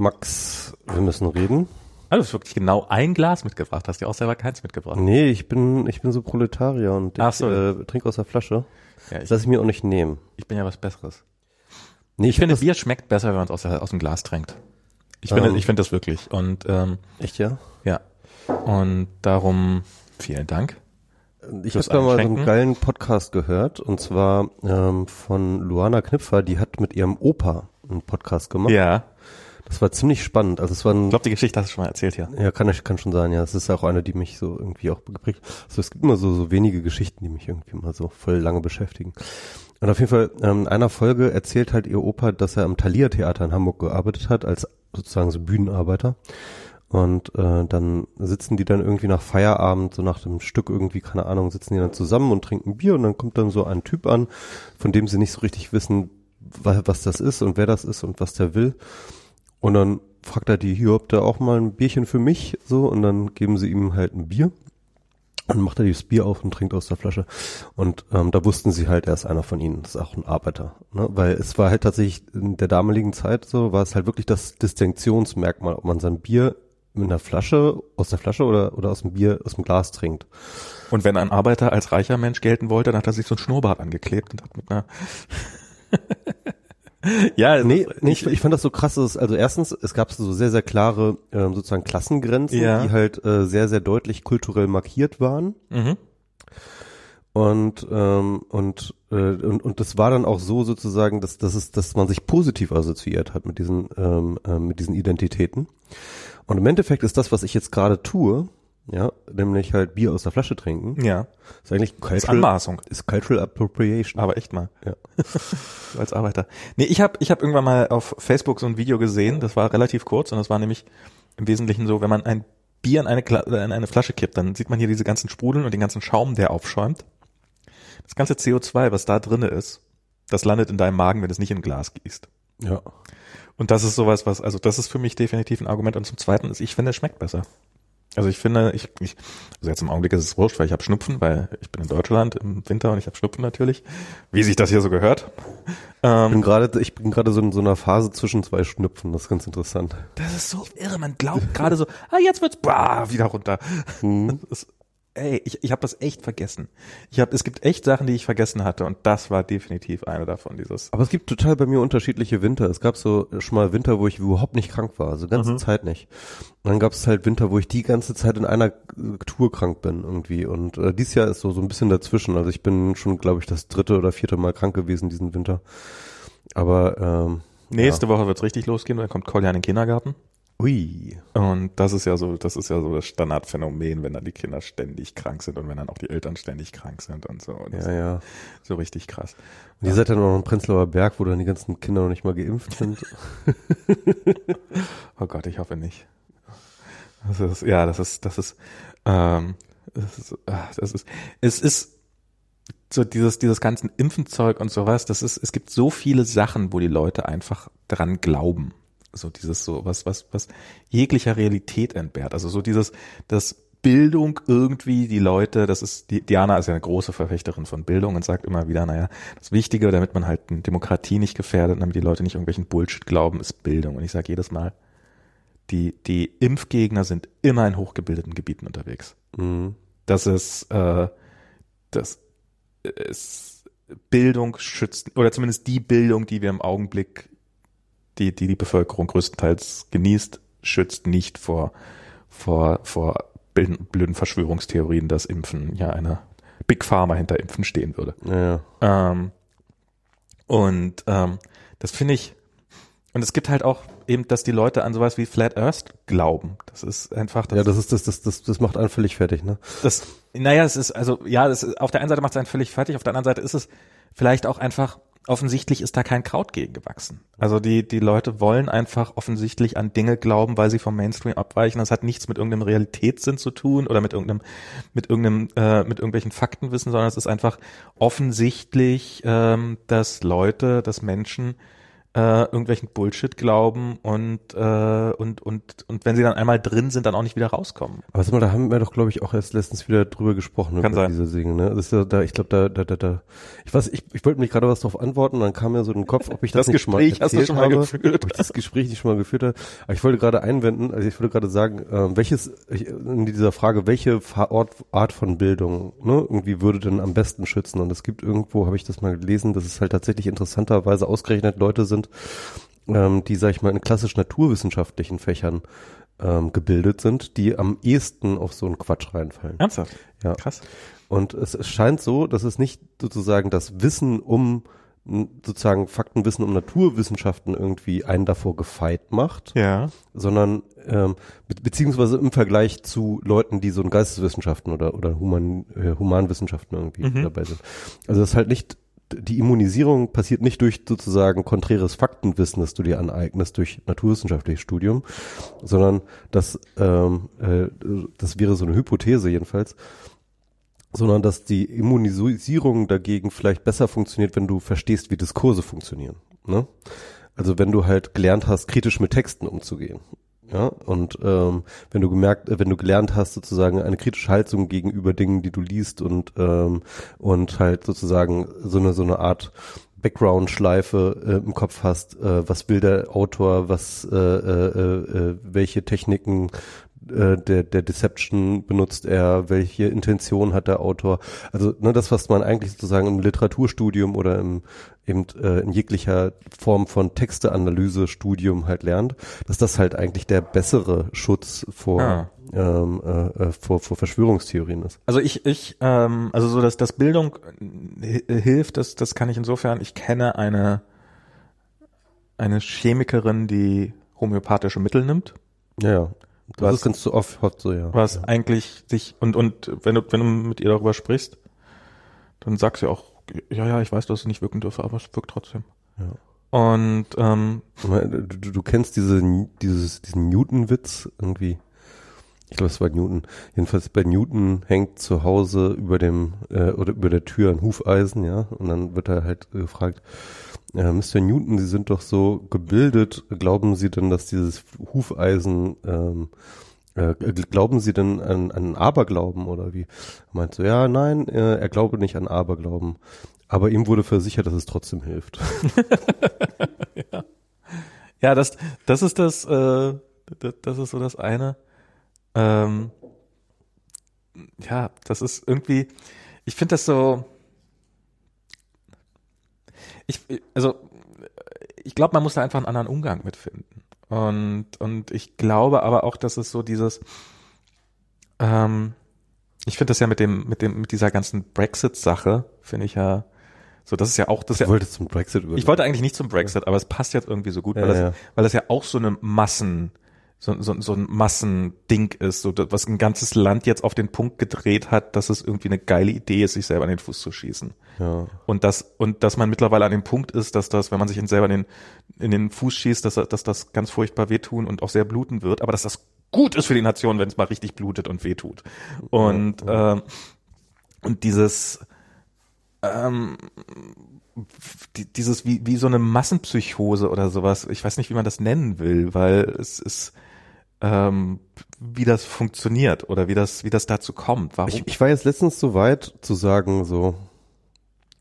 Max, wir müssen reden. Ah, du hast wirklich genau ein Glas mitgebracht, hast dir auch selber keins mitgebracht. Nee, ich bin, ich bin so Proletarier und ich Ach so. äh, trinke aus der Flasche. Ja, Das ich, lasse ich mir auch nicht nehmen. ich bin ja was Besseres. Nee, Ich finde, hab Bier schmeckt besser, wenn man es aus, der- aus dem Glas trinkt. Ich Ähm. finde, ich finde das wirklich. Und ähm, das, echt, ja? ja. Und darum vielen Dank. Ich habe da mal so einen geilen Podcast gehört und zwar ähm, von Luana Knipfer, die hat mit ihrem Opa einen Podcast gemacht. Ja. Das war ziemlich spannend. Also es war ein, Ich glaube, die Geschichte hast du schon mal erzählt, ja. ja, kann ich, kann schon sein, ja. Es ist auch eine, die mich so irgendwie auch geprägt. Also es gibt immer so, so wenige Geschichten, die mich irgendwie mal so voll lange beschäftigen. Und auf jeden Fall, ähm, in einer Folge erzählt halt ihr Opa, dass er am Thalia Theater in Hamburg gearbeitet hat, als sozusagen so Bühnenarbeiter. Und äh, dann sitzen die dann irgendwie nach Feierabend, so nach dem Stück irgendwie, keine Ahnung, sitzen die dann zusammen und trinken Bier und dann kommt dann so ein Typ an, von dem sie nicht so richtig wissen, wa- was das ist und wer das ist und was der will. Und dann fragt er die, hier, ihr auch mal ein Bierchen für mich? So, und dann geben sie ihm halt ein Bier. Und macht er dieses Bier auf und trinkt aus der Flasche. Und ähm, da wussten sie halt, er ist einer von ihnen. Das ist auch ein Arbeiter. Ne? Weil es war halt tatsächlich in der damaligen Zeit so, war es halt wirklich das Distinktionsmerkmal, ob man sein Bier mit einer Flasche, aus der Flasche oder, oder aus dem Bier, aus dem Glas trinkt. Und wenn ein Arbeiter als reicher Mensch gelten wollte, dann hat er sich so ein Schnurrbart angeklebt und hat mit einer Ja, Nee, ist- nee ich, ich fand das so krass, dass, also erstens, es gab so sehr, sehr klare ähm, sozusagen Klassengrenzen, Ja. die halt äh, sehr, sehr deutlich kulturell markiert waren. Mhm. Und, ähm, und, äh, und, und das war dann auch so sozusagen, dass, dass, es, dass man sich positiv assoziiert hat mit diesen, ähm, ähm, mit diesen Identitäten. Und im Endeffekt ist das, was ich jetzt gerade tue, ja, nämlich halt Bier aus der Flasche trinken, Ja, ist eigentlich ist cultural, Anmaßung. ist cultural appropriation. Aber echt mal. Ja. als Arbeiter. Nee, ich habe ich hab irgendwann mal auf Facebook so ein Video gesehen, das war relativ kurz und das war nämlich im Wesentlichen so, wenn man ein Bier in eine, in eine Flasche kippt, dann sieht man hier diese ganzen Sprudeln und den ganzen Schaum, der aufschäumt. Das ganze CO2, was da drinne ist, das landet in deinem Magen, wenn du es nicht in ein Glas gießt. Ja. Und das ist sowas, was, also das ist für mich definitiv ein Argument. Und zum Zweiten ist, ich finde, es schmeckt besser. Also ich finde, ich, ich also jetzt im Augenblick ist es wurscht, weil ich habe Schnupfen, weil ich bin in Deutschland im Winter und ich habe Schnupfen natürlich, wie sich das hier so gehört. Ich Ähm, bin gerade, ich bin gerade so in so einer Phase zwischen zwei Schnupfen, das ist ganz interessant. das ist so irre, man glaubt gerade so, ah, jetzt wird's bah, wieder runter. Das, ey, ich, ich habe das echt vergessen. Ich habe, es gibt echt Sachen, die ich vergessen hatte und das war definitiv eine davon, dieses. Aber es gibt total bei mir unterschiedliche Winter. Es gab so schon mal Winter, wo ich überhaupt nicht krank war, also ganze Zeit nicht. Und dann gab es halt Winter, wo ich die ganze Zeit in einer äh, Tour krank bin irgendwie. Und äh, dieses Jahr ist so so ein bisschen dazwischen. Also ich bin schon, glaube ich, das dritte oder vierte Mal krank gewesen diesen Winter. Aber ähm, Nächste Woche wird's richtig losgehen, dann kommt Kolja in den Kindergarten. Ui, Und das ist ja so, das ist ja so das Standardphänomen, wenn dann die Kinder ständig krank sind und wenn dann auch die Eltern ständig krank sind und so. Und ja, ja. so richtig krass. Und ihr seid dann noch im Prenzlauer Berg, wo dann die ganzen Kinder noch nicht mal geimpft sind. Oh Gott, ich hoffe nicht. Das ist, ja, das ist, das ist, ähm, das ist, ah, das ist, es ist so dieses, dieses ganzen Impfenzeug und sowas, das ist, es gibt so viele Sachen, wo die Leute einfach dran glauben. So dieses so, was, was, was jeglicher Realität entbehrt. Also so dieses, das Bildung irgendwie die Leute, das ist, Diana ist ja eine große Verfechterin von Bildung und sagt immer wieder, naja, das Wichtige, damit man halt eine Demokratie nicht gefährdet, und damit die Leute nicht irgendwelchen Bullshit glauben, ist Bildung. Und ich sage jedes Mal, die, die Impfgegner sind immer in hochgebildeten Gebieten unterwegs. Mhm. Das ist, äh, das ist Bildung schützt, oder zumindest die Bildung, die wir im Augenblick, die, die die Bevölkerung größtenteils genießt, schützt nicht vor, vor, vor blöden Verschwörungstheorien, dass Impfen ja eine Big Pharma hinter Impfen stehen würde. Ja. Ähm, und ähm, das finde ich, und es gibt halt auch eben, dass die Leute an sowas wie Flat Earth glauben. Das ist einfach, das, ja, das ist das, das, das, das macht einen völlig fertig, ne? das, naja, es ist, also, ja, das ist, auf der einen Seite macht es einen völlig fertig, auf der anderen Seite ist es vielleicht auch einfach, offensichtlich ist da kein Kraut gegen gewachsen. Also die, die Leute wollen einfach offensichtlich an Dinge glauben, weil sie vom Mainstream abweichen. Das hat nichts mit irgendeinem Realitätssinn zu tun oder mit irgendeinem, mit irgendeinem, äh, mit irgendwelchen Faktenwissen, sondern es ist einfach offensichtlich, ähm, dass Leute, dass Menschen äh, irgendwelchen Bullshit glauben und, äh, und, und, und wenn sie dann einmal drin sind, dann auch nicht wieder rauskommen. Aber sag mal, da haben wir doch, glaube ich, auch erst letztens wieder drüber gesprochen, Kann über sein. diese Dinge, ne? Das ist ja da, ich glaube, da, da, da, da, ich weiß, ich, ich wollte mich gerade was drauf antworten, dann kam mir so in den Kopf, ob ich das, Das nicht schon mal Gespräch hast du schon mal habe, geführt. ob ich das Gespräch nicht schon mal geführt habe. Aber ich wollte gerade einwenden, also ich wollte gerade sagen, ähm, welches, in dieser Frage, welche Art von Bildung, ne, irgendwie würde denn am besten schützen? Und es gibt irgendwo, habe ich das mal gelesen, dass es halt tatsächlich interessanterweise ausgerechnet Leute sind, ähm, die, sag ich mal, in klassisch naturwissenschaftlichen Fächern ähm, gebildet sind, die am ehesten auf so einen Quatsch reinfallen. Ernsthaft? Ja. Krass. Und es, scheint so, dass es nicht sozusagen das Wissen um sozusagen Faktenwissen um Naturwissenschaften irgendwie einen davor gefeit macht, Ja. sondern ähm, be beziehungsweise im Vergleich zu Leuten, die so in Geisteswissenschaften oder oder Human, äh, Humanwissenschaften irgendwie Mhm. dabei sind. Also das ist halt nicht die Immunisierung passiert nicht durch sozusagen konträres Faktenwissen, das du dir aneignest durch naturwissenschaftliches Studium, sondern das ähm, äh, das wäre so eine Hypothese jedenfalls, sondern dass die Immunisierung dagegen vielleicht besser funktioniert, wenn du verstehst, wie Diskurse funktionieren. Ne? Also wenn du halt gelernt hast, kritisch mit Texten umzugehen. Ja, und ähm, wenn du gemerkt, äh, wenn du gelernt hast, sozusagen eine kritische Haltung gegenüber Dingen, die du liest und ähm, und halt sozusagen so eine so eine Art Background-Schleife äh, im Kopf hast, äh, was will der Autor, was äh, äh, äh, welche Techniken äh, der, der Deception benutzt er, welche Intention hat der Autor. Also ne, das, was man eigentlich sozusagen im Literaturstudium oder im eben äh, in jeglicher Form von Texteanalyse-Studium halt lernt, dass das halt eigentlich der bessere Schutz vor, Ah. ähm, äh, äh, vor, vor Verschwörungstheorien ist. Also ich, ich, ähm, also so, dass das Bildung äh, hilft, das, das kann ich insofern, ich kenne eine, eine Chemikerin, die homöopathische Mittel nimmt, Ja, ja. Das Was- ist ganz so oft, oft so, ja. was ja. eigentlich sich, und, und wenn du, wenn du mit ihr darüber sprichst, dann sagst du auch, ja, ja, ich weiß, dass es nicht wirken dürfe, aber es wirkt trotzdem. Ja. Und ähm, Du, du, kennst diese, dieses, diesen Newton-Witz irgendwie. Ich glaube, es war Newton. Jedenfalls bei Newton hängt zu Hause über dem äh, oder über der Tür ein Hufeisen, ja. Und dann wird er halt gefragt, äh, Mr. Newton, Sie sind doch so gebildet. Glauben Sie denn, dass dieses Hufeisen ähm, äh, glauben Sie denn an, an Aberglauben oder wie? Meint so, ja, nein, äh, er glaube nicht an Aberglauben. Aber ihm wurde versichert, dass es trotzdem hilft. ja, das, das ist das, äh, das, das ist so das eine. Ähm, ja, das ist irgendwie, ich finde das so, ich, also, ich glaube, man muss da einfach einen anderen Umgang mitfinden. Und, und ich glaube aber auch, dass es so dieses, ähm, ich finde das ja mit dem, mit dem, mit dieser ganzen Brexit-Sache, finde ich ja, so, das ist ja auch, das Ich ja wollte zum Brexit über. ich wollte eigentlich nicht zum Brexit, aber es passt jetzt irgendwie so gut, weil, Ja, das, ja. weil das ja auch so eine Massen, so, so, so ein Massending ist, so was ein ganzes Land jetzt auf den Punkt gedreht hat, dass es irgendwie eine geile Idee ist, sich selber an den Fuß zu schießen. ja. Und das, und dass man mittlerweile an dem Punkt ist, dass das, wenn man sich in selber in den, in den Fuß schießt, dass, dass das ganz furchtbar wehtun und auch sehr bluten wird, aber dass das gut ist für die Nation, wenn es mal richtig blutet und wehtut. Und, ähm, und dieses, ähm, die, dieses wie, wie so eine Massenpsychose oder sowas, ich weiß nicht, wie man das nennen will, weil es ist, ähm, wie das funktioniert oder wie das, wie das dazu kommt. Warum? Ich, ich war jetzt letztens so weit zu sagen, so,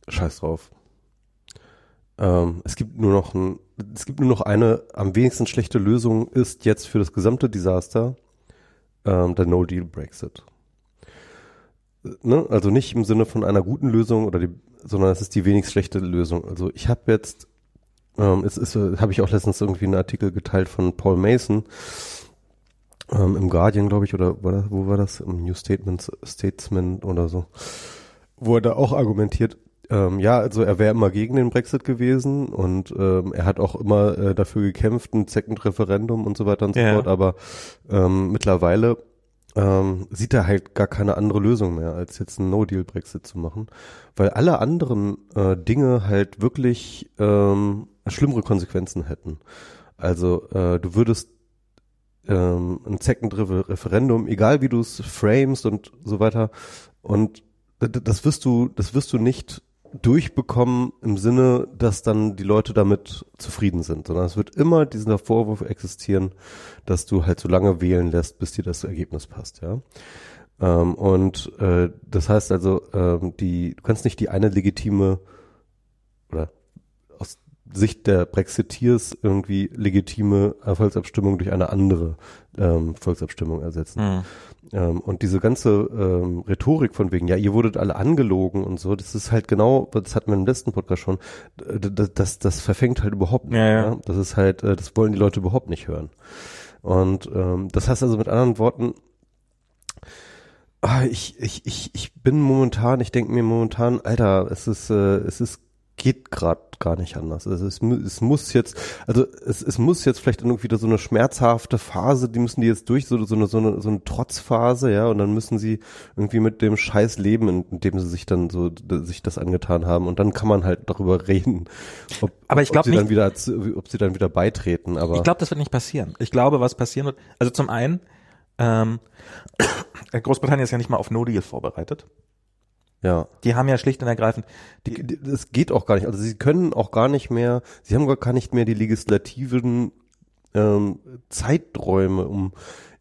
scheiß drauf. Ähm, es gibt nur noch ein, es gibt nur noch eine am wenigsten schlechte Lösung ist jetzt für das gesamte Desaster ähm, der No-Deal-Brexit. Ne? Also nicht im Sinne von einer guten Lösung oder die, sondern es ist die wenigst schlechte Lösung. Also ich habe jetzt, ähm, es ist, äh, habe ich auch letztens irgendwie einen Artikel geteilt von Paul Mason, ähm, im Guardian, glaube ich, oder war das, wo war das? Im New Statement, Statesman oder so. Wo er da auch argumentiert, ähm, ja, also er wäre immer gegen den Brexit gewesen und ähm, er hat auch immer äh, dafür gekämpft, ein Second Referendum und so weiter und so Ja. fort, aber ähm, mittlerweile ähm, sieht er halt gar keine andere Lösung mehr, als jetzt einen No-Deal-Brexit zu machen, weil alle anderen äh, Dinge halt wirklich ähm, schlimmere Konsequenzen hätten. Also äh, du würdest ähm, ein Second Re- Referendum, egal wie du es framest und so weiter, und das wirst du, das wirst du nicht durchbekommen im Sinne, dass dann die Leute damit zufrieden sind, sondern es wird immer dieser Vorwurf existieren, dass du halt so lange wählen lässt, bis dir das Ergebnis passt, ja. Ähm, und äh, das heißt also, ähm, die, du kannst nicht die eine legitime Sicht der Brexiteers irgendwie legitime Volksabstimmung durch eine andere ähm, Volksabstimmung ersetzen. Mhm. Ähm, und diese ganze ähm, Rhetorik von wegen, ja, ihr wurdet alle angelogen und so, das ist halt genau, das hatten wir im letzten Podcast schon, das, das, das verfängt halt überhaupt nicht. Ja, ja. Das ist halt, äh, das wollen die Leute überhaupt nicht hören. Und ähm, das heißt also mit anderen Worten, ah, ich, ich, ich, ich bin momentan, ich denke mir momentan, Alter, es ist, äh, es ist geht gerade gar nicht anders. Also es, es muss jetzt, also es, es muss jetzt vielleicht irgendwie wieder so eine schmerzhafte Phase, die müssen die jetzt durch, so, so eine, so eine, so eine Trotzphase, ja, und dann müssen sie irgendwie mit dem Scheiß leben, in, dem sie sich dann so, sich das angetan haben. Und dann kann man halt darüber reden, ob, Aber ich ob sie nicht- dann wieder, ob sie dann wieder beitreten, aber. Ich glaube, das wird nicht passieren. Ich glaube, was passieren wird, also zum einen, ähm, Großbritannien ist ja nicht mal auf No Deal vorbereitet. Ja. Die haben ja schlicht und ergreifend, Die, die, das geht auch gar nicht. Also sie können auch gar nicht mehr, sie haben gar nicht mehr die legislativen ähm, Zeiträume, um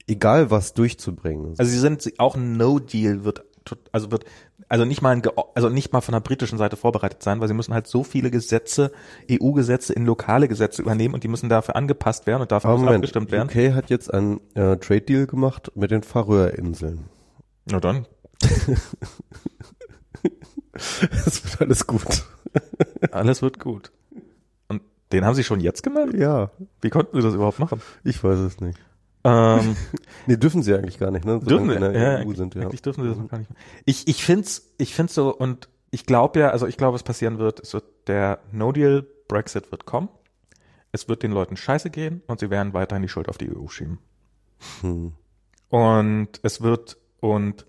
egal was durchzubringen. also sie sind auch ein No Deal wird, also wird, also nicht mal ein, also nicht mal von der britischen Seite vorbereitet sein, weil sie müssen halt so viele Gesetze, EU-Gesetze in lokale Gesetze übernehmen und die müssen dafür angepasst werden und dafür Moment, abgestimmt werden. UK hat jetzt einen äh, Trade Deal gemacht mit den Färöerinseln. Na dann. Das wird alles gut. Alles wird gut. Und den haben sie schon jetzt gemacht? Ja, Wie konnten sie das überhaupt machen? ich weiß es nicht. Ähm, Nee, dürfen sie eigentlich gar nicht, ne? dürfen Solange sie, ja, EU sind, ja. eigentlich dürfen sie das noch gar nicht. Ich, ich find's, ich find's so und ich glaube ja, also ich glaube, was passieren wird, es wird der No Deal Brexit wird kommen. Es wird den Leuten scheiße gehen und sie werden weiterhin die Schuld auf die EU schieben. Hm. Und es wird und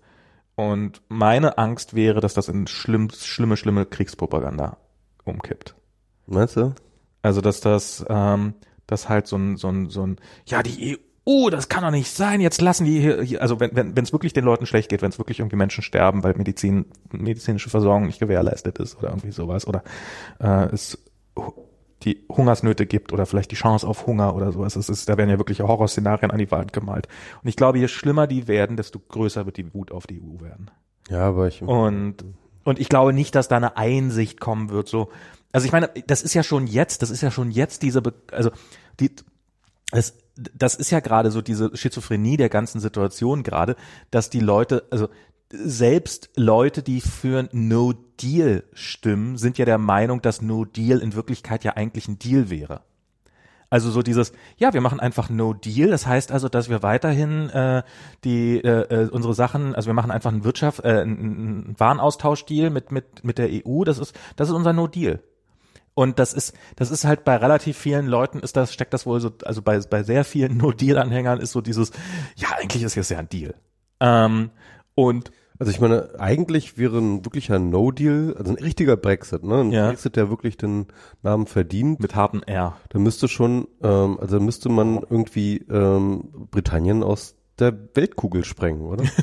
und meine Angst wäre, dass das in schlimm, schlimme, schlimme Kriegspropaganda umkippt. Meinst du? Also dass das, ähm, dass halt so ein, so ein, so ein, ja die EU, das kann doch nicht sein. Jetzt lassen die hier, also wenn wenn es wirklich den Leuten schlecht geht, wenn es wirklich irgendwie Menschen sterben, weil Medizin medizinische Versorgung nicht gewährleistet ist oder irgendwie sowas oder äh, es die Hungersnöte gibt oder vielleicht die Chance auf Hunger oder sowas. Es ist, da werden ja wirklich Horrorszenarien an die Wand gemalt. Und ich glaube, je schlimmer die werden, desto größer wird die Wut auf die EU werden. Ja, aber ich. Und, und ich glaube nicht, dass da eine Einsicht kommen wird, so. Also ich meine, das ist ja schon jetzt, das ist ja schon jetzt diese, Be also die, es, das ist ja gerade so diese Schizophrenie der ganzen Situation gerade, dass die Leute, also selbst Leute, die für No Deal stimmen, sind ja der Meinung, dass No Deal in Wirklichkeit ja eigentlich ein Deal wäre. Also so dieses, ja, wir machen einfach No Deal. Das heißt also, dass wir weiterhin äh, die äh, äh, unsere Sachen, also wir machen einfach einen Wirtschaft, äh, einen, einen Warenaustauschdeal mit mit mit der EU. Das ist das ist unser No Deal. Und das ist das ist halt bei relativ vielen Leuten ist das steckt das wohl so, also bei bei sehr vielen No Deal Anhängern ist so dieses, ja, eigentlich ist es ja ein Deal. Ähm, und Also ich meine, eigentlich wäre ein wirklicher No-Deal, also ein richtiger Brexit, ne? Ein Ja. Brexit, der wirklich den Namen verdient, mit harten R. da müsste schon, ähm, also müsste man irgendwie ähm, Britannien aus der Weltkugel sprengen, oder?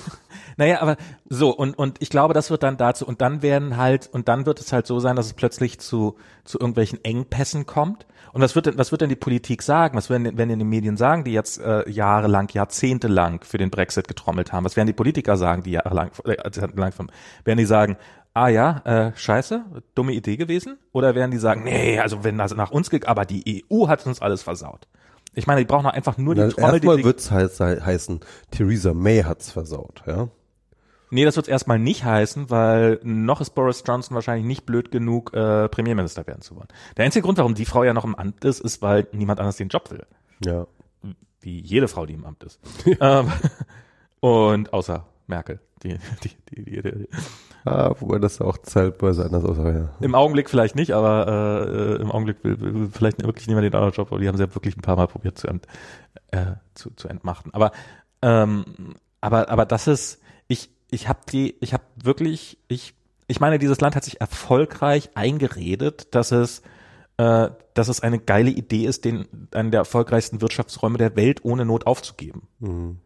Naja, aber so, und, und ich glaube, das wird dann dazu, und dann werden halt, und dann wird es halt so sein, dass es plötzlich zu, zu irgendwelchen Engpässen kommt. Und was wird denn, was wird denn die Politik sagen? Was werden, werden denn die Medien sagen, die jetzt äh, jahrelang, jahrzehntelang für den Brexit getrommelt haben? Was werden die Politiker sagen, die jahrelang, äh, jahrzehntelang von, werden die sagen, ah ja, äh, scheiße, dumme Idee gewesen? Oder werden die sagen, nee, also wenn das nach uns geht, aber die EU hat uns alles versaut. Ich meine, die brauchen einfach nur die Na, Trommel, die Erstmal wird's heiß, heißen, Theresa May hat's versaut, ja? Nee, das wird erstmal nicht heißen, weil noch ist Boris Johnson wahrscheinlich nicht blöd genug, äh, Premierminister werden zu wollen. Der einzige Grund, warum die Frau ja noch im Amt ist, ist, weil niemand anders den Job will. Ja. Wie jede Frau, die im Amt ist. ähm, und außer Merkel. Die, die, die, die, die, Ah, wobei das auch zeitweise anders aussah, ja. Im Augenblick vielleicht nicht, aber äh, im Augenblick will, will vielleicht wirklich niemand den anderen Job, aber die haben sie ja wirklich ein paar Mal probiert zu, ent, äh, zu, zu entmachten. Aber ähm, aber aber das ist ich habe die ich habe wirklich ich ich meine dieses Land hat sich erfolgreich eingeredet, dass es äh, dass es eine geile Idee ist, den einen der erfolgreichsten Wirtschaftsräume der Welt ohne Not aufzugeben Mhm.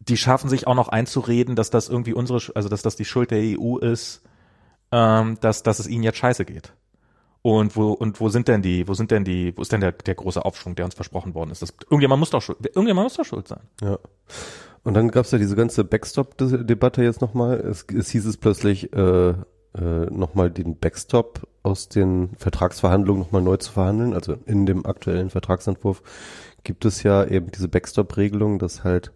die schaffen sich auch noch einzureden, dass das irgendwie unsere, also dass das die Schuld der EU ist, ähm, dass, dass es ihnen jetzt scheiße geht. Und wo, und wo sind denn die, wo sind denn die, wo ist denn der, der große Aufschwung, der uns versprochen worden ist? Das, irgendjemand muss doch schuld, irgendjemand muss doch schuld sein. Ja. Und dann gab's ja diese ganze Backstop-Debatte jetzt nochmal. Es, es hieß es plötzlich, äh, äh, nochmal den Backstop aus den Vertragsverhandlungen nochmal neu zu verhandeln. Also in dem aktuellen Vertragsentwurf gibt es ja eben diese Backstop-Regelung, dass halt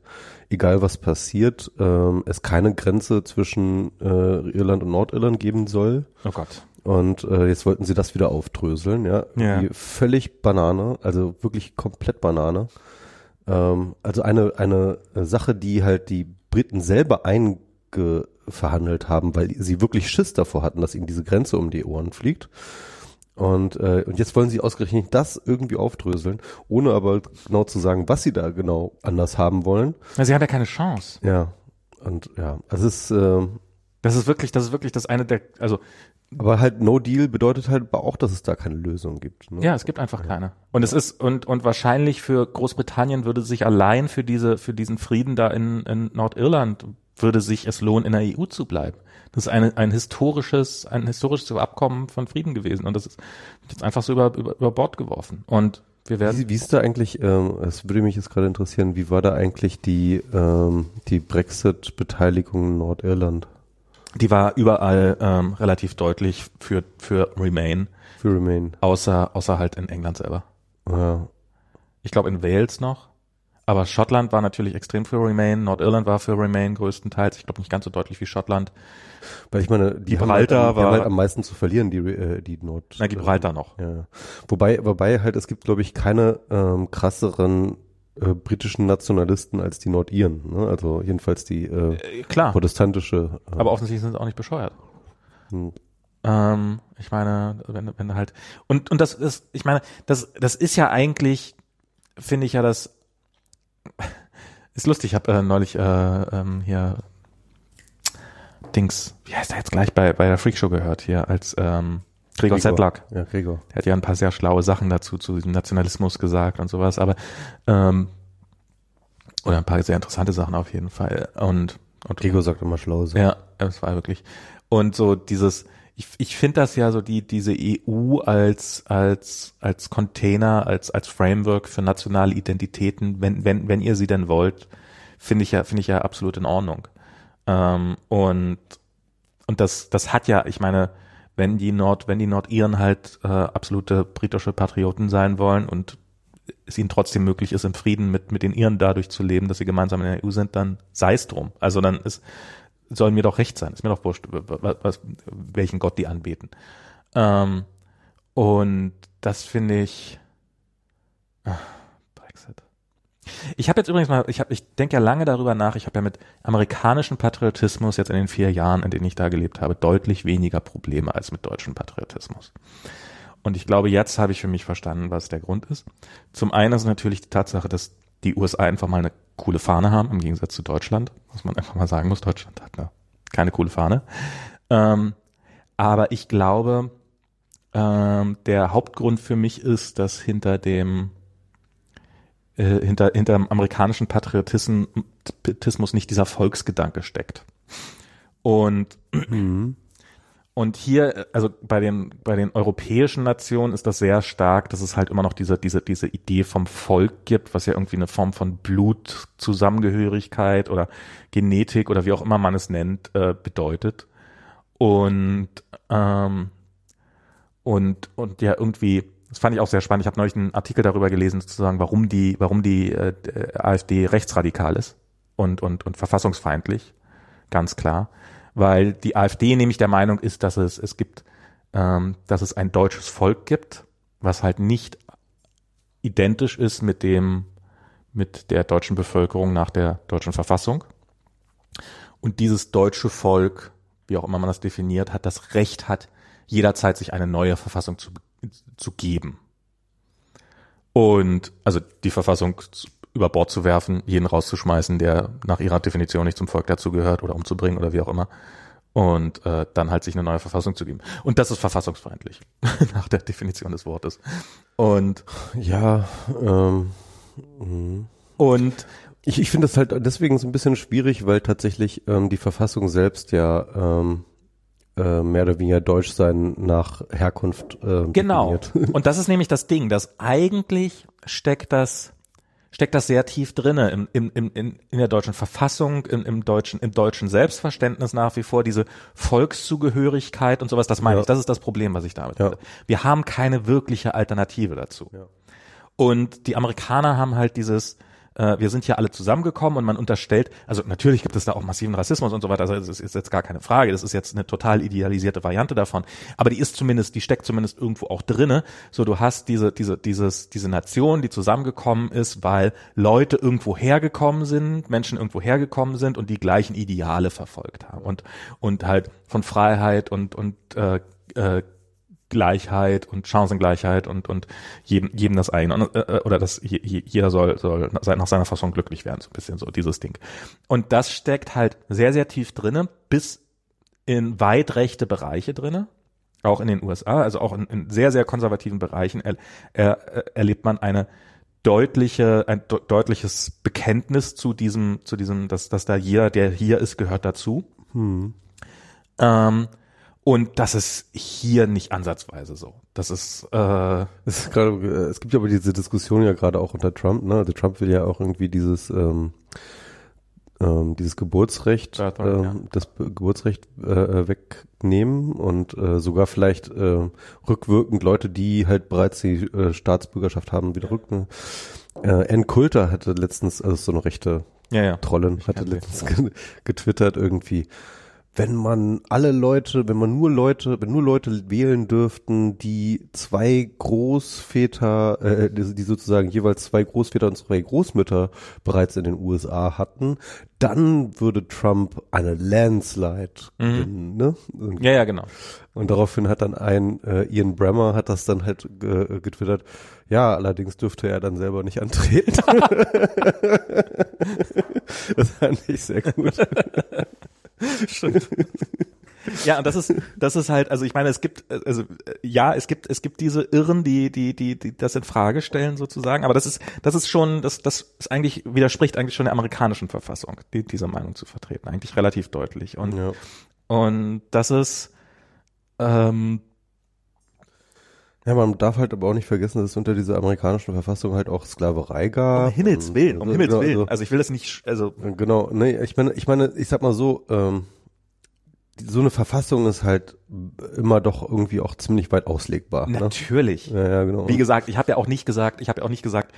egal was passiert, ähm, es keine Grenze zwischen äh, Irland und Nordirland geben soll. Oh Gott. Und äh, jetzt wollten sie das wieder aufdröseln, ja. Ja. Völlig Banane, also wirklich komplett Banane. Ähm, also eine, eine Sache, die halt die Briten selber eingeverhandelt haben, weil sie wirklich Schiss davor hatten, dass ihnen diese Grenze um die Ohren fliegt. Und, äh, und jetzt wollen sie ausgerechnet das irgendwie aufdröseln, ohne aber genau zu sagen, was sie da genau anders haben wollen. Na, sie haben ja keine Chance. Ja. Und ja, also es ist, äh, Das ist wirklich, das ist wirklich das eine der, also aber halt No Deal bedeutet halt auch, dass es da keine Lösung gibt. Ne? Ja, es gibt einfach keine. Und es ist, und, und wahrscheinlich für Großbritannien würde sich allein für diese, für diesen Frieden da in, in Nordirland würde sich es lohnen, in der EU zu bleiben. Das ist eine, ein historisches, ein historisches Abkommen von Frieden gewesen. Und das ist jetzt einfach so über, über, über Bord geworfen. Und wir werden. Wie, wie ist da eigentlich, ähm, es würde mich jetzt gerade interessieren, wie war da eigentlich die, ähm, die Brexit-Beteiligung in Nordirland Die war überall ähm, relativ deutlich für, für Remain, für Remain? außer, außer halt in England selber. Ja. Ich glaube in Wales noch. Aber Schottland war natürlich extrem für Remain, Nordirland war für Remain größtenteils. Ich glaube nicht ganz so deutlich wie Schottland. Weil ich meine, die halt, Gibraltar haben war- halt am meisten zu verlieren, die, äh, die Nord. Na, Gibraltar noch. Ja. Wobei, wobei halt, es gibt, glaube ich, keine ähm, krasseren äh, britischen Nationalisten als die Nordiren. Ne? Also jedenfalls die äh, Äh, klar. protestantische. Äh, Aber offensichtlich sind sie auch nicht bescheuert. hm. Ähm, ich meine, wenn, wenn du halt und und das ist, ich meine, das das ist ja eigentlich, finde ich ja das ist lustig. Ich habe äh, neulich äh, ähm, hier Dings, wie heißt er jetzt gleich bei bei der Freakshow gehört hier als ähm, Gregor Sedlak. Ja, Gregor. Er hat ja ein paar sehr schlaue Sachen dazu zu diesem Nationalismus gesagt und sowas, aber ähm, oder ein paar sehr interessante Sachen auf jeden Fall und und Gregor sagt immer schlau. So. ja, es war wirklich. Und so dieses, ich, ich finde das ja so die diese EU als als als Container, als als Framework für nationale Identitäten, wenn wenn wenn ihr sie denn wollt, finde ich ja finde ich ja absolut in Ordnung. Ähm, und und das das hat ja, ich meine, wenn die Nord wenn die Nordiren halt äh, absolute britische Patrioten sein wollen und es ihnen trotzdem möglich ist, im Frieden mit, mit den Iren dadurch zu leben, dass sie gemeinsam in der EU sind, dann sei es drum. Also dann ist, soll mir doch recht sein. Ist mir doch wurscht, was, was, welchen Gott die anbeten. Ähm, und das finde ich Brexit. Ich habe jetzt übrigens mal, ich habe, ich denke ja lange darüber nach. Ich habe ja mit amerikanischem Patriotismus jetzt in den vier Jahren, in denen ich da gelebt habe, deutlich weniger Probleme als mit deutschem Patriotismus. Und ich glaube, jetzt habe ich für mich verstanden, was der Grund ist. Zum einen ist natürlich die Tatsache, dass die USA einfach mal eine coole Fahne haben, im Gegensatz zu Deutschland, was man einfach mal sagen muss. Deutschland hat eine, keine coole Fahne. Ähm, aber ich glaube, ähm, der Hauptgrund für mich ist, dass hinter dem äh, hinter, hinter dem amerikanischen Patriotismus nicht dieser Volksgedanke steckt. Und Mhm. und hier, also bei den, bei den europäischen Nationen ist das sehr stark, dass es halt immer noch diese, diese, diese Idee vom Volk gibt, was ja irgendwie eine Form von Blutzusammengehörigkeit oder Genetik oder wie auch immer man es nennt, äh, bedeutet. Und, ähm, und, und ja, irgendwie, das fand ich auch sehr spannend. Ich habe neulich einen Artikel darüber gelesen, sozusagen, warum die, warum die äh, AfD rechtsradikal ist und, und, und verfassungsfeindlich, ganz klar weil die AfD nämlich der Meinung ist, dass es es gibt, ähm, dass es ein deutsches Volk gibt, was halt nicht identisch ist mit dem mit der deutschen Bevölkerung nach der deutschen Verfassung. Und dieses deutsche Volk, wie auch immer man das definiert, hat das Recht hat, jederzeit sich eine neue Verfassung zu, zu geben. Und also die Verfassung über Bord zu werfen, jeden rauszuschmeißen, der nach ihrer Definition nicht zum Volk dazugehört oder umzubringen oder wie auch immer. Und äh, dann halt sich eine neue Verfassung zu geben. Und das ist verfassungsfeindlich, nach der Definition des Wortes. Und, Ja, ähm, mhm. und ich, ich finde das halt deswegen so ein bisschen schwierig, weil tatsächlich ähm, die Verfassung selbst ja ähm, äh, mehr oder weniger deutsch sein nach Herkunft äh, Genau. definiert. Und das ist nämlich das Ding, dass eigentlich steckt das steckt das sehr tief drinne im, im, im, in, in der deutschen Verfassung, im, im deutschen im deutschen Selbstverständnis nach wie vor diese Volkszugehörigkeit und sowas. Das meine Ja. ich. Das ist das Problem, was ich damit Ja. habe. Wir haben keine wirkliche Alternative dazu. Ja. Und die Amerikaner haben halt dieses, äh, wir sind hier alle zusammengekommen und man unterstellt, also natürlich gibt es da auch massiven Rassismus und so weiter, also das ist jetzt gar keine Frage, das ist jetzt eine total idealisierte Variante davon, aber die ist zumindest, die steckt zumindest irgendwo auch drinne, so du hast diese, diese, dieses, diese Nation, die zusammengekommen ist, weil Leute irgendwo hergekommen sind, Menschen irgendwo hergekommen sind und die gleichen Ideale verfolgt haben und, und halt von Freiheit und, und, äh, äh, Gleichheit und Chancengleichheit und und jedem jedem das eigene äh, oder das je- je- jeder soll soll nach seiner Fassung glücklich werden so ein bisschen so dieses Ding. Und das steckt halt sehr sehr tief drinne bis in weit rechte Bereiche drinne auch in den USA also auch in, in sehr sehr konservativen Bereichen er, er, erlebt man eine deutliche ein de deutliches Bekenntnis zu diesem zu diesem dass dass da jeder der hier ist gehört dazu. Ähm, und das ist hier nicht ansatzweise so. Das ist äh, Es, ist gerade, äh, es gibt ja aber diese Diskussion ja gerade auch unter Trump, ne? Also Trump will ja auch irgendwie dieses ähm, ähm, dieses Geburtsrecht, ähm, ja. das Geburtsrecht äh, wegnehmen und äh, sogar vielleicht äh, rückwirkend Leute, die halt bereits die äh, Staatsbürgerschaft haben, wieder rücken. Äh, Ann Coulter hatte letztens, also so eine rechte ja ja. Trollin, hatte letztens ge- getwittert irgendwie, wenn man alle Leute, wenn man nur Leute, wenn nur Leute wählen dürften, die zwei Großväter, äh, die, die sozusagen jeweils zwei Großväter und zwei Großmütter bereits in den USA hatten, dann würde Trump eine Landslide gewinnen, ne? Und, Ja ja genau. und daraufhin hat dann ein äh, Ian Bremmer hat das dann halt äh, getwittert. Ja, allerdings dürfte er dann selber nicht antreten. das fand ich sehr gut. Stimmt. Ja, und das ist, das ist halt, also ich meine, es gibt, also ja, es gibt, es gibt diese Irren, die, die, die, die das in Frage stellen sozusagen, aber das ist, das ist schon, das, das ist eigentlich, widerspricht eigentlich schon der amerikanischen Verfassung, die, diese Meinung zu vertreten, eigentlich relativ deutlich. Und, Ja. und das ist, ähm, ja, man darf halt aber auch nicht vergessen, dass es unter dieser amerikanischen Verfassung halt auch Sklaverei gab. um Himmels Willen, um Himmels Willen. Also, Also ich will das nicht, also, genau, nee, ich meine, ich meine, ich sag mal so, ähm, so eine Verfassung ist halt immer doch irgendwie auch ziemlich weit auslegbar. Ne? natürlich. Ja, ja, genau. Wie gesagt, ich habe ja auch nicht gesagt, ich habe ja auch nicht gesagt,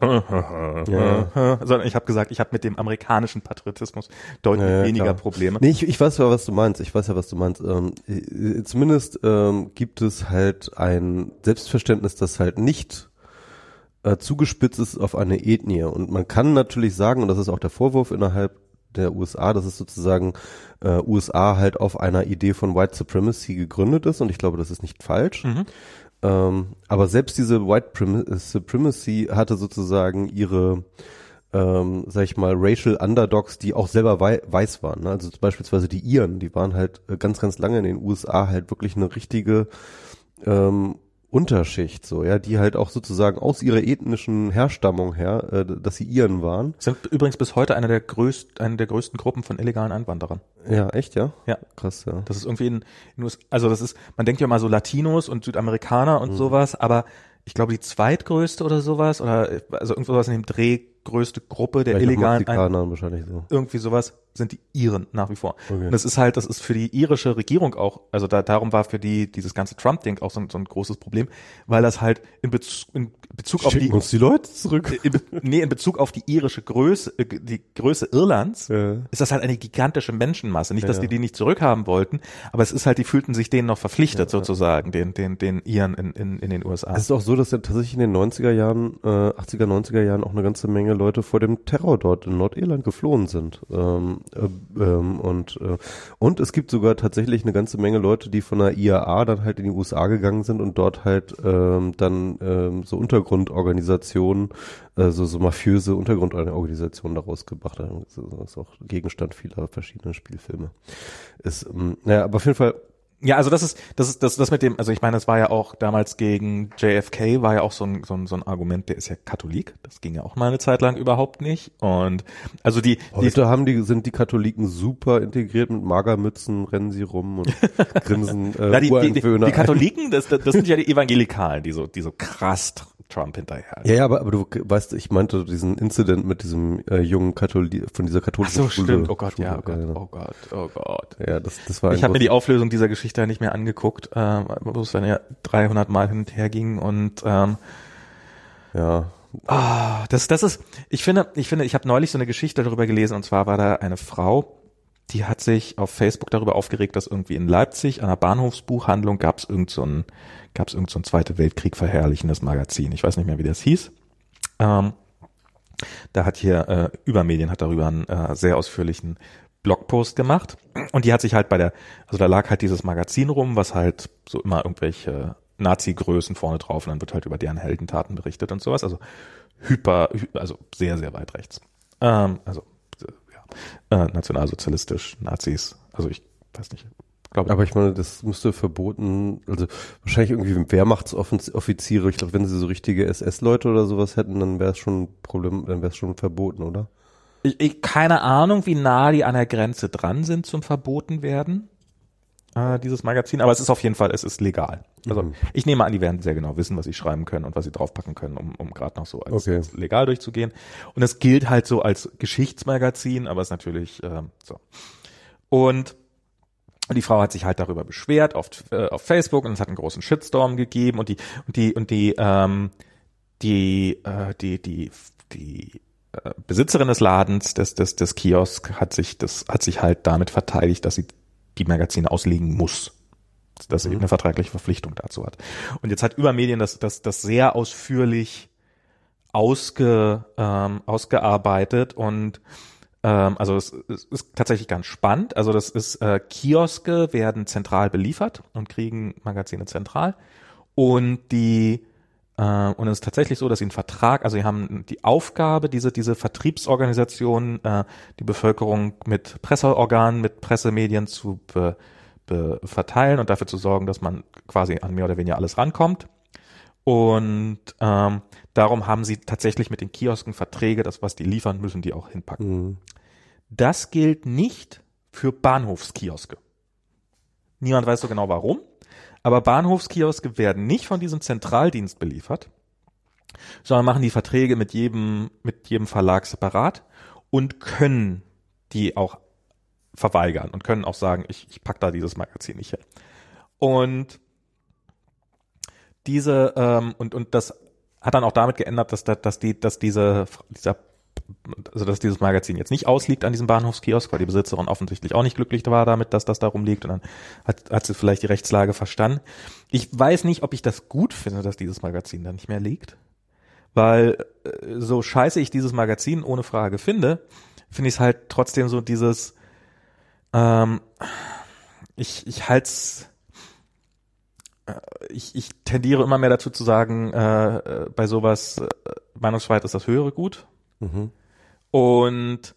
sondern ich habe gesagt, ich habe mit dem amerikanischen Patriotismus deutlich Ja, ja, weniger klar. Probleme. Nee, ich, ich weiß ja, was du meinst. Ich weiß ja, was du meinst. Ähm, äh, zumindest ähm, gibt es halt ein Selbstverständnis, das halt nicht äh, zugespitzt ist auf eine Ethnie. Und man kann natürlich sagen, und das ist auch der Vorwurf innerhalb der USA, dass es sozusagen äh, USA halt auf einer Idee von White Supremacy gegründet ist. Und ich glaube, das ist nicht falsch. Mhm. Ähm, aber selbst diese White Prim Supremacy hatte sozusagen ihre, ähm, sag ich mal, Racial Underdogs, die auch selber wei weiß waren. Ne? Also beispielsweise die Iren, die waren halt äh, ganz, ganz lange in den USA halt wirklich eine richtige ähm, Unterschicht, so, ja, die halt auch sozusagen aus ihrer ethnischen Herstammung her, äh, dass sie Iren waren. Sind übrigens bis heute eine der größten, eine der größten Gruppen von illegalen Einwanderern. Ja, echt, ja? Ja. Krass, ja. Das ist irgendwie in, in US, also das ist, man denkt ja mal so Latinos und Südamerikaner Mhm. und sowas, aber ich glaube die zweitgrößte oder sowas oder also irgendwas in dem Dreh größte Gruppe der Vielleicht illegalen Ein Mexikanern wahrscheinlich so. irgendwie sowas sind die Iren nach wie vor. Okay. Und das ist halt, das ist für die irische Regierung auch, also da, darum war für die dieses ganze Trump-Ding auch so, ein- so ein großes Problem, weil das halt in Bezug, in Bezug auf die, uns die Leute zurück. in, nee, in Bezug auf die irische Größe, äh, die Größe Irlands, Ja. ist das halt eine gigantische Menschenmasse. Nicht, dass Ja, die ja. die nicht zurückhaben wollten, aber es ist halt, die fühlten sich denen noch verpflichtet sozusagen, den, den, den Iren in, in, in den USA. Es ist auch so, dass ja tatsächlich in den 90er Jahren, äh, 80er, 90er Jahren auch eine ganze Menge Leute vor dem Terror dort in Nordirland geflohen sind. Ähm, äh, ähm, und, äh, und es gibt sogar tatsächlich eine ganze Menge Leute, die von der IAA dann halt in die USA gegangen sind und dort halt ähm, dann ähm, so Untergrundorganisationen, äh, so, so mafiöse Untergrundorganisationen daraus gebracht haben. Das ist auch Gegenstand vieler verschiedener Spielfilme. Ist, ähm, naja, aber auf jeden Fall Ja, also das ist, das ist, das, das mit dem, also ich meine, das war ja auch damals gegen JFK war ja auch so ein, so ein, so ein Argument, der ist ja Katholik. Das ging ja auch mal eine Zeit lang überhaupt nicht. Und also die, Heute die, haben die, sind die Katholiken super integriert mit Magermützen, rennen sie rum und grinsen. Äh, ja, die, die, die, die Katholiken, das, das sind ja die Evangelikalen, die so, die so krass Trump hinterher. Ja, ja, aber, aber du weißt, ich meinte diesen Incident mit diesem äh, jungen Katholik von dieser katholischen Ach so, Schule. stimmt. Oh Gott, Schule. ja, oh Gott, genau. oh Gott, oh Gott. Ja, das, das war. Ich habe mir die Auflösung dieser Geschichte ja nicht mehr angeguckt, äh, wo es dann ja 300 Mal hin und her ging und ähm, ja. Ah, das, das ist. Ich finde, ich finde, ich habe neulich so eine Geschichte darüber gelesen und zwar war da eine Frau, die hat sich auf Facebook darüber aufgeregt, dass irgendwie in Leipzig an einer Bahnhofsbuchhandlung gab es irgend so ein gab es irgend so ein Zweite Weltkrieg verherrlichendes Magazin. Ich weiß nicht mehr, wie das hieß. Ähm, da hat hier äh, Übermedien hat darüber einen äh, sehr ausführlichen Blogpost gemacht und die hat sich halt bei der, also da lag halt dieses Magazin rum, was halt so immer irgendwelche Nazi-Größen vorne drauf und dann wird halt über deren Heldentaten berichtet und sowas. Also hyper, also sehr, sehr weit rechts. Ähm, also ja, äh, nationalsozialistisch, Nazis. Also ich weiß nicht, Glaube Aber ich meine, das müsste verboten, also wahrscheinlich irgendwie Wehrmachtsoffiziere, ich glaube, wenn sie so richtige SS-Leute oder sowas hätten, dann wäre es schon ein Problem, dann wäre es schon verboten, oder? Ich, ich, keine Ahnung, wie nah die an der Grenze dran sind zum verboten werden, äh, dieses Magazin, aber es ist auf jeden Fall, es ist legal. Also mhm. ich nehme an, die werden sehr genau wissen, was sie schreiben können und was sie draufpacken können, um, um gerade noch so als, okay. als, legal durchzugehen. Und es gilt halt so als Geschichtsmagazin, aber es ist natürlich äh, so. Und und die Frau hat sich halt darüber beschwert auf, äh, auf Facebook und es hat einen großen Shitstorm gegeben und die und die und die ähm, die äh, die die die Besitzerin des Ladens des des des Kiosk hat sich das hat sich halt damit verteidigt, dass sie die Magazine auslegen muss, dass sie mhm. eben eine vertragliche Verpflichtung dazu hat. Und jetzt hat Übermedien das das das sehr ausführlich ausge ähm, ausgearbeitet und ähm, also es, es, ist tatsächlich ganz spannend. Also das ist, äh, Kioske werden zentral beliefert und kriegen Magazine zentral. Und die und es ist tatsächlich so, dass sie einen Vertrag, also sie haben die Aufgabe, diese, diese Vertriebsorganisation, äh, die Bevölkerung mit Presseorganen, mit Pressemedien zu be, be verteilen und dafür zu sorgen, dass man quasi an mehr oder weniger alles rankommt. Und ähm, darum haben sie tatsächlich mit den Kiosken Verträge, das, was die liefern, müssen die auch hinpacken. Mhm. Das gilt nicht für Bahnhofskioske. Niemand weiß so genau warum, aber Bahnhofskioske werden nicht von diesem Zentraldienst beliefert, sondern machen die Verträge mit jedem, mit jedem Verlag separat und können die auch verweigern und können auch sagen, ich, ich pack da dieses Magazin nicht hin. Und diese ähm, und und das hat dann auch damit geändert, dass dass die dass diese dieser also dass dieses Magazin jetzt nicht ausliegt an diesem Bahnhofskiosk, weil die Besitzerin offensichtlich auch nicht glücklich war damit, dass das darum liegt und dann hat, hat sie vielleicht die Rechtslage verstanden. Ich weiß nicht, ob ich das gut finde, dass dieses Magazin da nicht mehr liegt, weil äh, so scheiße ich dieses Magazin ohne Frage finde, finde ich es halt trotzdem so dieses ähm, ich, ich halt's äh, ich, ich tendiere immer mehr dazu zu sagen, äh, äh bei sowas, äh, Meinungsfreiheit ist das höhere Gut, Mhm. Und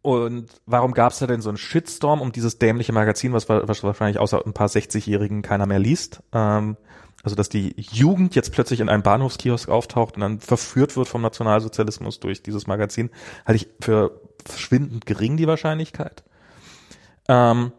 und warum gab es da denn so einen Shitstorm um dieses dämliche Magazin, was, was wahrscheinlich außer ein paar 60-Jährigen keiner mehr liest? Ähm, also dass die Jugend jetzt plötzlich in einem Bahnhofskiosk auftaucht und dann verführt wird vom Nationalsozialismus durch dieses Magazin, halte ich für verschwindend gering die Wahrscheinlichkeit. Ähm,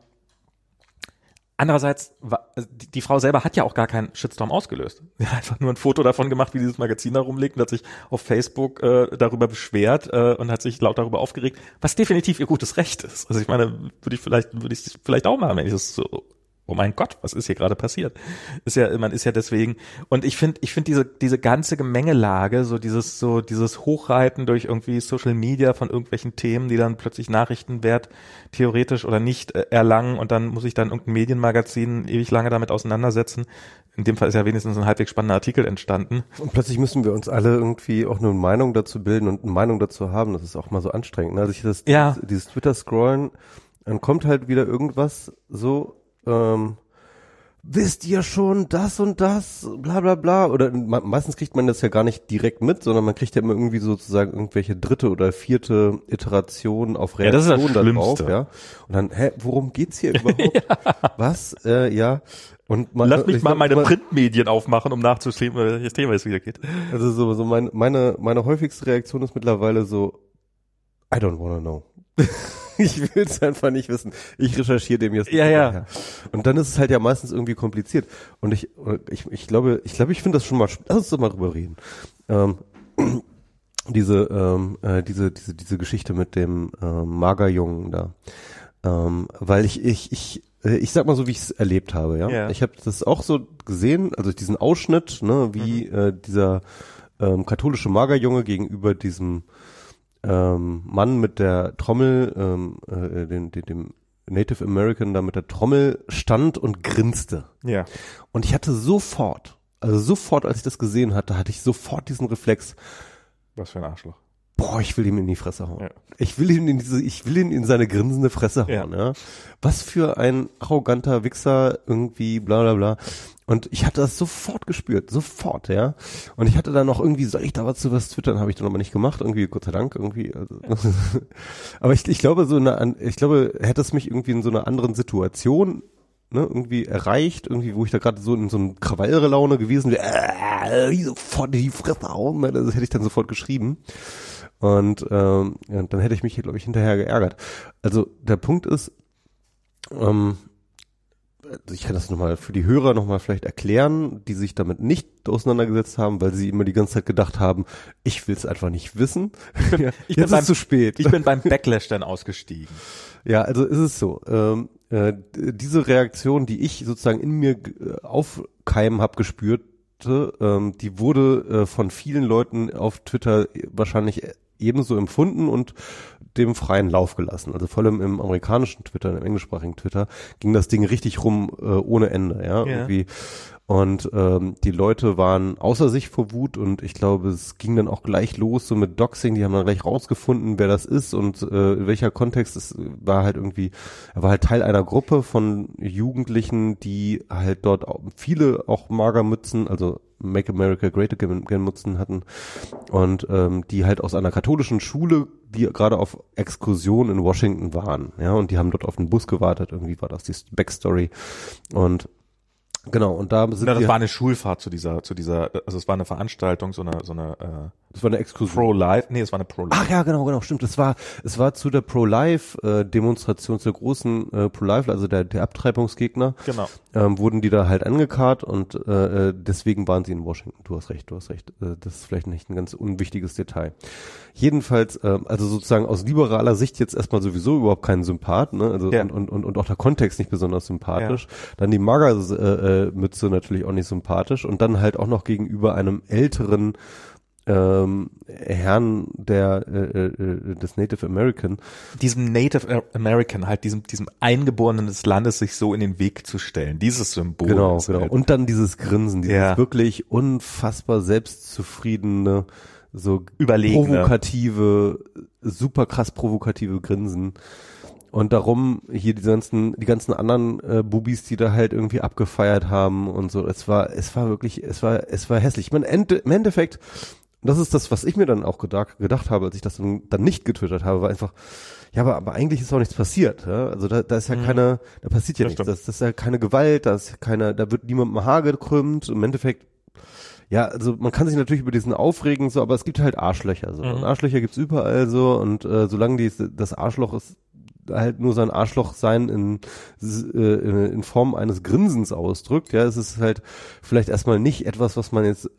Andererseits, also die, Frau selber hat ja auch gar keinen Shitstorm ausgelöst. Sie hat einfach nur ein Foto davon gemacht, wie dieses Magazin da rumliegt und hat sich auf Facebook äh, darüber beschwert äh, und hat sich laut darüber aufgeregt, was definitiv ihr gutes Recht ist. Also ich meine, würde ich vielleicht, würde ich vielleicht auch mal, wenn ich das so oh mein Gott, was ist hier gerade passiert? Ist ja, man ist ja deswegen, und ich finde, ich finde diese, diese ganze Gemengelage, so dieses, so dieses Hochreiten durch irgendwie Social Media von irgendwelchen Themen, die dann plötzlich Nachrichtenwert theoretisch oder nicht äh, erlangen und dann muss ich dann irgendein Medienmagazin ewig lange damit auseinandersetzen. In dem Fall ist ja wenigstens ein halbwegs spannender Artikel entstanden. Und plötzlich müssen wir uns alle irgendwie auch eine Meinung dazu bilden und eine Meinung dazu haben. Das ist auch mal so anstrengend. Ne? Also ich das, ja. dieses, dieses Twitter-Scrollen, dann kommt halt wieder irgendwas so ähm, wisst ihr schon das und das, bla bla bla. Oder meistens kriegt man das ja gar nicht direkt mit, sondern man kriegt ja immer irgendwie sozusagen irgendwelche dritte oder vierte Iteration auf Reaktion ja, das darauf. Ja. Und dann, hä, worum geht's hier überhaupt? ja. Was? Äh, ja. Und man, Lass mich mal meine man, Printmedien aufmachen, um nachzusehen, welches Thema es wieder geht. Also so, so mein, meine, meine häufigste Reaktion ist mittlerweile so, I don't wanna know. ich will es einfach nicht wissen. Ich recherchiere dem jetzt. Ja, ja. Und dann ist es halt ja meistens irgendwie kompliziert. Und ich, ich, ich glaube, ich glaube, ich finde das schon mal, lass uns doch mal drüber reden. Ähm, diese, ähm, äh, diese, diese, diese Geschichte mit dem ähm, Magerjungen da. Ähm, weil ich, ich, ich, äh, ich sag mal so, wie ich es erlebt habe, ja. ja. Ich habe das auch so gesehen, also diesen Ausschnitt, ne, wie mhm. äh, dieser ähm, katholische Magerjunge gegenüber diesem ähm, Mann mit der Trommel, ähm, äh, den, den, dem Native American da mit der Trommel stand und grinste. Ja. Und ich hatte sofort, also sofort, als ich das gesehen hatte, hatte ich sofort diesen Reflex. Was für ein Arschloch. Boah, ich will ihm in die Fresse hauen. Ja. Ich will ihn in diese, ich will ihn in seine grinsende Fresse hauen, ja. ja. Was für ein arroganter Wichser irgendwie, bla bla bla. Und ich hatte das sofort gespürt, sofort, ja. Und ich hatte dann noch irgendwie, soll ich da was zu was twittern, habe ich dann aber nicht gemacht, irgendwie, Gott sei Dank, irgendwie. Also. aber ich, ich glaube, so eine, ich glaube, hätte es mich irgendwie in so einer anderen Situation ne, irgendwie erreicht, irgendwie, wo ich da gerade so in so einem Krawallrelaune gewesen wäre, äh, sofort in die Fresse hauen, ne, das hätte ich dann sofort geschrieben. Und ähm, ja, dann hätte ich mich hier, glaube ich, hinterher geärgert. Also der Punkt ist, ähm, ich kann das nochmal für die Hörer nochmal vielleicht erklären, die sich damit nicht auseinandergesetzt haben, weil sie immer die ganze Zeit gedacht haben, ich will es einfach nicht wissen. Ich bin, ich bin beim, zu spät. Ich bin beim Backlash dann ausgestiegen. Ja, also ist es so. Ähm, äh, diese Reaktion, die ich sozusagen in mir äh, aufkeimen habe gespürt, ähm, die wurde äh, von vielen Leuten auf Twitter wahrscheinlich ebenso empfunden und dem freien Lauf gelassen. Also vor allem im amerikanischen Twitter, im englischsprachigen Twitter, ging das Ding richtig rum äh, ohne Ende, ja. ja. Irgendwie. Und ähm, die Leute waren außer sich vor Wut und ich glaube, es ging dann auch gleich los so mit Doxing. Die haben dann gleich rausgefunden, wer das ist und äh, in welcher Kontext. Es war halt irgendwie, er war halt Teil einer Gruppe von Jugendlichen, die halt dort auch, viele auch Magermützen, also Make America Great Again Mützen hatten und ähm, die halt aus einer katholischen Schule, die gerade auf Exkursion in Washington waren, ja, und die haben dort auf den Bus gewartet. Irgendwie war das die Backstory und Genau, und da sind ja, das war eine Schulfahrt zu dieser, zu dieser, also es war eine Veranstaltung, so eine, so eine, äh, das war eine Exkursion. Pro-Life, nee, es war eine Pro-Life. Ach ja, genau, genau, stimmt. Es war, es war zu der Pro-Life-Demonstration, äh, zur großen äh, Pro-Life, also der, der Abtreibungsgegner. Genau. Ähm, wurden die da halt angekarrt und äh, äh, deswegen waren sie in Washington. Du hast recht, du hast recht. Äh, das ist vielleicht nicht ein ganz unwichtiges Detail. Jedenfalls, äh, also sozusagen aus liberaler Sicht jetzt erstmal sowieso überhaupt kein Sympath, ne? Also ja. und, und, und, und auch der Kontext nicht besonders sympathisch. Ja. Dann die Mager-Mütze äh, natürlich auch nicht sympathisch und dann halt auch noch gegenüber einem älteren ähm, Herrn der äh, äh, des Native American. Diesem Native American, halt diesem, diesem Eingeborenen des Landes sich so in den Weg zu stellen, dieses Symbol. Genau, genau. Halt und dann dieses Grinsen, dieses ja. wirklich unfassbar selbstzufriedene, so Überlegene. provokative, super krass provokative Grinsen. Und darum hier die ganzen, die ganzen anderen äh, Bubis, die da halt irgendwie abgefeiert haben und so. Es war, es war wirklich, es war, es war hässlich. Ich meine, im Endeffekt das ist das, was ich mir dann auch gedacht, gedacht habe, als ich das dann, dann nicht getwittert habe, war einfach, ja, aber, aber eigentlich ist auch nichts passiert. Ja? Also da, da ist ja mhm. keine, da passiert ja das nichts. Das, das ist ja keine Gewalt, da ist keine, da wird niemandem Haar gekrümmt. Im Endeffekt, ja, also man kann sich natürlich über diesen aufregen, so, aber es gibt halt Arschlöcher. So. Mhm. Und Arschlöcher gibt's überall so und äh, solange die, das Arschloch ist halt nur sein Arschloch sein in, äh, in Form eines Grinsens ausdrückt, ja, es ist halt vielleicht erstmal nicht etwas, was man jetzt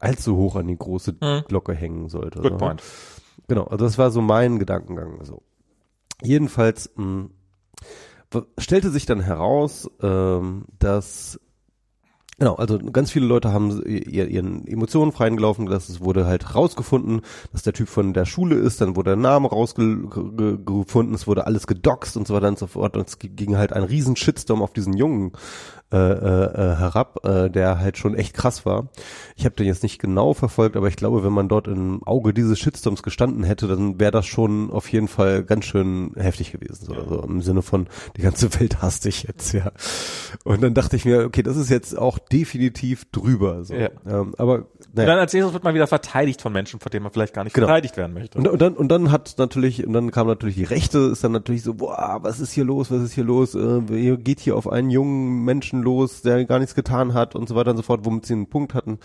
allzu hoch an die große mhm. Glocke hängen sollte. Good point. Genau, also das war so mein Gedankengang. So. Jedenfalls mh, stellte sich dann heraus, ähm, dass Genau, also ganz viele Leute haben ihren Emotionen freien gelaufen, dass es wurde halt rausgefunden, dass der Typ von der Schule ist, dann wurde der Name rausgefunden, es wurde alles gedoxt und so weiter und so fort und es ging halt ein riesen Shitstorm auf diesen Jungen äh, äh, herab, äh, der halt schon echt krass war. Ich habe den jetzt nicht genau verfolgt, aber ich glaube, wenn man dort im Auge dieses Shitstorms gestanden hätte, dann wäre das schon auf jeden Fall ganz schön heftig gewesen. So, also im Sinne von, die ganze Welt hasst dich jetzt, ja. Und dann dachte ich mir, okay, das ist jetzt auch definitiv drüber. So. Ja. Ähm, aber naja. Und dann als nächstes wird man wieder verteidigt von Menschen, vor denen man vielleicht gar nicht genau. verteidigt werden möchte. Und, und, dann, und dann hat natürlich, und dann kam natürlich die Rechte, ist dann natürlich so, boah, was ist hier los, was ist hier los, äh, geht hier auf einen jungen Menschen los, der gar nichts getan hat und so weiter und so fort, womit sie einen Punkt hatten.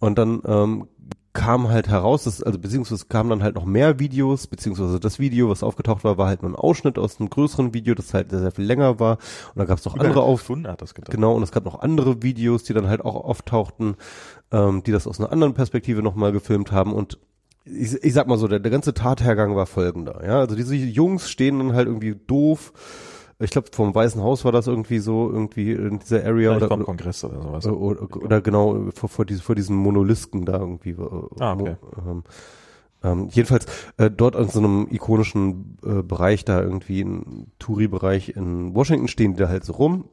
Und dann ähm, kam halt heraus, dass, also beziehungsweise kamen dann halt noch mehr Videos, beziehungsweise das Video, was aufgetaucht war, war halt nur ein Ausschnitt aus einem größeren Video, das halt sehr, sehr viel länger war. Und da gab es noch Über andere auf. Hat das gedacht. Genau, und es gab noch andere Videos, die dann halt auch auftauchten, ähm, die das aus einer anderen Perspektive nochmal gefilmt haben. Und ich, ich sag mal so, der, der ganze Tathergang war folgender. Ja, also diese Jungs stehen dann halt irgendwie doof ich glaube vom Weißen Haus war das irgendwie so irgendwie in dieser Area Vielleicht oder vom Kongress oder sowas. Oder, oder, oder genau vor, vor, diese, vor diesen Monolisken da irgendwie. Äh, ah, okay. Ähm, ähm, jedenfalls äh, dort an so einem ikonischen äh, Bereich da irgendwie ein Touri-Bereich in Washington stehen die da halt so rum.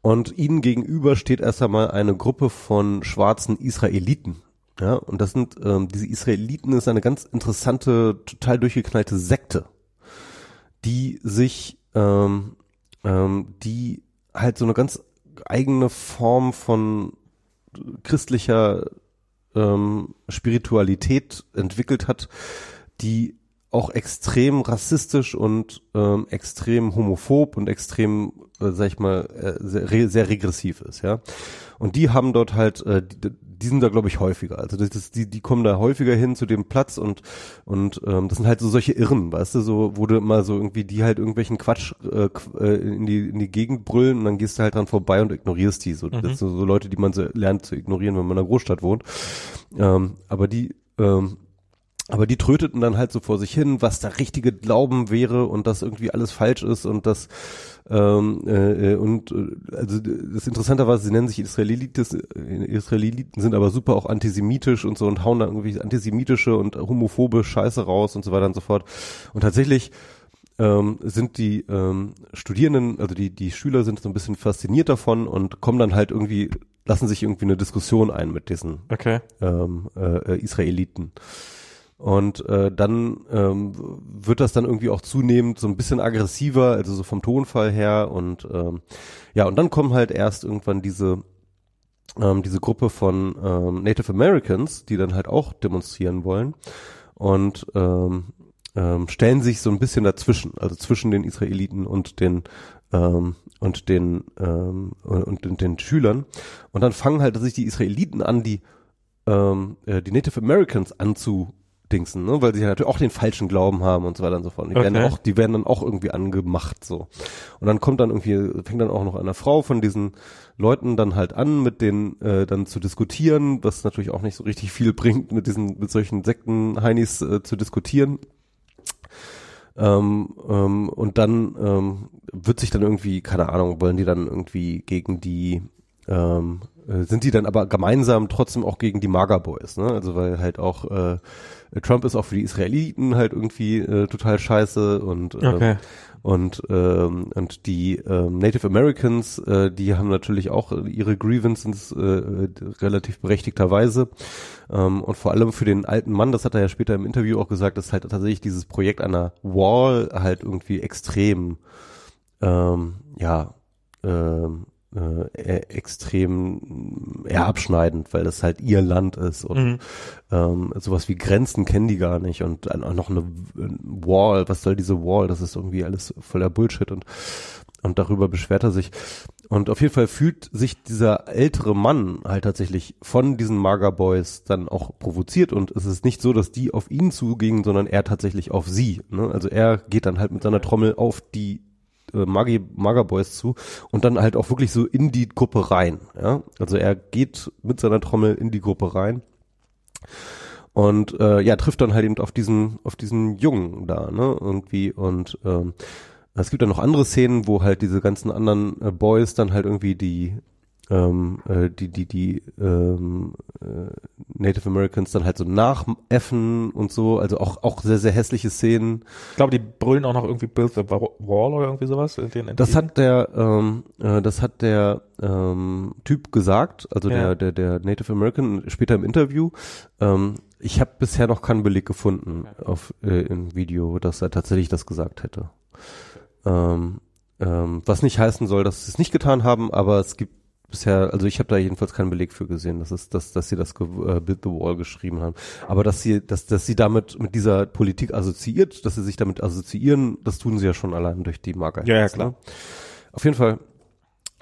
Und ihnen gegenüber steht erst einmal eine Gruppe von schwarzen Israeliten. Ja, und das sind, ähm, diese Israeliten ist eine ganz interessante, total durchgeknallte Sekte, die sich ähm, ähm, die halt so eine ganz eigene Form von christlicher ähm, Spiritualität entwickelt hat, die auch extrem rassistisch und ähm, extrem homophob und extrem, äh, sag ich mal, äh, sehr, sehr regressiv ist, ja. Und die haben dort halt, äh, die, die sind da glaube ich häufiger. Also das, das, die, die kommen da häufiger hin zu dem Platz und und ähm, das sind halt so solche Irren, weißt du, so wo du immer so irgendwie die halt irgendwelchen Quatsch äh, äh, in die in die Gegend brüllen und dann gehst du halt dran vorbei und ignorierst die. So, mhm. das sind so Leute, die man so lernt zu ignorieren, wenn man in einer Großstadt wohnt. Ähm, aber die ähm, aber die tröteten dann halt so vor sich hin, was der richtige Glauben wäre und dass irgendwie alles falsch ist und das ähm, äh, und äh, also das Interessante war, sie nennen sich Israeliten, Israeliten sind aber super auch antisemitisch und so und hauen da irgendwie antisemitische und homophobe Scheiße raus und so weiter und so fort. Und tatsächlich ähm, sind die ähm, Studierenden, also die die Schüler sind so ein bisschen fasziniert davon und kommen dann halt irgendwie lassen sich irgendwie eine Diskussion ein mit diesen okay. ähm, äh, Israeliten. Und äh, dann ähm, wird das dann irgendwie auch zunehmend so ein bisschen aggressiver, also so vom Tonfall her. Und ähm, ja, und dann kommen halt erst irgendwann diese ähm, diese Gruppe von ähm, Native Americans, die dann halt auch demonstrieren wollen und ähm, ähm, stellen sich so ein bisschen dazwischen, also zwischen den Israeliten und den ähm, und den ähm, und, und den Schülern. Und dann fangen halt sich die Israeliten an, die ähm, äh, die Native Americans anzu Dingsen, ne? weil sie ja natürlich auch den falschen Glauben haben und so weiter und so fort. Die okay. werden auch, die werden dann auch irgendwie angemacht so. Und dann kommt dann irgendwie, fängt dann auch noch eine Frau von diesen Leuten dann halt an, mit denen äh, dann zu diskutieren, was natürlich auch nicht so richtig viel bringt, mit diesen, mit solchen Sekten-Heinis äh, zu diskutieren. Ähm, ähm, und dann ähm, wird sich dann irgendwie, keine Ahnung, wollen die dann irgendwie gegen die ähm, äh, sind die dann aber gemeinsam trotzdem auch gegen die Maga Boys, ne? Also weil halt auch äh, Trump ist auch für die Israeliten halt irgendwie äh, total scheiße und äh, okay. und ähm, und die ähm, Native Americans, äh, die haben natürlich auch ihre Grievances äh, relativ berechtigterweise ähm, und vor allem für den alten Mann, das hat er ja später im Interview auch gesagt, dass halt tatsächlich dieses Projekt einer Wall halt irgendwie extrem ähm, ja ähm, äh, extrem eher abschneidend, weil das halt ihr Land ist und mhm. ähm, sowas wie Grenzen kennen die gar nicht und auch noch eine Wall, was soll diese Wall, das ist irgendwie alles voller Bullshit und und darüber beschwert er sich. Und auf jeden Fall fühlt sich dieser ältere Mann halt tatsächlich von diesen Maga Boys dann auch provoziert und es ist nicht so, dass die auf ihn zugingen, sondern er tatsächlich auf sie. Ne? Also er geht dann halt mit seiner Trommel auf die äh, Magi, Maga Boys zu und dann halt auch wirklich so in die Gruppe rein. Ja? Also er geht mit seiner Trommel in die Gruppe rein und äh, ja trifft dann halt eben auf diesen auf diesen Jungen da ne irgendwie und ähm, es gibt dann noch andere Szenen, wo halt diese ganzen anderen äh, Boys dann halt irgendwie die ähm, äh, die die die ähm, äh, Native Americans dann halt so nachäffen und so, also auch auch sehr sehr hässliche Szenen. Ich glaube, die brüllen auch noch irgendwie Build the Wall oder irgendwie sowas. Den das hat der ähm, äh, das hat der ähm, Typ gesagt, also Ja. der der der Native American später im Interview. Ähm, ich habe bisher noch keinen Beleg gefunden auf äh, im Video, dass er tatsächlich das gesagt hätte. Ähm, ähm, was nicht heißen soll, dass sie es nicht getan haben, aber es gibt bisher, also ich habe da jedenfalls keinen Beleg für gesehen, dass es, dass, dass sie das äh, Build the Wall geschrieben haben. Aber dass sie, dass, dass sie damit mit dieser Politik assoziiert, dass sie sich damit assoziieren, das tun sie ja schon allein durch die Marke. Ja, ja, klar. Auf jeden Fall.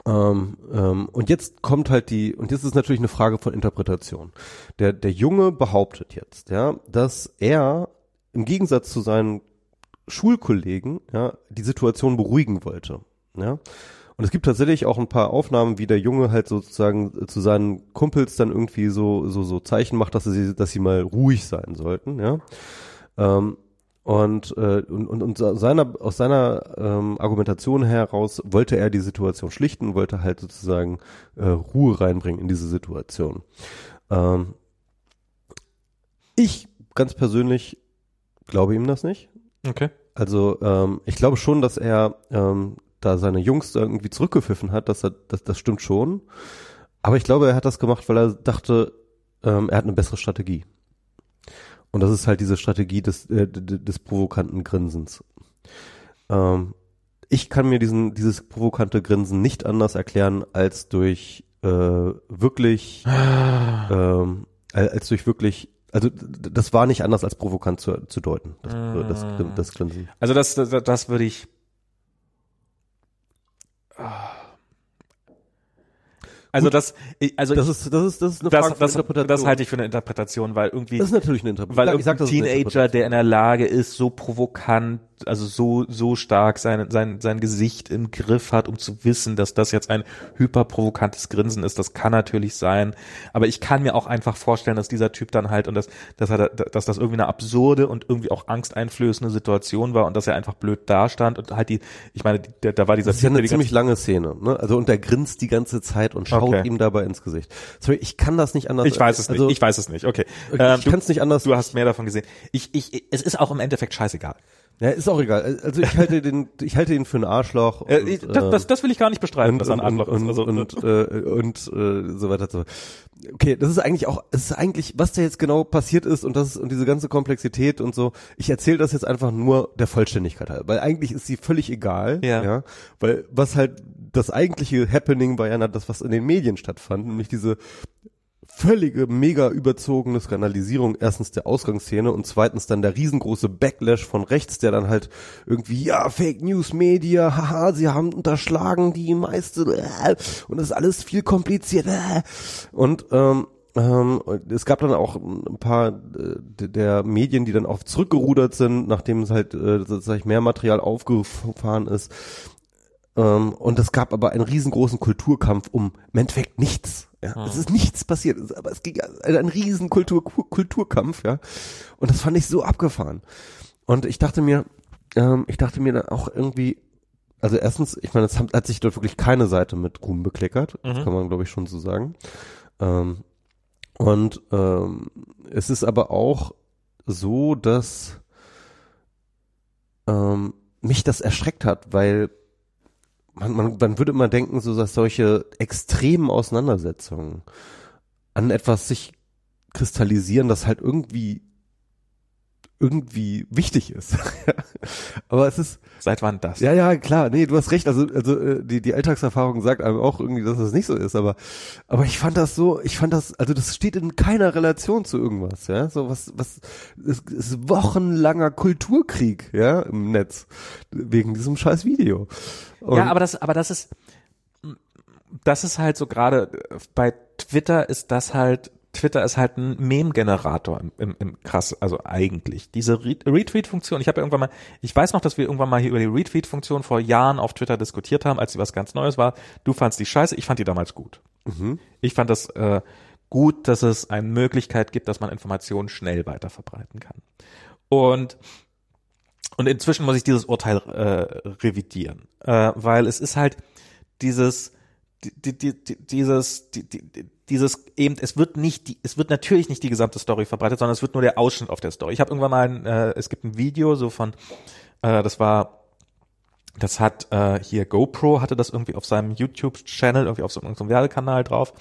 Ähm, ähm, und jetzt kommt halt die, und jetzt ist natürlich eine Frage von Interpretation. Der, der Junge behauptet jetzt, ja, dass er im Gegensatz zu seinen Schulkollegen, ja, die Situation beruhigen wollte, ja. Und es gibt tatsächlich auch ein paar Aufnahmen, wie der Junge halt sozusagen zu seinen Kumpels dann irgendwie so, so, so Zeichen macht, dass sie, dass sie mal ruhig sein sollten, ja. Ähm, und, äh, und, und, und seiner, aus seiner ähm, Argumentation heraus wollte er die Situation schlichten, wollte halt sozusagen äh, Ruhe reinbringen in diese Situation. Ähm, ich ganz persönlich glaube ihm das nicht. Okay. Also ähm, ich glaube schon, dass er ähm, da seine Jungs irgendwie zurückgepfiffen hat, dass er, das, das stimmt schon. Aber ich glaube, er hat das gemacht, weil er dachte, ähm, er hat eine bessere Strategie. Und das ist halt diese Strategie des, äh, des provokanten Grinsens. Ähm, ich kann mir diesen, dieses provokante Grinsen nicht anders erklären als durch äh, wirklich, ähm, al- als durch wirklich, also das war nicht anders als provokant zu, zu deuten, das, das, Mm. das Grinsen. Also das, das, das würde ich. Also Gut. das, ich- also Das ich- ist, das ist, das ist eine das, Frage das, Interpretation. das halte ich für eine Interpretation, weil irgendwie, das ist natürlich eine Interpretation. weil Ich sag, das ist eine Teenager, der in der Lage ist, so provokant, also so, so stark sein, sein, sein Gesicht im Griff hat, um zu wissen, dass das jetzt ein hyperprovokantes Grinsen ist, das kann natürlich sein. Aber ich kann mir auch einfach vorstellen, dass dieser Typ dann halt und das, dass er, dass das irgendwie eine absurde und irgendwie auch angsteinflößende Situation war und dass er einfach blöd dastand und halt die, ich meine, die, da war dieser Das ist ja eine ziemlich lange Szene, ne? Also und der grinst die ganze Zeit und schaut Okay. ihm dabei ins Gesicht. Sorry, ich kann das nicht anders. ich weiß es also, nicht, ich weiß es nicht, okay. Ich Ähm, kann es nicht anders. du hast mehr davon gesehen. Ich, ich, es ist auch im Endeffekt scheißegal. Ja, ist auch egal. Also ich halte den, ich halte ihn für einen Arschloch. Und, Äh, ich- das, ähm, das, das will ich gar nicht bestreiten, und, dass er ein und, Arschloch ist. und, Also, und, äh, und äh, so weiter und so. Okay, das ist eigentlich auch, es ist eigentlich, was da jetzt genau passiert ist und das und diese ganze Komplexität und so. Ich erzähle das jetzt einfach nur der Vollständigkeit halber, weil eigentlich ist sie völlig egal, Ja. ja, weil was halt das eigentliche Happening war ja das, was in den Medien stattfand, nämlich diese völlige, mega überzogene Skandalisierung erstens der Ausgangsszene und zweitens dann der riesengroße Backlash von rechts, der dann halt irgendwie, ja, Fake News Media, haha, sie haben unterschlagen die meiste äh, und das ist alles viel komplizierter. Und ähm, ähm, es gab dann auch ein paar äh, der Medien, die dann auch zurückgerudert sind, nachdem es halt äh, sozusagen mehr Material aufgefahren ist. Ähm, und es gab aber einen riesengroßen Kulturkampf um im Endeffekt nichts. Ja. Es ist nichts passiert, es- aber es ging ein, ein riesen Kultur, Kulturkampf, ja. Und das fand ich so abgefahren. Und ich dachte mir, ähm, ich dachte mir dann auch irgendwie, also erstens, ich meine, es hat, hat sich dort wirklich keine Seite mit Ruhm bekleckert, das Mhm. kann man glaube ich schon so sagen. Ähm, und ähm, es ist aber auch so, dass ähm, mich das erschreckt hat, weil man, man, man würde immer denken, so dass solche extremen Auseinandersetzungen an etwas sich kristallisieren, das halt irgendwie irgendwie wichtig ist. Aber es ist seit wann das? ja, ja, klar, nee, du hast recht. Also, also äh, die die Alltagserfahrung sagt einem auch irgendwie, dass das nicht so ist. Aber, aber ich fand das so, ich fand das, also das steht in keiner Relation zu irgendwas, ja. So was, was, es ist wochenlanger Kulturkrieg, ja, im Netz wegen diesem scheiß Video. Und, ja, aber das, aber das ist, das ist halt so gerade äh, bei Twitter ist das halt, Twitter ist halt ein Meme-Generator im, im, im krass, also eigentlich. Diese Re Retweet-Funktion, ich habe ja irgendwann mal, ich weiß noch, dass wir irgendwann mal hier über die Retweet-Funktion vor Jahren auf Twitter diskutiert haben, als sie was ganz Neues war. Du fandst die scheiße, ich fand die damals gut. Mhm. Ich fand das äh, gut, dass es eine Möglichkeit gibt, dass man Informationen schnell weiter verbreiten kann. Und und inzwischen muss ich dieses Urteil äh, revidieren, äh, weil es ist halt dieses die, die, die, dieses, die, die, dieses eben, es wird nicht, die, es wird natürlich nicht die gesamte Story verbreitet, sondern es wird nur der Ausschnitt auf der Story. Ich habe irgendwann mal, ein, äh, es gibt ein Video so von, äh, das war, das hat äh, hier GoPro hatte das irgendwie auf seinem YouTube-Channel irgendwie auf so, so einem Werbekanal drauf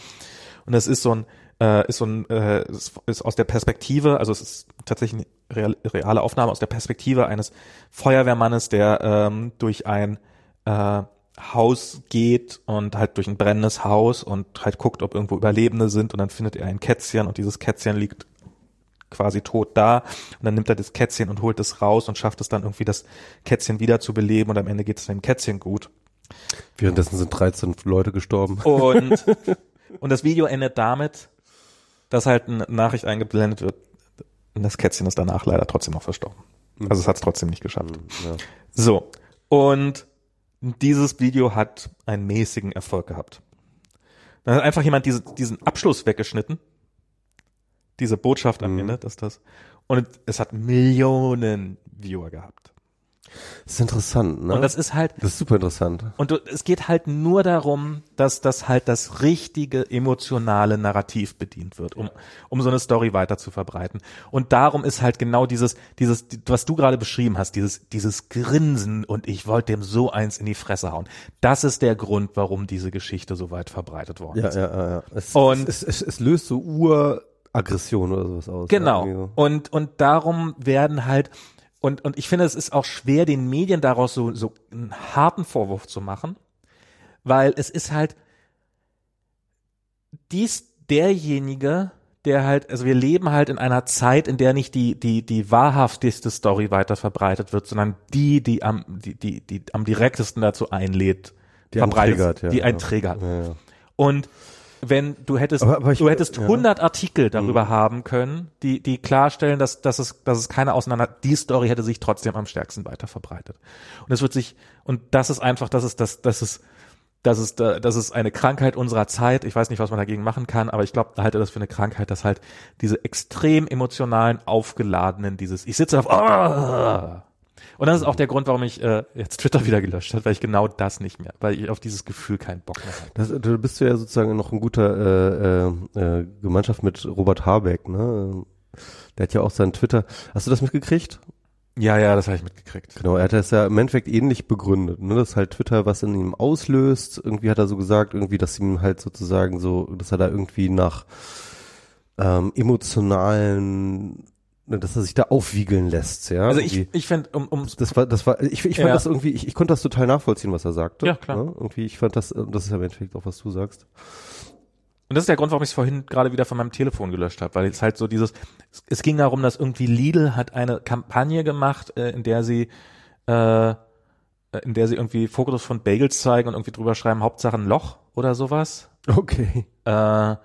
und das ist so ein äh, ist so ein äh, ist aus der Perspektive, also es ist tatsächlich eine reale Aufnahme aus der Perspektive eines Feuerwehrmannes, der ähm, durch ein äh, Haus geht und halt durch ein brennendes Haus und halt guckt, ob irgendwo Überlebende sind und dann findet er ein Kätzchen und dieses Kätzchen liegt quasi tot da und dann nimmt er das Kätzchen und holt es raus und schafft es dann irgendwie das Kätzchen wieder zu beleben und am Ende geht es dem Kätzchen gut. Währenddessen sind 13 Leute gestorben. Und, und das Video endet damit, dass halt eine Nachricht eingeblendet wird und das Kätzchen ist danach leider trotzdem noch verstorben. Also es hat es trotzdem nicht geschafft. Ja. So. Und dieses Video hat einen mäßigen Erfolg gehabt. Dann hat einfach jemand diese, diesen Abschluss weggeschnitten. Diese Botschaft am mhm. Ende, dass das. Und es hat Millionen Viewer gehabt. Das ist interessant, ne? Und das ist halt. Das ist super interessant. Und du, es geht halt nur darum, dass das halt das richtige emotionale Narrativ bedient wird, um, um so eine Story weiter zu verbreiten. Und darum ist halt genau dieses, dieses, was du gerade beschrieben hast, dieses, dieses Grinsen und ich wollte dem so eins in die Fresse hauen. Das ist der Grund, warum diese Geschichte so weit verbreitet worden ja, ist. Ja, ja, ja. Es, und es, es, es löst so Uraggression oder sowas aus. Genau. Und, und darum werden halt, und, und ich finde, es ist auch schwer, den Medien daraus so, so einen harten Vorwurf zu machen, weil es ist halt dies derjenige, der halt, also wir leben halt in einer Zeit, in der nicht die, die, die wahrhaftigste Story weiter verbreitet wird, sondern die, die am, die, die, die am direktesten dazu einlädt, die verbreitet, ja, die ein Träger. Ja, ja. Und wenn du hättest, aber, aber ich, du hättest ja. 100 Artikel darüber mhm. haben können, die, die klarstellen, dass, dass es, dass es keine auseinander, die Story hätte sich trotzdem am stärksten weiter verbreitet. Und es wird sich, und das ist einfach, das ist, das, das ist, das ist, das ist eine Krankheit unserer Zeit. Ich weiß nicht, was man dagegen machen kann, aber ich glaube, da halte das für eine Krankheit, dass halt diese extrem emotionalen, aufgeladenen, dieses, ich sitze auf, oh, und das ist auch der Grund, warum ich äh, jetzt Twitter wieder gelöscht habe, weil ich genau das nicht mehr, weil ich auf dieses Gefühl keinen Bock mehr habe. Das, du bist ja sozusagen noch ein guter äh, äh, Gemeinschaft mit Robert Habeck, ne? Der hat ja auch seinen Twitter. Hast du das mitgekriegt? Ja, ja, das habe ich mitgekriegt. Genau, er hat das ja im Endeffekt ähnlich begründet, ne? Das ist halt Twitter, was in ihm auslöst. Irgendwie hat er so gesagt, irgendwie, dass ihm halt sozusagen so, dass er da irgendwie nach ähm, emotionalen dass er sich da aufwiegeln lässt, ja. Also ich, ich finde, um, um das war, das war, ich, ich fand ja. das irgendwie, ich, ich konnte das total nachvollziehen, was er sagte. Ja, klar. Ne? Irgendwie, ich fand das, das ist ja im Endeffekt auch, was du sagst. Und das ist der Grund, warum ich es vorhin gerade wieder von meinem Telefon gelöscht habe, weil es halt so dieses, es, es, ging darum, dass irgendwie Lidl hat eine Kampagne gemacht, äh, in der sie, äh, in der sie irgendwie Fotos von Bagels zeigen und irgendwie drüber schreiben, Hauptsache ein Loch oder sowas. Okay. Äh,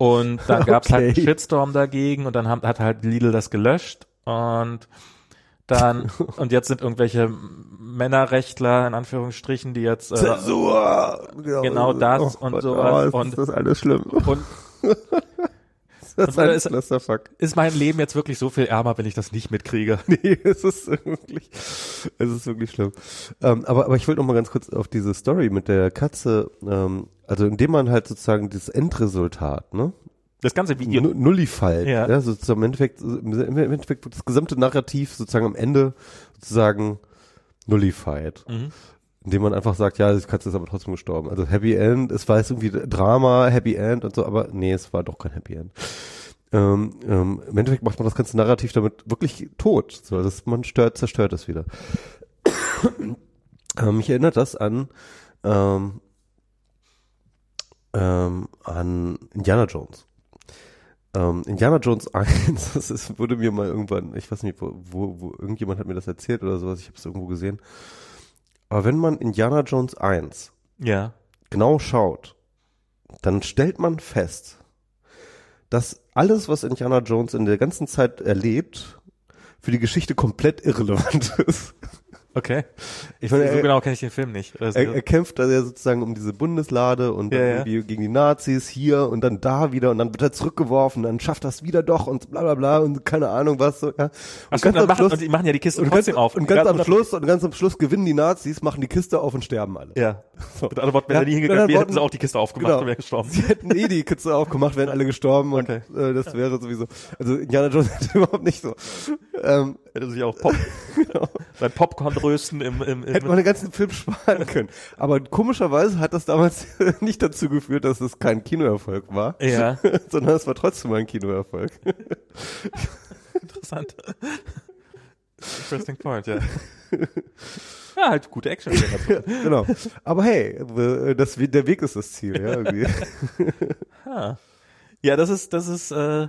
und dann gab es okay. halt einen Shitstorm dagegen und dann haben, hat halt Lidl das gelöscht und dann und jetzt sind irgendwelche Männerrechtler in Anführungsstrichen, die jetzt äh, Zensur genau, genau das oh, und sowas oh, und das ist alles schlimm und das ist, ein ist, ist mein Leben jetzt wirklich so viel ärmer, wenn ich das nicht mitkriege? Nee, es ist wirklich, es ist wirklich schlimm. Ähm, aber, aber ich wollte noch mal ganz kurz auf diese Story mit der Katze, ähm, also indem man halt sozusagen dieses Endresultat, ne? Das ganze Video. Nullified, ja. ja sozusagen im Endeffekt, im Endeffekt wird das gesamte Narrativ sozusagen am Ende sozusagen nullified. Mhm indem man einfach sagt, ja, die Katze ist aber trotzdem gestorben. Also Happy End, es war jetzt irgendwie Drama, Happy End und so, aber nee, es war doch kein Happy End. Ähm, ähm, Im Endeffekt macht man das ganze Narrativ damit wirklich tot. So, dass man stört, zerstört es wieder. ähm, mich erinnert das an ähm, ähm, an Indiana Jones. Ähm, Indiana Jones 1, das ist, wurde mir mal irgendwann, ich weiß nicht, wo, wo, wo irgendjemand hat mir das erzählt oder sowas, ich habe es irgendwo gesehen. Aber wenn man Indiana Jones 1 ja. genau schaut, dann stellt man fest, dass alles, was Indiana Jones in der ganzen Zeit erlebt, für die Geschichte komplett irrelevant ist. Okay. Ich meine, so er, genau kenne ich den Film nicht. Das- er, er kämpft da ja sozusagen um diese Bundeslade und dann Ja, ja. gegen die Nazis hier und dann da wieder und dann wird er zurückgeworfen, dann schafft er es wieder doch und bla bla bla und keine Ahnung was so, ja. Und Ach stimmt, dann machen, und die machen ja die Kiste und ganz, auf. und ganz am unabhängig. Schluss und ganz am Schluss gewinnen die Nazis, machen die Kiste auf und sterben alle. Ja. So. Mit anderen Worten, wenn Ja, er nie hingegangen wäre, hätten sie auch die Kiste aufgemacht Genau. und wäre gestorben. Sie hätten eh die Kiste aufgemacht, wären alle gestorben und Okay. äh, das wäre sowieso. Also Indiana Jones hätte überhaupt nicht so. Ähm, Hätte sich auch Pop, sein Popcorn rösten im, im, hätte man im den ganzen Film sparen können. Aber komischerweise hat das damals nicht dazu geführt, dass es kein Kinoerfolg war, Ja, sondern es war trotzdem ein Kinoerfolg. interessant. Interesting point, ja. Ja, halt gute action genau. Aber hey, das, der Weg ist das Ziel. Ja, irgendwie. Ja, das ist, das ist, äh,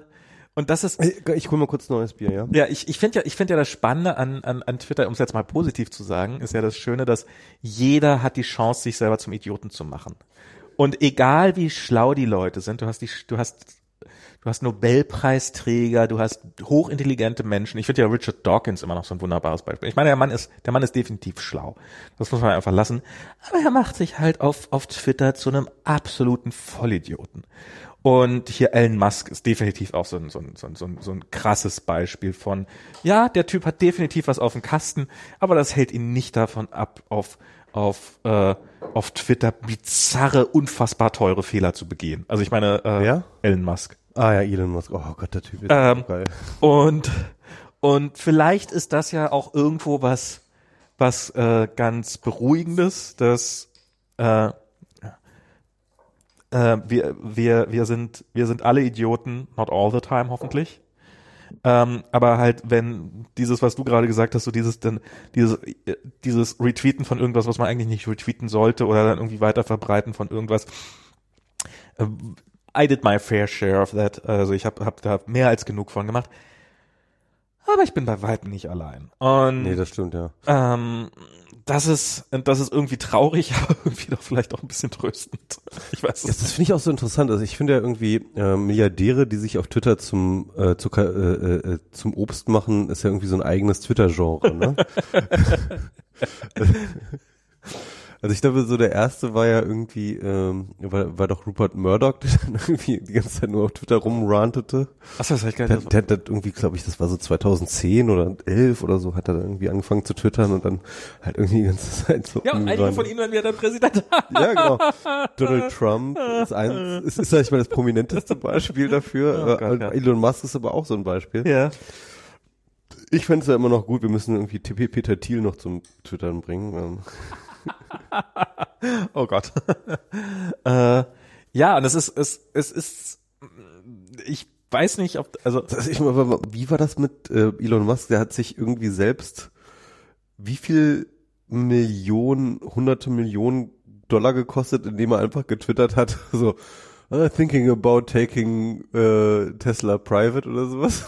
und das ist, Ich, ich hol mal kurz neues Bier, ja. Ja, ich, ich finde ja, ich finde ja das Spannende an, an, an Twitter, um es jetzt mal positiv zu sagen, ist ja das Schöne, dass jeder hat die Chance, sich selber zum Idioten zu machen. Und egal wie schlau die Leute sind, du hast die, du hast, du hast Nobelpreisträger, du hast hochintelligente Menschen. Ich finde ja Richard Dawkins immer noch so ein wunderbares Beispiel. Ich meine, der Mann ist, der Mann ist definitiv schlau. Das muss man einfach lassen. Aber er macht sich halt auf, auf Twitter zu einem absoluten Vollidioten. Und hier Elon Musk ist definitiv auch so ein, so ein, so ein, so ein, so ein krasses Beispiel von, ja, der Typ hat definitiv was auf dem Kasten, aber das hält ihn nicht davon ab, auf, auf, äh, auf Twitter bizarre, unfassbar teure Fehler zu begehen. Also ich meine, äh, Wer? Elon Musk. Ah ja, Elon Musk. Oh Gott, der Typ ist Ähm, geil. Und, und vielleicht ist das ja auch irgendwo was, was äh, ganz Beruhigendes, dass äh, äh, wir, wir, wir, sind, wir sind alle Idioten, not all the time hoffentlich. Ähm, aber halt, wenn dieses, was du gerade gesagt hast, so dieses, dann, dieses, äh, dieses Retweeten von irgendwas, was man eigentlich nicht retweeten sollte oder dann irgendwie weiter verbreiten von irgendwas. Äh, I did my fair share of that. Also ich habe hab da mehr als genug von gemacht. Aber ich bin bei weitem nicht allein. Und Nee, das stimmt, ja. ähm, das ist, das ist irgendwie traurig, aber irgendwie doch vielleicht auch ein bisschen tröstend. Ich weiß es das finde ich auch so interessant. Also ich finde ja irgendwie äh, Milliardäre, die sich auf Twitter zum äh, zu, äh, äh, zum Obst machen, ist ja irgendwie so ein eigenes Twitter-Genre. Ne? also ich glaube, so der erste war ja irgendwie, ähm, war, war doch Rupert Murdoch, der dann irgendwie die ganze Zeit nur auf Twitter rumrantete. Achso, das hab ich gar Der, nicht. der, der hat irgendwie, glaube ich, das war so 2010 oder 11 oder so, hat er dann irgendwie angefangen zu twittern und dann halt irgendwie die ganze Zeit so Ja, und einige von ihnen werden wir dann Präsident. Ja, genau. Donald Trump ist ein, ist, ist sag ich mal das prominenteste Beispiel dafür. Oh Gott, ja. Elon Musk ist aber auch so ein Beispiel. ja. Ich fände es ja immer noch gut, wir müssen irgendwie TP Peter Thiel noch zum Twittern bringen. Oh Gott. äh, ja, und es ist, es, es ist, ich weiß nicht, ob, also, wie war das mit äh, Elon Musk? Der hat sich irgendwie selbst wie viel Millionen, hunderte Millionen Dollar gekostet, indem er einfach getwittert hat, so uh, thinking about taking äh, Tesla private oder sowas.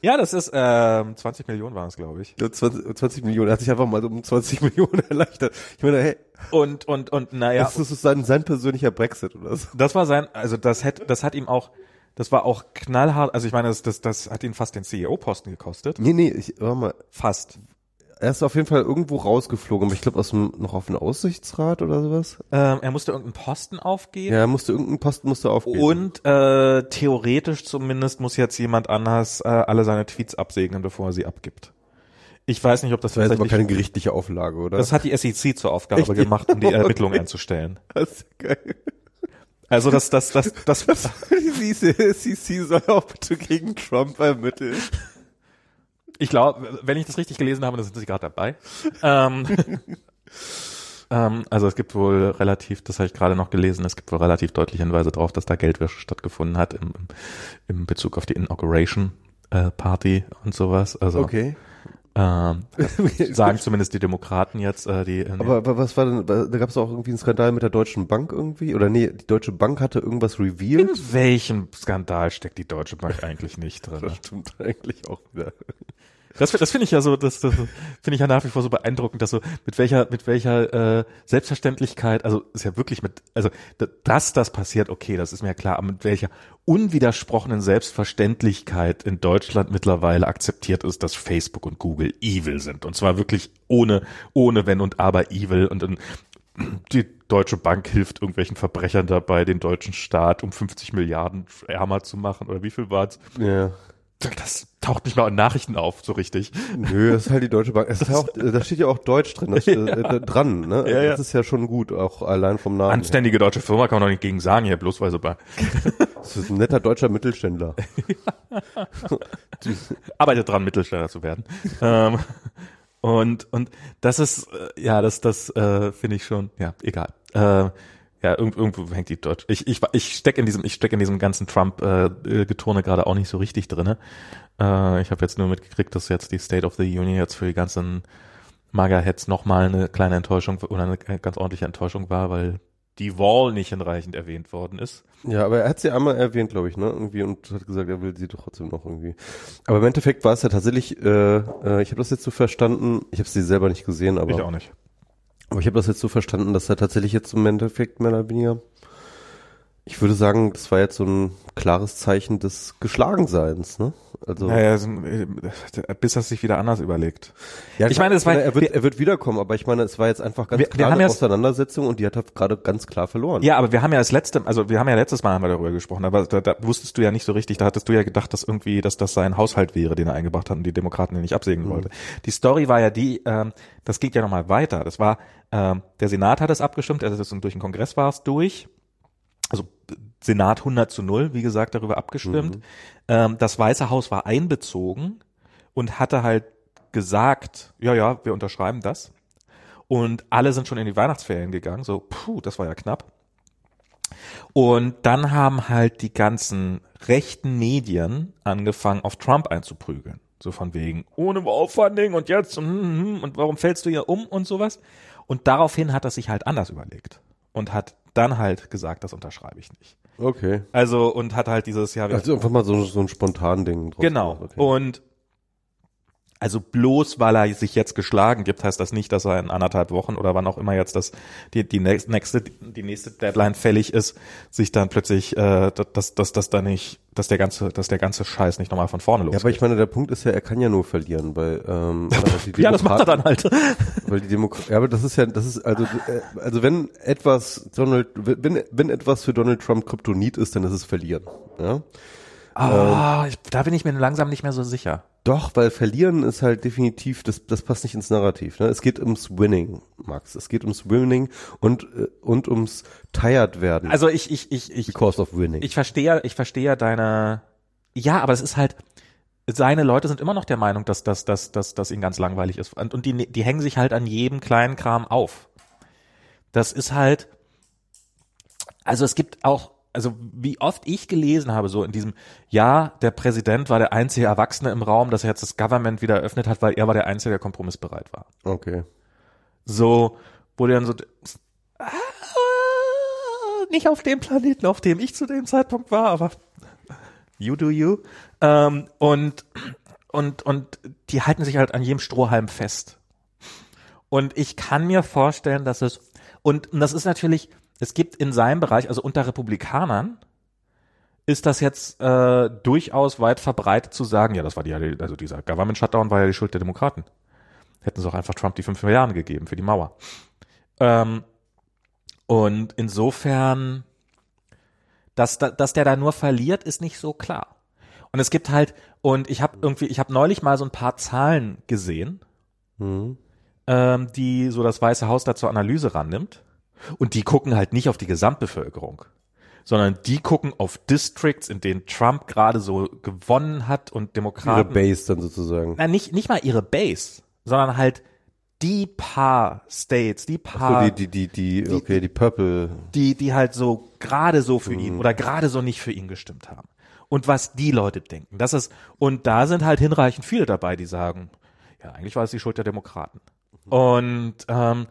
Ja, das ist, ähm, 20 Millionen waren es, glaube ich. Ja, 20, 20 Millionen. Er hat sich einfach mal um 20 Millionen erleichtert. Ich meine, hey, Und, und, und, naja, das ist sein, sein persönlicher Brexit oder so. das war sein, also das hätte, das hat ihm auch, das war auch knallhart, also ich meine, das, das, das hat ihn fast den CEO-Posten gekostet. Nee, nee, ich, warte mal. Fast. Er ist auf jeden Fall irgendwo rausgeflogen, aber ich glaube aus dem, noch auf den Aussichtsrat oder sowas. Ähm, er musste irgendeinen Posten aufgeben. Ja, er musste irgendeinen Posten musste aufgeben. Und äh, theoretisch zumindest muss jetzt jemand anders äh, alle seine Tweets absegnen, bevor er sie abgibt. Ich weiß nicht, ob das das war jetzt aber keine gerichtliche Auflage, oder? Das hat die SEC zur Aufgabe Echt? gemacht, um die Okay. Ermittlungen einzustellen. Das ist geil. Also das, das, das, das, Die SEC soll auch bitte gegen Trump ermitteln. Ich glaube, wenn ich das richtig gelesen habe, dann sind sie gerade dabei. Ähm, ähm, also es gibt wohl relativ, das habe ich gerade noch gelesen, es gibt wohl relativ deutliche Hinweise darauf, dass da Geldwäsche stattgefunden hat im, im, Bezug auf die Inauguration äh, Party und sowas. Also Okay. Ähm, sagen zumindest die Demokraten jetzt, äh, die äh, Aber, aber was war denn, da gab es auch irgendwie einen Skandal mit der Deutschen Bank irgendwie? Oder nee, die Deutsche Bank hatte irgendwas in revealed. welchem Skandal steckt die Deutsche Bank eigentlich nicht drin? Das stimmt eigentlich auch wieder. Das, das finde ich ja so, das, das finde ich ja nach wie vor so beeindruckend, dass so mit welcher, mit welcher äh, Selbstverständlichkeit, also ist ja wirklich mit, also dass das passiert, okay, das ist mir ja klar, aber mit welcher unwidersprochenen Selbstverständlichkeit in Deutschland mittlerweile akzeptiert ist, dass Facebook und Google evil sind. Und zwar wirklich ohne, ohne Wenn und Aber evil und in, die Deutsche Bank hilft irgendwelchen Verbrechern dabei, den deutschen Staat um 50 Milliarden ärmer zu machen. Oder wie viel war's? Ja. Das taucht nicht mal in Nachrichten auf, so richtig. Nö, das ist halt die Deutsche Bank. Es ist auch, da steht ja auch Deutsch drin, das, ja. äh, dran, ne? Ja, ja. Das ist ja schon gut, auch allein vom Namen. Anständige deutsche Firma kann man doch nicht gegen sagen hier, bloß weil sie bei. Das ist ein netter deutscher Mittelständler. Arbeitet dran, Mittelständler zu werden. ähm, und, und das ist, äh, ja, das, das äh, finde ich schon, ja, egal. Äh, ja, irgendwo, irgendwo hängt die Deutsch. Ich, ich, ich stecke in diesem, ich stecke in diesem ganzen Trump-Geturne äh, gerade auch nicht so richtig drinne. Äh, ich habe jetzt nur mitgekriegt, dass jetzt die State of the Union jetzt für die ganzen Magerheads nochmal eine kleine Enttäuschung oder eine ganz ordentliche Enttäuschung war, weil die Wall nicht hinreichend erwähnt worden ist. Ja, aber er hat sie einmal erwähnt, glaube ich, ne? Irgendwie und hat gesagt, er will sie trotzdem noch irgendwie. Aber im Endeffekt war es ja tatsächlich, äh, äh, ich habe das jetzt so verstanden, ich habe sie selber nicht gesehen, aber. Ich auch nicht. Aber ich habe das jetzt so verstanden, dass er tatsächlich jetzt im Endeffekt mehr oder weniger ich würde sagen, das war jetzt so ein klares Zeichen des Geschlagenseins, ne? Also naja, äh, bis er sich wieder anders überlegt. Ja, ich meine, es war er wird, er wird wiederkommen, aber ich meine, es war jetzt einfach ganz wir, klar eine Auseinandersetzung und die hat er gerade ganz klar verloren. Ja, aber wir haben ja das letzte, also wir haben ja letztes Mal haben wir darüber gesprochen, aber da, da wusstest du ja nicht so richtig, da hattest du ja gedacht, dass irgendwie, dass das sein Haushalt wäre, den er eingebracht hat und die Demokraten den nicht absägen mhm. wollte. Die Story war ja die, ähm, das geht ja nochmal weiter. Das war, ähm, der Senat hat es abgestimmt, also durch den Kongress war es durch also Senat 100 zu 0, wie gesagt, darüber abgestimmt. Mhm. Ähm, das Weiße Haus war einbezogen und hatte halt gesagt, ja, ja, wir unterschreiben das. Und alle sind schon in die Weihnachtsferien gegangen, so, puh, das war ja knapp. Und dann haben halt die ganzen rechten Medien angefangen, auf Trump einzuprügeln. So von wegen, ohne Aufwanding und jetzt, und, und warum fällst du hier um und sowas. Und daraufhin hat er sich halt anders überlegt und hat dann halt gesagt, das unterschreibe ich nicht. Okay. Also und hat halt dieses Jahr. Also einfach mal so, so ein spontan Ding. Genau. Okay. Und also bloß weil er sich jetzt geschlagen gibt, heißt das nicht, dass er in anderthalb Wochen oder wann auch immer jetzt das die die nächste die nächste Deadline fällig ist, sich dann plötzlich äh, dass dass das da nicht, dass der ganze dass der ganze Scheiß nicht nochmal von vorne losgeht. Ja, aber ich meine, der Punkt ist ja, er kann ja nur verlieren, weil ähm, ja, das macht er dann halt. weil die Demokraten, ja, aber das ist ja das ist also äh, also wenn etwas Donald wenn wenn etwas für Donald Trump Kryptonit ist, dann ist es verlieren, ja. Ah, ähm, da bin ich mir langsam nicht mehr so sicher. Doch, weil verlieren ist halt definitiv, das, das passt nicht ins Narrativ. Ne? Es geht ums Winning, Max. Es geht ums Winning und, äh, und ums Tired werden. Also ich, ich, ich, ich. Because of winning. Ich verstehe, ich verstehe deine, ja, aber es ist halt, seine Leute sind immer noch der Meinung, dass, dass, dass, dass, dass ihnen ganz langweilig ist. Und, und die, die hängen sich halt an jedem kleinen Kram auf. Das ist halt, also es gibt auch, also wie oft ich gelesen habe, so in diesem, ja, der Präsident war der einzige Erwachsene im Raum, dass er jetzt das Government wieder eröffnet hat, weil er war der Einzige, der kompromissbereit war. Okay. So, wo der dann so, ah, nicht auf dem Planeten, auf dem ich zu dem Zeitpunkt war, aber you do you. Ähm, und, und, und die halten sich halt an jedem Strohhalm fest. Und ich kann mir vorstellen, dass es, und, und das ist natürlich, es gibt in seinem Bereich, also unter Republikanern, ist das jetzt äh, durchaus weit verbreitet zu sagen, ja, das war die, also dieser Government Shutdown war ja die Schuld der Demokraten. Hätten sie auch einfach Trump die fünf Milliarden gegeben für die Mauer. Ähm, und insofern, dass, dass der da nur verliert, ist nicht so klar. Und es gibt halt, und ich habe irgendwie, ich habe neulich mal so ein paar Zahlen gesehen, mhm. ähm, die so das Weiße Haus da zur Analyse rannimmt. Und die gucken halt nicht auf die Gesamtbevölkerung, sondern die gucken auf Districts, in denen Trump gerade so gewonnen hat und Demokraten. Ihre Base dann sozusagen. Na, nicht, nicht mal ihre Base, sondern halt die paar States, die paar. So, die, die, die, die, okay, die Purple. Die, die halt so gerade so für mhm. ihn oder gerade so nicht für ihn gestimmt haben. Und was die Leute denken. Das ist, und da sind halt hinreichend viele dabei, die sagen, ja, eigentlich war es die Schuld der Demokraten. Und ähm,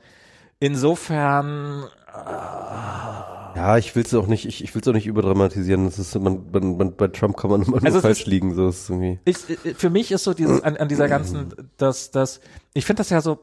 Insofern. Äh, ja, ich will es auch nicht, ich, ich will es auch nicht überdramatisieren. Das ist, man, man, man, bei Trump kann man immer Also nur falsch ist- liegen. So ist irgendwie. ich, ich- für mich ist so dieses an, an dieser ganzen, das, das, ich finde das ja so,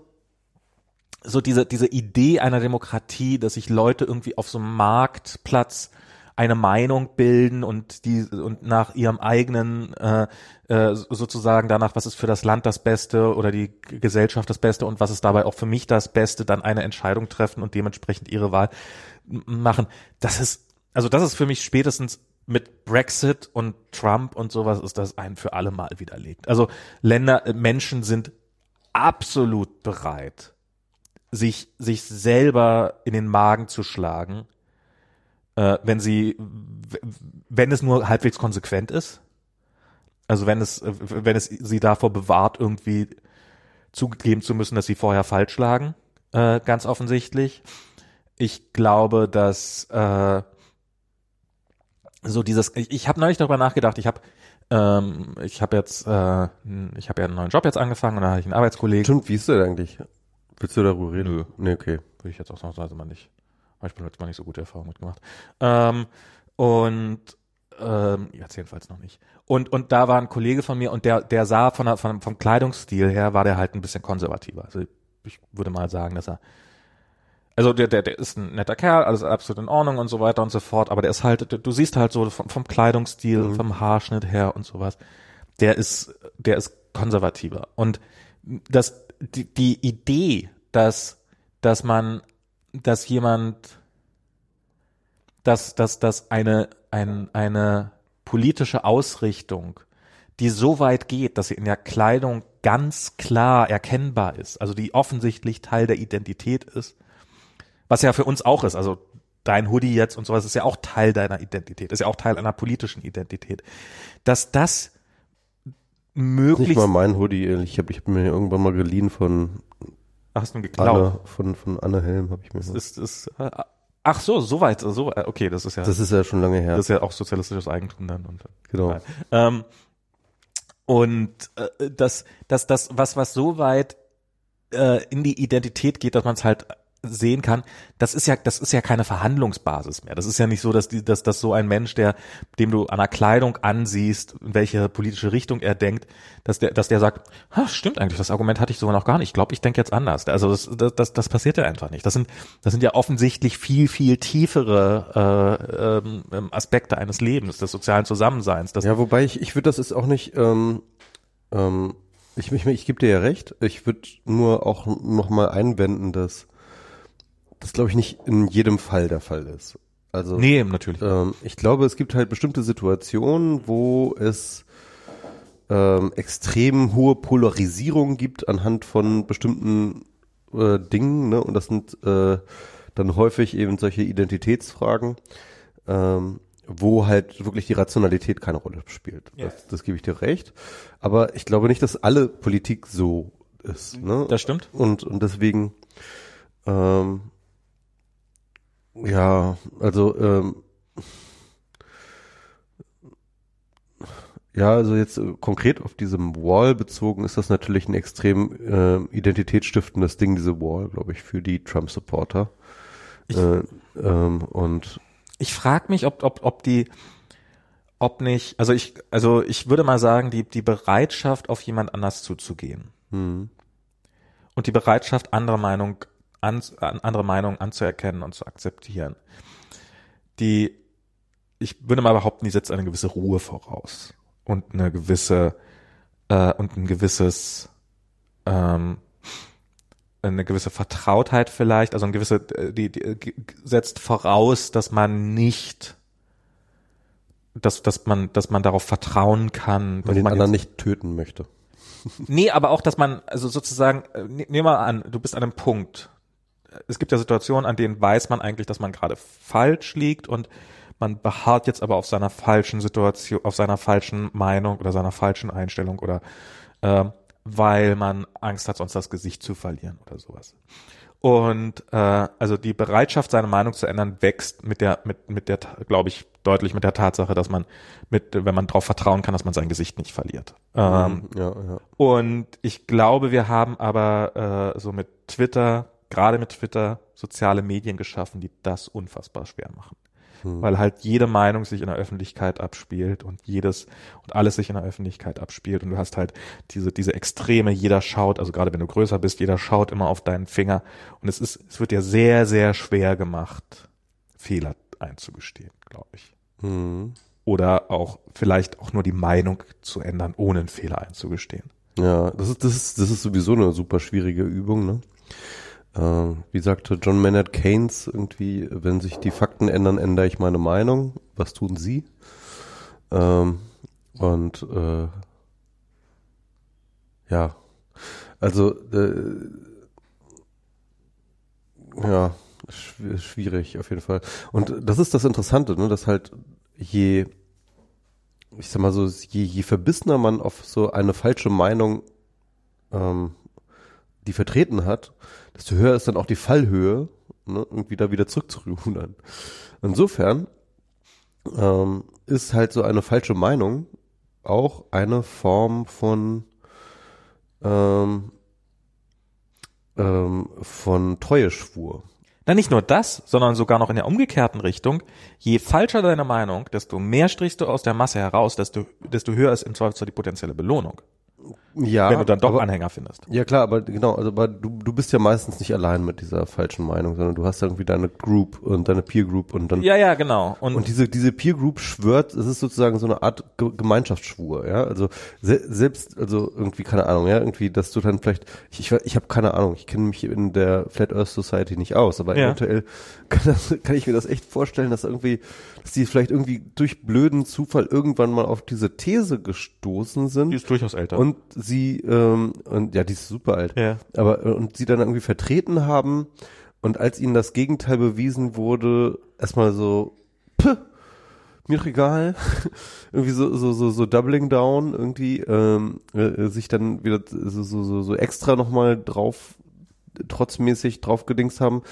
so diese, diese Idee einer Demokratie, dass sich Leute irgendwie auf so einem Marktplatz eine Meinung bilden und die und nach ihrem eigenen äh, äh, sozusagen danach, was ist für das Land das Beste oder die Gesellschaft das Beste und was ist dabei auch für mich das Beste, dann eine Entscheidung treffen und dementsprechend ihre Wahl machen. Das ist also das ist für mich spätestens mit Brexit und Trump und sowas ist das ein für alle Mal widerlegt. Also Länder, äh, Menschen sind absolut bereit, sich, sich selber in den Magen zu schlagen, äh, wenn sie, wenn es nur halbwegs konsequent ist. Also wenn es, wenn es sie davor bewahrt, irgendwie zugeben zu müssen, dass sie vorher falsch lagen, äh, ganz offensichtlich. Ich glaube, dass äh, so dieses, ich, ich habe neulich darüber nachgedacht, ich habe ähm, ich habe jetzt, äh, ich habe ja einen neuen Job jetzt angefangen und da habe ich einen Arbeitskollegen. Stimmt, wie ist der eigentlich? Willst du darüber reden? Nö. Nee, okay. Würde ich jetzt ausnahmsweise mal nicht. Habe ich beim letzten Mal nicht so gute Erfahrungen mitgemacht. Ähm, und ähm, jetzt jedenfalls noch nicht. Und und da war ein Kollege von mir und der der sah von der, von vom Kleidungsstil her war der halt ein bisschen konservativer. Also ich würde mal sagen, dass er also der, der, der ist ein netter Kerl, alles absolut in Ordnung und so weiter und so fort, aber der ist halt, du, siehst halt so vom, vom Kleidungsstil, Mhm. vom Haarschnitt her und sowas, der ist, der ist konservativer. Und das, die, die Idee, dass, dass man, dass jemand, dass, dass, dass eine, ein, eine politische Ausrichtung, die so weit geht, dass sie in der Kleidung ganz klar erkennbar ist, also die offensichtlich Teil der Identität ist, was ja für uns auch ist, also dein Hoodie jetzt und sowas ist ja auch Teil deiner Identität, ist ja auch Teil einer politischen Identität, dass das Nicht möglichst, mal mein Hoodie. Ich habe ich hab mir irgendwann mal geliehen von Ach, hast du geklaut? Anne, von, von Anne Helm, habe ich mir. Das ist, ist, äh, ach so, so weit, so, okay, das ist ja, Das ist ja schon lange her. das ist ja auch sozialistisches Eigentum dann und genau. Ähm, und äh, das, das, das, was, was so weit äh, in die Identität geht, dass man es halt sehen kann, das ist ja, das ist ja keine Verhandlungsbasis mehr. Das ist ja nicht so, dass die, dass, dass so ein Mensch, der, dem du an der Kleidung ansiehst, in welche politische Richtung er denkt, dass der, dass der sagt, ha, stimmt eigentlich, das Argument hatte ich so noch gar nicht. Ich glaube, ich denke jetzt anders. Also das, das, das, das passiert ja einfach nicht. Das sind, das sind ja offensichtlich viel, viel tiefere äh, ähm, ähm, Aspekte eines Lebens, des sozialen Zusammenseins. Ja, wobei ich, ich würde das ist auch nicht, ähm, ähm, ich, ich, ich gebe dir ja recht, ich würde nur auch noch mal einwenden, dass das glaube ich nicht in jedem Fall der Fall ist. Also Nee, natürlich. ähm, ich glaube, es gibt halt bestimmte Situationen, wo es ähm, extrem hohe Polarisierung gibt anhand von bestimmten äh, Dingen, ne? Und das sind äh, dann häufig eben solche Identitätsfragen, ähm, wo halt wirklich die Rationalität keine Rolle spielt. Ja. Das, das gebe ich dir recht. Aber ich glaube nicht, dass alle Politik so ist. Ne? Das stimmt. Und, und deswegen, ähm, ja, also, ähm, ja, also jetzt äh, konkret auf diesem Wall bezogen ist das natürlich ein extrem äh, identitätsstiftendes Ding, diese Wall, glaube ich, für die Trump-Supporter. Ich- Äh, ähm, und Ich frage mich, ob, ob, ob die, ob nicht, also ich, also ich würde mal sagen, die, die Bereitschaft, auf jemand anders zuzugehen hm, und die Bereitschaft, andere Meinung, an, an, andere Meinungen anzuerkennen und zu akzeptieren, die, ich würde mal behaupten, die setzt eine gewisse Ruhe voraus und eine gewisse, äh, und ein gewisses, ähm, eine gewisse Vertrautheit vielleicht, also eine gewisse, äh, die, die äh, setzt voraus, dass man nicht, dass, dass man, dass man darauf vertrauen kann, dass man den man anderen jetzt- nicht töten möchte. Nee, aber auch, dass man, also sozusagen, äh, ne- nehm mal an, du bist an einem Punkt. Es gibt ja Situationen, an denen weiß man eigentlich, dass man gerade falsch liegt und man beharrt jetzt aber auf seiner falschen Situation, auf seiner falschen Meinung oder seiner falschen Einstellung oder ähm, weil man Angst hat, sonst das Gesicht zu verlieren oder sowas. Und äh, also die Bereitschaft, seine Meinung zu ändern, wächst mit der, mit, mit der, glaube ich, deutlich mit der Tatsache, dass man mit, wenn man darauf vertrauen kann, dass man sein Gesicht nicht verliert. Ähm, ja, ja. und ich glaube, wir haben aber äh, so mit Twitter, gerade mit Twitter, soziale Medien geschaffen, die das unfassbar schwer machen. hm. weil halt jede Meinung sich in der Öffentlichkeit abspielt und jedes und alles sich in der Öffentlichkeit abspielt und du hast halt diese diese Extreme, jeder schaut, also gerade wenn du größer bist, jeder schaut immer auf deinen Finger und es ist es wird dir sehr sehr schwer gemacht, Fehler einzugestehen, glaube ich. Hm. Oder auch vielleicht auch nur die Meinung zu ändern, ohne einen Fehler einzugestehen. Ja, das ist das ist das ist sowieso eine super schwierige Übung, ne? Äh, wie sagte John Maynard Keynes irgendwie, wenn sich die Fakten ändern, ändere ich meine Meinung. Was tun Sie? Ähm, und äh, ja, also äh, ja, schwierig auf jeden Fall. Und das ist das Interessante, ne, dass halt je, ich sag mal so, je, je verbissener man auf so eine falsche Meinung ähm, die vertreten hat, desto höher ist dann auch die Fallhöhe, ne, irgendwie da wieder zurückzurudern. Insofern ähm, ist halt so eine falsche Meinung auch eine Form von ähm, ähm, von Treueschwur. Na, nicht nur das, sondern sogar noch in der umgekehrten Richtung. Je falscher deine Meinung, desto mehr strichst du aus der Masse heraus, desto, desto höher ist im Zweifelsfall die potenzielle Belohnung. Ja. Wenn du dann doch aber, Anhänger findest. Ja klar, aber genau, also aber du, du bist ja meistens nicht allein mit dieser falschen Meinung, sondern du hast irgendwie deine Group und deine Peer Group und dann. Ja, ja, genau. Und, und diese, diese Peer Group schwört, es ist sozusagen so eine Art Gemeinschaftsschwur, ja. Also se selbst, also irgendwie, keine Ahnung, ja, irgendwie, dass du dann vielleicht, ich, ich, ich habe keine Ahnung, ich kenne mich in der Flat Earth Society nicht aus, aber ja. eventuell kann, das, kann ich mir das echt vorstellen, dass irgendwie, dass die vielleicht irgendwie durch blöden Zufall irgendwann mal auf diese These gestoßen sind. Die ist durchaus älter. Und sie, ähm, und ja, die ist super alt. Ja. Aber, äh, und sie dann irgendwie vertreten haben und als ihnen das Gegenteil bewiesen wurde, erstmal so, puh, mir doch egal, irgendwie so, so, so, so doubling down, irgendwie, ähm, äh, sich dann wieder so, so, so extra nochmal drauf, trotzmäßig draufgedingst haben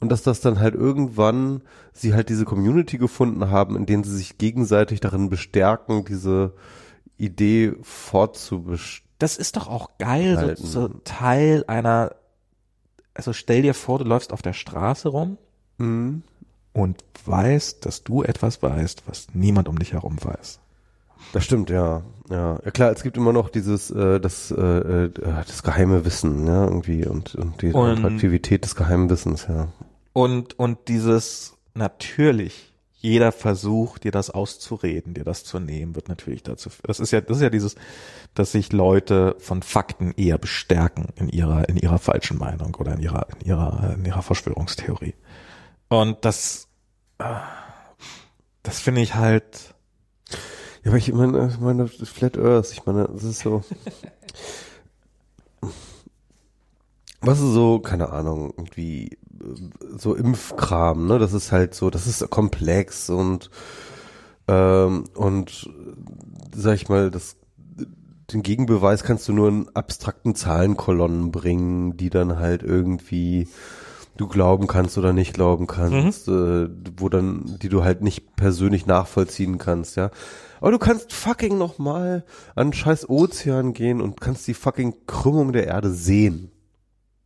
und dass das dann halt irgendwann sie halt diese Community gefunden haben, in denen sie sich gegenseitig darin bestärken, diese Idee fortzubestehen das ist doch auch geil, so, so Teil einer, also stell dir vor, du läufst auf der Straße rum mhm. und weißt, dass du etwas weißt, was niemand um dich herum weiß. Das stimmt, ja. Ja, ja klar, es gibt immer noch dieses, äh, das, äh, äh das geheime Wissen, ja, irgendwie und, und die und, Attraktivität des geheimen Wissens, ja. Und, und dieses natürlich jeder Versuch, dir das auszureden, dir das zu nehmen, wird natürlich dazu. Das ist ja, das ist ja dieses, dass sich Leute von Fakten eher bestärken in ihrer, in ihrer falschen Meinung oder in ihrer, in ihrer, in ihrer Verschwörungstheorie. Und das, das finde ich halt. Ja, aber ich meine, ich meine, Flat Earth, ich meine, das ist so. was ist so, keine Ahnung, irgendwie so Impfkram, ne? Das ist halt so, das ist komplex und ähm, und sag ich mal, das den Gegenbeweis kannst du nur in abstrakten Zahlenkolonnen bringen, die dann halt irgendwie du glauben kannst oder nicht glauben kannst, mhm. äh, wo dann, die du halt nicht persönlich nachvollziehen kannst, ja. Aber du kannst fucking nochmal an scheiß Ozean gehen und kannst die fucking Krümmung der Erde sehen.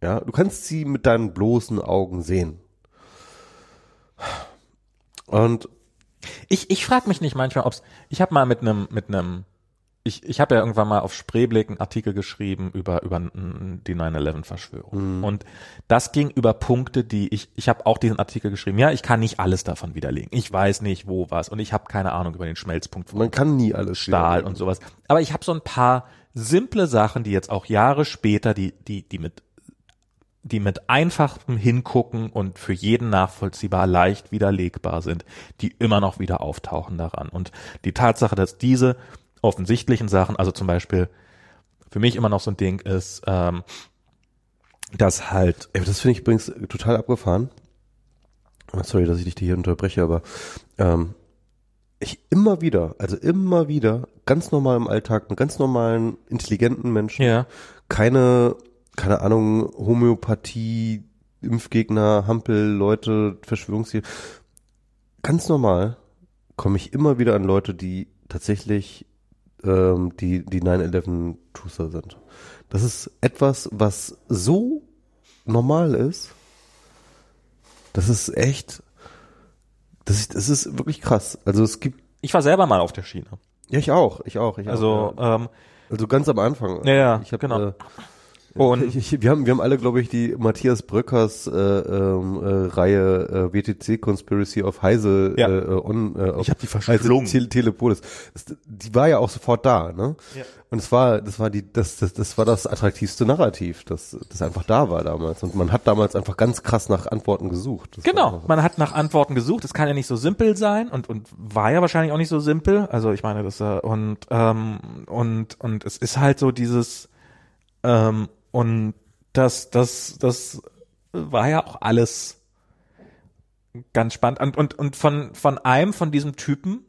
Ja, du kannst sie mit deinen bloßen Augen sehen. Und ich, ich frage mich nicht manchmal, ob's. Ich habe mal mit einem mit einem ich, ich habe ja irgendwann mal auf Spreeblick einen Artikel geschrieben über über die 9/11-Verschwörung mhm. und das ging über Punkte, die ich ich habe auch diesen Artikel geschrieben. Ja, ich kann nicht alles davon widerlegen. Ich weiß nicht wo was und ich habe keine Ahnung über den Schmelzpunkt. Man kann nie alles Stahl und sowas. Aber ich habe so ein paar simple Sachen, die jetzt auch Jahre später, die die die mit die mit einfachem Hingucken und für jeden nachvollziehbar leicht widerlegbar sind, die immer noch wieder auftauchen daran. Und die Tatsache, dass diese offensichtlichen Sachen, also zum Beispiel für mich immer noch so ein Ding ist, ähm, dass halt. Das finde ich übrigens total abgefahren. Sorry, dass ich dich hier unterbreche, aber ähm, ich immer wieder, also immer wieder, ganz normal im Alltag, mit ganz normalen, intelligenten Menschen, ja. keine keine Ahnung, Homöopathie, Impfgegner, Hampel, Leute, Verschwörungstheorien. Ganz normal komme ich immer wieder an Leute, die tatsächlich ähm, die, die 9-11-Truther sind. Das ist etwas, was so normal ist, das ist echt, Das ist, das ist wirklich krass. Also es gibt. Ich war selber mal auf der Schiene. Ja, ich auch, ich auch. Ich also, auch, ja. ähm, also ganz am Anfang. Ja, ja ich hab, genau. Äh, und ich, ich, wir haben wir haben alle glaube ich die Matthias Bröckers äh, ähm, äh, Reihe äh, WTC Conspiracy of Heise ja. äh, on äh, ich habe die verschlungen. Tele Telepolis. Das, die war ja auch sofort da ne? Ja. und es war das war die das, das das war das attraktivste Narrativ das das einfach da war damals. Und man hat damals einfach ganz krass nach Antworten gesucht. Das genau. man hat nach Antworten gesucht. Es kann ja nicht so simpel sein und und war ja wahrscheinlich auch nicht so simpel. Also ich meine das äh, und ähm, und und es ist halt so dieses ähm, und das, das, das war ja auch alles ganz spannend. Und, und, und von, von einem von diesem Typen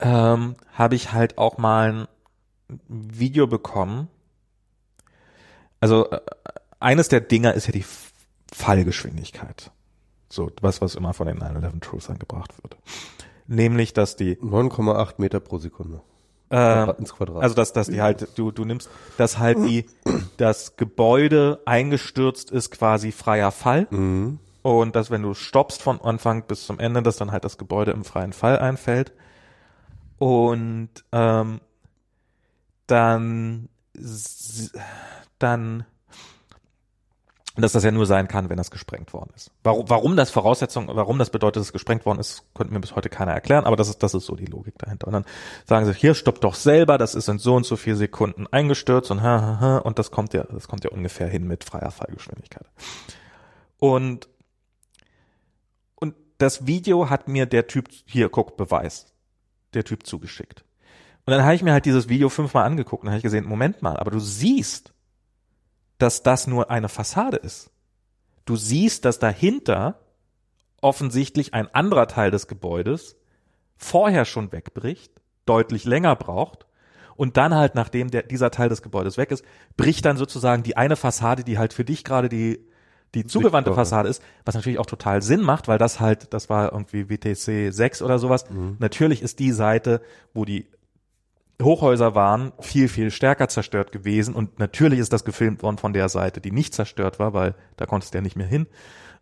ähm, habe ich halt auch mal ein Video bekommen. Also äh, eines der Dinger ist ja die Fallgeschwindigkeit. So, was, was immer von den 9-11 Truths angebracht wird. Nämlich, dass die 9,8 Meter pro Sekunde. Ähm, ins Quadrat. Also dass, dass die halt, du, du nimmst, dass halt die, das Gebäude eingestürzt ist, quasi freier Fall. Mhm. Und dass wenn du stoppst von Anfang bis zum Ende, dass dann halt das Gebäude im freien Fall einfällt. Und ähm, dann dann dass das ja nur sein kann, wenn das gesprengt worden ist. Warum, warum das Voraussetzung, warum das bedeutet, dass es gesprengt worden ist, könnte mir bis heute keiner erklären, aber das ist, das ist so die Logik dahinter. Und dann sagen sie, hier stoppt doch selber, das ist in so und so vier Sekunden eingestürzt und ha, ha, ha, und das kommt ja, das kommt ja ungefähr hin mit freier Fallgeschwindigkeit. Und, und das Video hat mir der Typ, hier, guck, Beweis, der Typ zugeschickt. Und dann habe ich mir halt dieses Video fünfmal angeguckt und habe ich gesehen, Moment mal, aber du siehst, dass das nur eine Fassade ist. Du siehst, dass dahinter offensichtlich ein anderer Teil des Gebäudes vorher schon wegbricht, deutlich länger braucht und dann halt, nachdem der, dieser Teil des Gebäudes weg ist, bricht dann sozusagen die eine Fassade, die halt für dich gerade die, die zugewandte Fassade ist, was natürlich auch total Sinn macht, weil das halt, das war irgendwie WTC 6 oder sowas. Mhm. Natürlich ist die Seite, wo die Hochhäuser waren viel, viel stärker zerstört gewesen und natürlich ist das gefilmt worden von der Seite, die nicht zerstört war, weil da konntest du ja nicht mehr hin.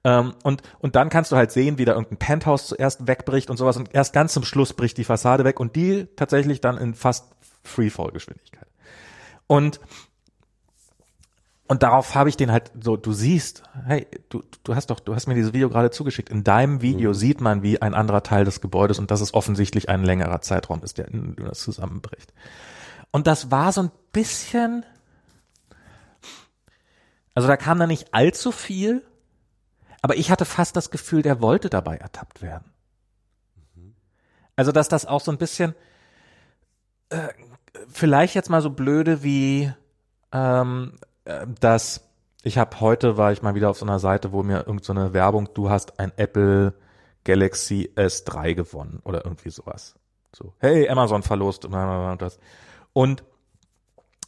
Ähm, und, und dann kannst du halt sehen, wie da irgendein Penthouse zuerst wegbricht und sowas und erst ganz zum Schluss bricht die Fassade weg und die tatsächlich dann in fast Freefall-Geschwindigkeit. Und und darauf habe ich den halt so, du siehst, hey, du, du hast doch, du hast mir dieses Video gerade zugeschickt. In deinem Video mhm. sieht man, wie ein anderer Teil des Gebäudes und das ist offensichtlich ein längerer Zeitraum ist, der das zusammenbricht. Und das war so ein bisschen, also da kam da nicht allzu viel, aber ich hatte fast das Gefühl, der wollte dabei ertappt werden. Also, dass das auch so ein bisschen, äh, vielleicht jetzt mal so blöde wie, ähm, äh, dass ich habe heute war ich mal wieder auf so einer Seite, wo mir irgendeine so Werbung, du hast ein Apple Galaxy S3 gewonnen oder irgendwie sowas. So, hey, Amazon verlost und das. Und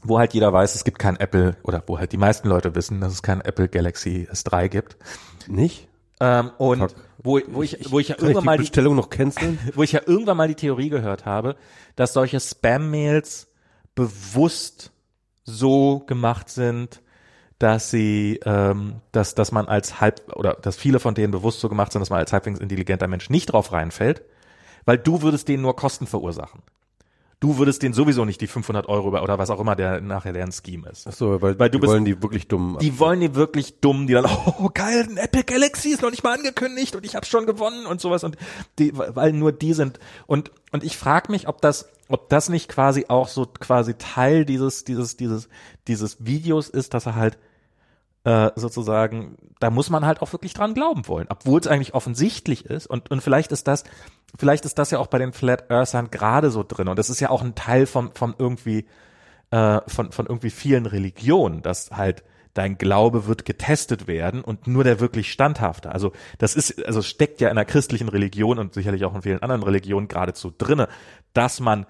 wo halt jeder weiß, es gibt kein Apple oder wo halt die meisten Leute wissen, dass es kein Apple Galaxy S3 gibt. Nicht? Ähm, und Fuck. wo, wo ich, wo ich ja irgendwann ich mal die Bestellung noch canceln? wo ich ja irgendwann mal die Theorie gehört habe, dass solche Spam-Mails bewusst so gemacht sind, dass sie, ähm, dass, dass man als halb oder dass viele von denen bewusst so gemacht sind, dass man als halbwegs intelligenter Mensch nicht drauf reinfällt, weil du würdest denen nur Kosten verursachen. Du würdest denen sowieso nicht die 500 Euro oder was auch immer der nachher deren Scheme ist. Ach so, weil, weil du die bist, wollen die wirklich dumm. Die wollen die wirklich dumm, die dann oh geil, ein Apple Galaxy ist noch nicht mal angekündigt und ich habe schon gewonnen und sowas und die, weil nur die sind und und ich frage mich, ob das ob das nicht quasi auch so quasi Teil dieses dieses dieses dieses Videos ist, dass er halt äh, sozusagen, da muss man halt auch wirklich dran glauben wollen, obwohl es eigentlich offensichtlich ist und und vielleicht ist das vielleicht ist das ja auch bei den Flat Earthern gerade so drin und das ist ja auch ein Teil von von irgendwie äh, von von irgendwie vielen Religionen, dass halt dein Glaube wird getestet werden und nur der wirklich standhafte. Also das ist, also steckt ja in der christlichen Religion und sicherlich auch in vielen anderen Religionen geradezu drinne, dass man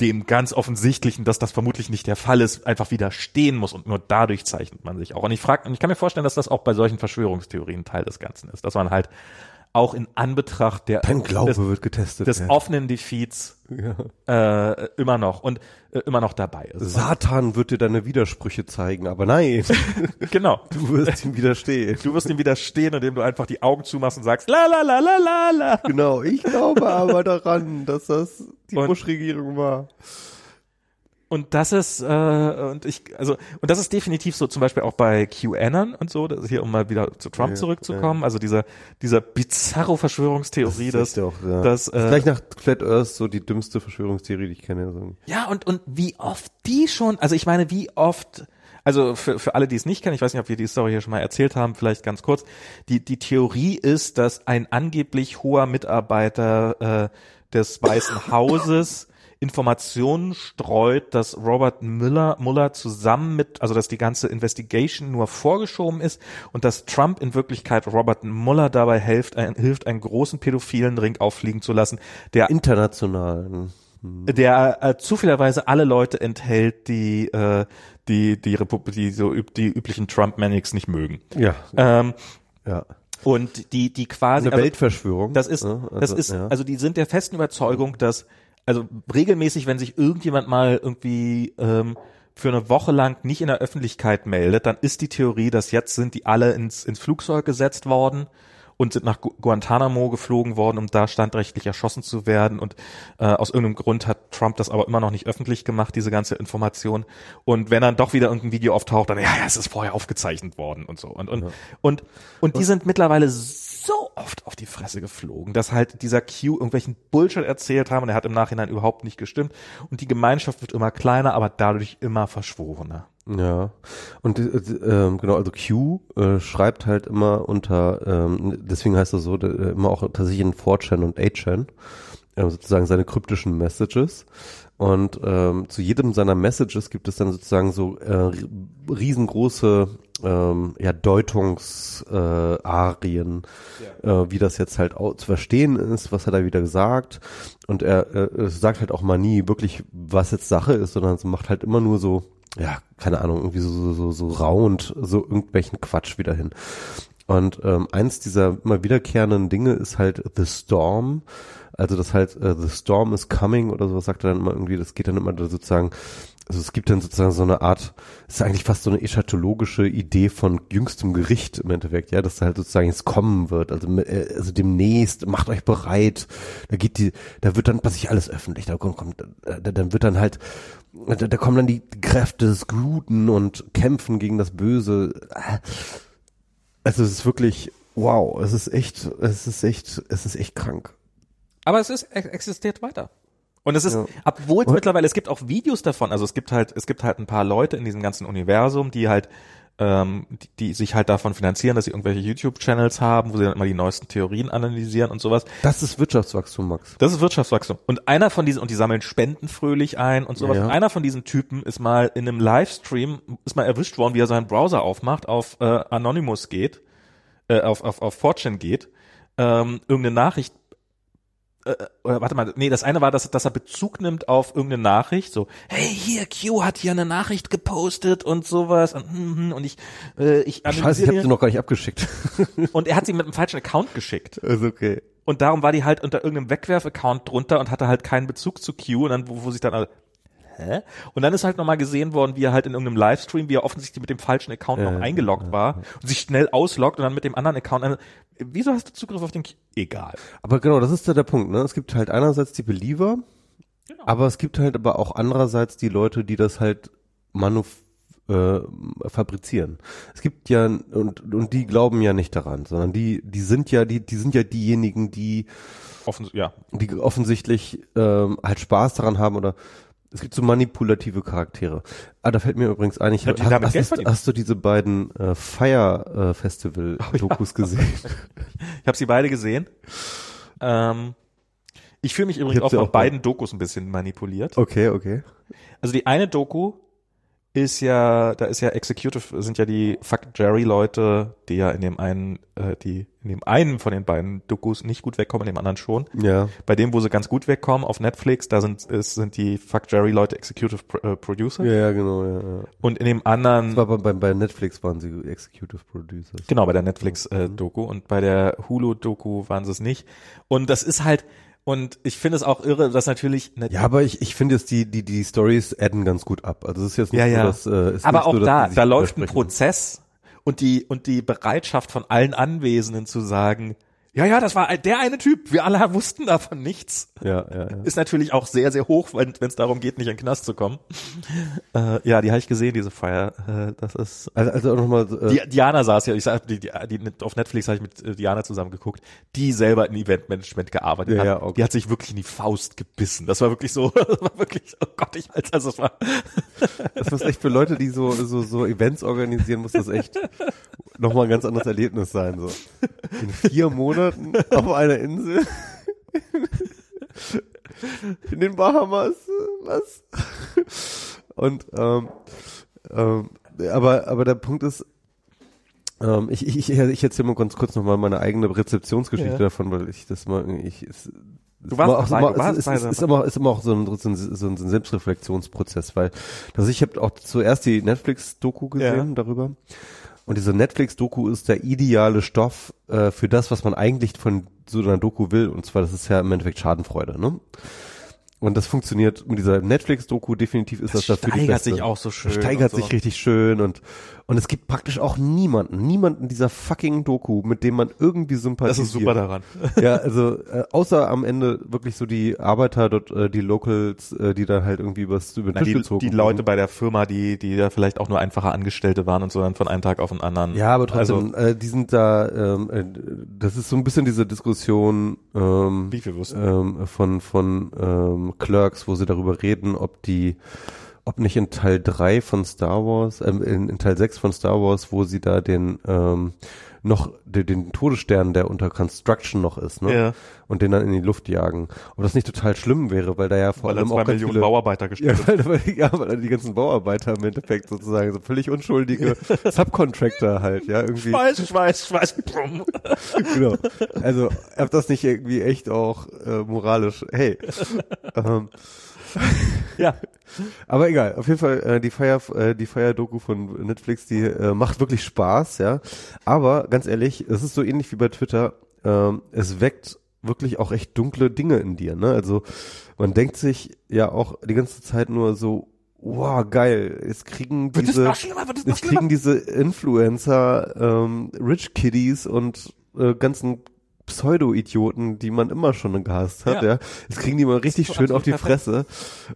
dem ganz offensichtlichen, dass das vermutlich nicht der Fall ist, einfach widerstehen muss und nur dadurch zeichnet man sich auch. Und ich frage, und ich kann mir vorstellen, dass das auch bei solchen Verschwörungstheorien Teil des Ganzen ist, dass man halt auch in Anbetracht der Dein Glaube des, wird getestet. des ja. offenen Defeats Ja. äh, immer noch und äh, immer noch dabei ist. Satan wird dir deine Widersprüche zeigen, aber nein, genau. du wirst ihm widerstehen. Du wirst ihm widerstehen, indem du einfach die Augen zumachst und sagst, la la la la la la. Genau, ich glaube aber daran, dass das die Bush-Regierung war. Und das ist, äh, und ich, also, und das ist definitiv so, zum Beispiel auch bei QAnon und so, das hier, um mal wieder zu Trump Ja, zurückzukommen, also dieser, dieser bizarro Verschwörungstheorie, dass, ist ja auch, ja. dass, äh, Gleich nach Flat Earth so die dümmste Verschwörungstheorie, die ich kenne. So. ja, und, und wie oft die schon, also ich meine, wie oft, also für, für alle, die es nicht kennen, ich weiß nicht, ob wir die Story hier schon mal erzählt haben, vielleicht ganz kurz, die, die Theorie ist, dass ein angeblich hoher Mitarbeiter äh, des Weißen Hauses Informationen streut, dass Robert Mueller, Mueller zusammen mit, also dass die ganze Investigation nur vorgeschoben ist und dass Trump in Wirklichkeit Robert Mueller dabei hilft, ein, hilft einen großen pädophilen Ring auffliegen zu lassen, der Internationalen. der äh, zufälligerweise alle Leute enthält, die äh, die die Republik, die so üb die üblichen Trump-Manics nicht mögen. Ja, Ähm, ja. und die die quasi Eine also, Weltverschwörung. das ist ne? das ist ja. also die sind der festen Überzeugung, dass also regelmäßig, wenn sich irgendjemand mal irgendwie ähm, für eine Woche lang nicht in der Öffentlichkeit meldet, dann ist die Theorie, dass jetzt sind die alle ins ins Flugzeug gesetzt worden und sind nach Gu- Guantanamo geflogen worden, um da standrechtlich erschossen zu werden. Und äh, aus irgendeinem Grund hat Trump das aber immer noch nicht öffentlich gemacht, diese ganze Information. Und wenn dann doch wieder irgendein Video auftaucht, dann ja, ja, es ist vorher aufgezeichnet worden und so. Und und und, und die sind mittlerweile so oft auf die Fresse geflogen, dass halt dieser Q irgendwelchen Bullshit erzählt haben und er hat im Nachhinein überhaupt nicht gestimmt. Und die Gemeinschaft wird immer kleiner, aber dadurch immer verschworener. Ja, und äh, ähm, genau, also Q äh, schreibt halt immer unter, ähm, deswegen heißt er so, äh, immer auch tatsächlich in 4chan und 8chan, äh, sozusagen seine kryptischen Messages. Und ähm, zu jedem seiner Messages gibt es dann sozusagen so äh, riesengroße ähm, ja, Deutungsarien, äh, Arien, äh, wie das jetzt halt au- zu verstehen ist, was hat er wieder gesagt. Und er äh, sagt halt auch mal nie wirklich, was jetzt Sache ist, sondern es macht halt immer nur so, ja, keine Ahnung, irgendwie so, so, so, so rauend, so irgendwelchen Quatsch wieder hin. Und ähm, eins dieser immer wiederkehrenden Dinge ist halt The Storm. Also das halt, äh, The Storm is coming oder sowas sagt er dann immer irgendwie, das geht dann immer sozusagen, also es gibt dann sozusagen so eine Art, es ist eigentlich fast so eine eschatologische Idee von jüngstem Gericht im Endeffekt, ja, dass da halt sozusagen jetzt kommen wird, also, äh, also demnächst, macht euch bereit, da geht die, da wird dann plötzlich alles öffentlich, da kommt, kommt äh, da, dann wird dann halt, da, da kommen dann die Kräfte des Guten und kämpfen gegen das Böse. Also es ist wirklich, wow, es ist echt, es ist echt, es ist echt krank. Aber es ist, es existiert weiter. Und es ist, Ja. obwohl es mittlerweile, es gibt auch Videos davon, also es gibt halt, es gibt halt ein paar Leute in diesem ganzen Universum, die halt, ähm, die, die sich halt davon finanzieren, dass sie irgendwelche YouTube-Channels haben, wo sie dann immer die neuesten Theorien analysieren und sowas. Das ist Wirtschaftswachstum, Max. Das ist Wirtschaftswachstum. Und einer von diesen, und die sammeln Spenden fröhlich ein und sowas. Ja. Und einer von diesen Typen ist mal in einem Livestream, ist mal erwischt worden, wie er seinen Browser aufmacht, auf äh, Anonymous geht, äh, auf, auf, auf Fortune geht, ähm, irgendeine Nachricht äh, oder warte mal, nee, das eine war, dass, dass er Bezug nimmt auf irgendeine Nachricht, so, hey, hier, Q hat hier eine Nachricht gepostet und sowas und, hm, hm, und ich, äh, ich Scheiße, ich habe sie noch gar nicht abgeschickt. und er hat sie mit einem falschen Account geschickt. ist okay. Und darum war die halt unter irgendeinem Wegwerf-Account drunter und hatte halt keinen Bezug zu Q und dann, wo, wo sich dann hä? Und dann ist halt nochmal gesehen worden, wie er halt in irgendeinem Livestream, wie er offensichtlich mit dem falschen Account noch eingeloggt war und sich schnell ausloggt und dann mit dem anderen Account, wieso hast du Zugriff auf den Q? Egal. Aber genau, das ist ja der Punkt, ne? Es gibt halt einerseits die Believer, Genau. aber es gibt halt aber auch andererseits die Leute, die das halt manuf äh, fabrizieren. Es gibt ja und und die glauben ja nicht daran, sondern die die sind ja die die sind ja diejenigen, die Offen, ja. die offensichtlich ähm, halt Spaß daran haben oder es gibt so manipulative Charaktere. Ah, da fällt mir übrigens ein, ich Ja, die hast, hast, du diese beiden äh, Fire äh, Festival Dokus gesehen? Ich habe sie beide gesehen. Ähm, ich fühle mich übrigens hab auch von beiden Dokus ein bisschen manipuliert. Okay, okay. Also die eine Doku ist ja, da ist ja Executive, sind ja die Fuck Jerry Leute, die ja in dem einen, äh, die in dem einen von den beiden Dokus nicht gut wegkommen, in dem anderen schon. Ja. Bei dem, wo sie ganz gut wegkommen, auf Netflix, da sind, ist, sind die Fuck Jerry Leute Executive äh, Producer. Ja, ja, genau, ja. ja. Und in dem anderen, Das war bei, bei, bei Netflix waren sie Executive Producers. genau, bei der Netflix äh, Doku und bei der Hulu Doku waren sie es nicht. Und das ist halt, und ich finde es auch irre, dass natürlich, eine, Ja, aber ich, ich finde jetzt die, die, die Stories adden ganz gut ab. Also es ist jetzt nicht Ja, ja. so, dass, äh, ist aber nicht auch so, da, da läuft ein. Prozess und die, und die Bereitschaft von allen Anwesenden zu sagen, ja, ja, das war der eine Typ, wir alle wussten davon nichts. Ja, ja, ja. Ist natürlich auch sehr, sehr hoch, wenn es darum geht, nicht in den Knast zu kommen. äh, ja, die habe ich gesehen, diese Feier. Äh, das ist Also, also nochmal, äh, die, Diana saß ja, ich sag, die, die, die auf Netflix habe ich mit äh, Diana zusammen geguckt, die selber in Eventmanagement gearbeitet Ja, hat. ja, okay. Die hat sich wirklich in die Faust gebissen. Das war wirklich so, das war wirklich, oh Gott, ich weiß, also es war, das ist echt für Leute, die so, so, so Events organisieren, muss das echt nochmal ein ganz anderes Erlebnis sein, so. In vier Monaten auf einer Insel. In den Bahamas, was? Und, ähm, ähm, aber, aber der Punkt ist, ähm, ich, ich, ich, erzähle mal ganz kurz nochmal meine eigene Rezeptionsgeschichte Ja. davon, weil ich das mal, ich, es, Du warst ist dabei, immer, du warst ist, der- ist, immer, ist immer auch so ein, so ein, so ein Selbstreflexionsprozess, weil also ich habe auch zuerst die Netflix-Doku gesehen Ja. darüber und diese Netflix-Doku ist der ideale Stoff äh, für das, was man eigentlich von so einer Doku will und zwar das ist ja im Endeffekt Schadenfreude, ne? Und das funktioniert mit dieser Netflix-Doku definitiv ist das, Das dafür die steigert beste. sich auch so schön Steigert so. sich richtig schön und und es gibt praktisch auch niemanden, niemanden dieser fucking Doku, mit dem man irgendwie das sympathisiert. ist super daran. Ja, also äh, außer am Ende wirklich so die Arbeiter dort, äh, die Locals, äh, die da halt irgendwie übers über den Na, Tisch die, gezogen die wurden. Leute bei der Firma, die, die ja vielleicht auch nur einfache Angestellte waren und so dann von einem Tag auf den anderen. Ja, aber trotzdem, Also, äh, die sind da, ähm, äh, das ist so ein bisschen diese Diskussion ähm, wie viel ähm, von von ähm, Clerks, wo sie darüber reden, ob die ob nicht in Teil 3 von Star Wars, ähm, in, in Teil 6 von Star Wars, wo sie da den ähm, noch den, den Todesstern, der unter Construction noch ist, ne? Ja. Und den dann in die Luft jagen. Ob das nicht total schlimm wäre, weil da ja vor Weil allem zwei auch Millionen viele, Bauarbeiter ja, weil, weil, ja, weil die ganzen Bauarbeiter im Endeffekt sozusagen so völlig unschuldige Subcontractor halt, ja, irgendwie. Schweiß, Schweiß, Schweiß, brumm. genau. Also, ob das nicht irgendwie echt auch äh, moralisch, hey. ähm, Ja. Aber egal, auf jeden Fall äh, die Fire äh, die Fire Doku von Netflix, die äh, macht wirklich Spaß, ja. Aber ganz ehrlich, es ist so ähnlich wie bei Twitter, ähm, es weckt wirklich auch echt dunkle Dinge in dir, ne? Also man denkt sich ja auch die ganze Zeit nur so Wow, geil. Jetzt kriegen diese, jetzt kriegen diese Influencer, ähm, Rich Kiddies und äh, ganzen Pseudo-Idioten, die man immer schon gehasst hat, Ja. ja. Jetzt kriegen die mal richtig so schön auf die absolut Fresse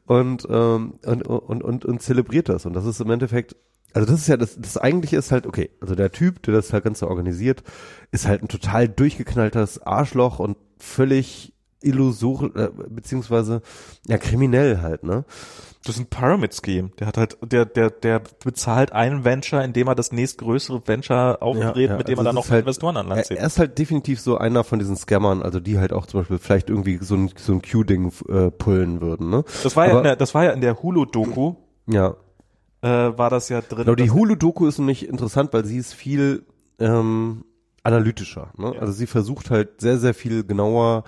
und, ähm, und, und, und, und zelebriert das. Und das ist im Endeffekt, also das ist ja, das, das eigentliche ist halt, okay, also der Typ, der das halt Ganze organisiert, ist halt ein total durchgeknalltes Arschloch und völlig illusor, äh, beziehungsweise, ja, kriminell halt, ne? Das ist ein Pyramid Scheme. Der hat halt, der, der, der bezahlt einen Venture, indem er das nächstgrößere Venture aufdreht, mit dem also er dann noch halt, Investoren an Land er, zieht. er ist halt definitiv so einer von diesen Scammern, also die halt auch zum Beispiel vielleicht irgendwie so ein, so ein Q-Ding äh, pullen würden, ne? Das war ja, Aber- in der, das war ja in der Hulu-Doku, Ja. äh, war das ja drin. Genau, die Hulu-Doku ist nämlich interessant, weil sie ist viel ähm, analytischer. Ne? Ja. Also sie versucht halt sehr, sehr viel genauer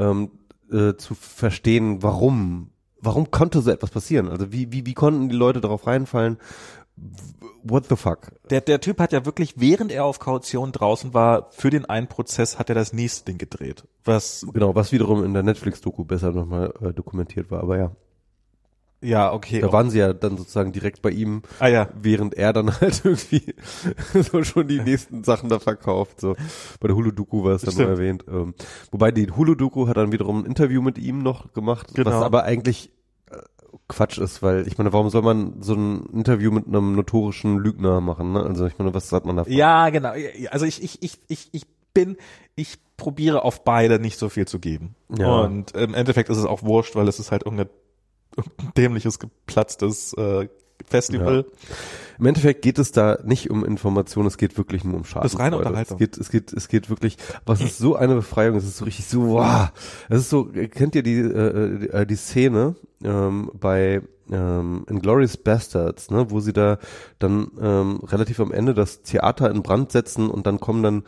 ähm, äh, zu verstehen, warum, warum konnte so etwas passieren? Also wie, wie, wie konnten die Leute darauf reinfallen? What the fuck? Der, der Typ hat ja wirklich, während er auf Kaution draußen war, für den einen Prozess hat er das nächste Ding gedreht. Was, Genau, was wiederum in der Netflix-Doku besser nochmal äh, dokumentiert war. Aber ja, ja, okay. da waren sie ja dann sozusagen direkt bei ihm, ah ja, während er dann halt irgendwie so schon die nächsten Sachen da verkauft. So bei der Hulu-Doku war es dann Stimmt. erwähnt. Ähm, wobei die Hulu-Doku hat dann wiederum ein Interview mit ihm noch gemacht, Genau. was aber eigentlich äh, Quatsch ist, weil ich meine, warum soll man so ein Interview mit einem notorischen Lügner machen? Ne? Also ich meine, was hat man da? ja, genau. Also ich, ich, ich, ich, ich bin, ich probiere auf beide nicht so viel zu geben. Ja. Und im Endeffekt ist es auch wurscht, weil es ist halt irgendein, irgendein dämliches, geplatztes äh, Festival. Im Endeffekt geht es da nicht um Information, es geht wirklich nur um Schaden. Das ist reine Unterhaltung. Es geht, es geht, es geht wirklich, was ist so eine Befreiung, es ist so richtig so, wow. Es ist so, kennt ihr die, äh, die, äh, die Szene ähm, bei ähm, Inglourious Bastards, ne, wo sie da dann ähm, relativ am Ende das Theater in Brand setzen und dann kommen dann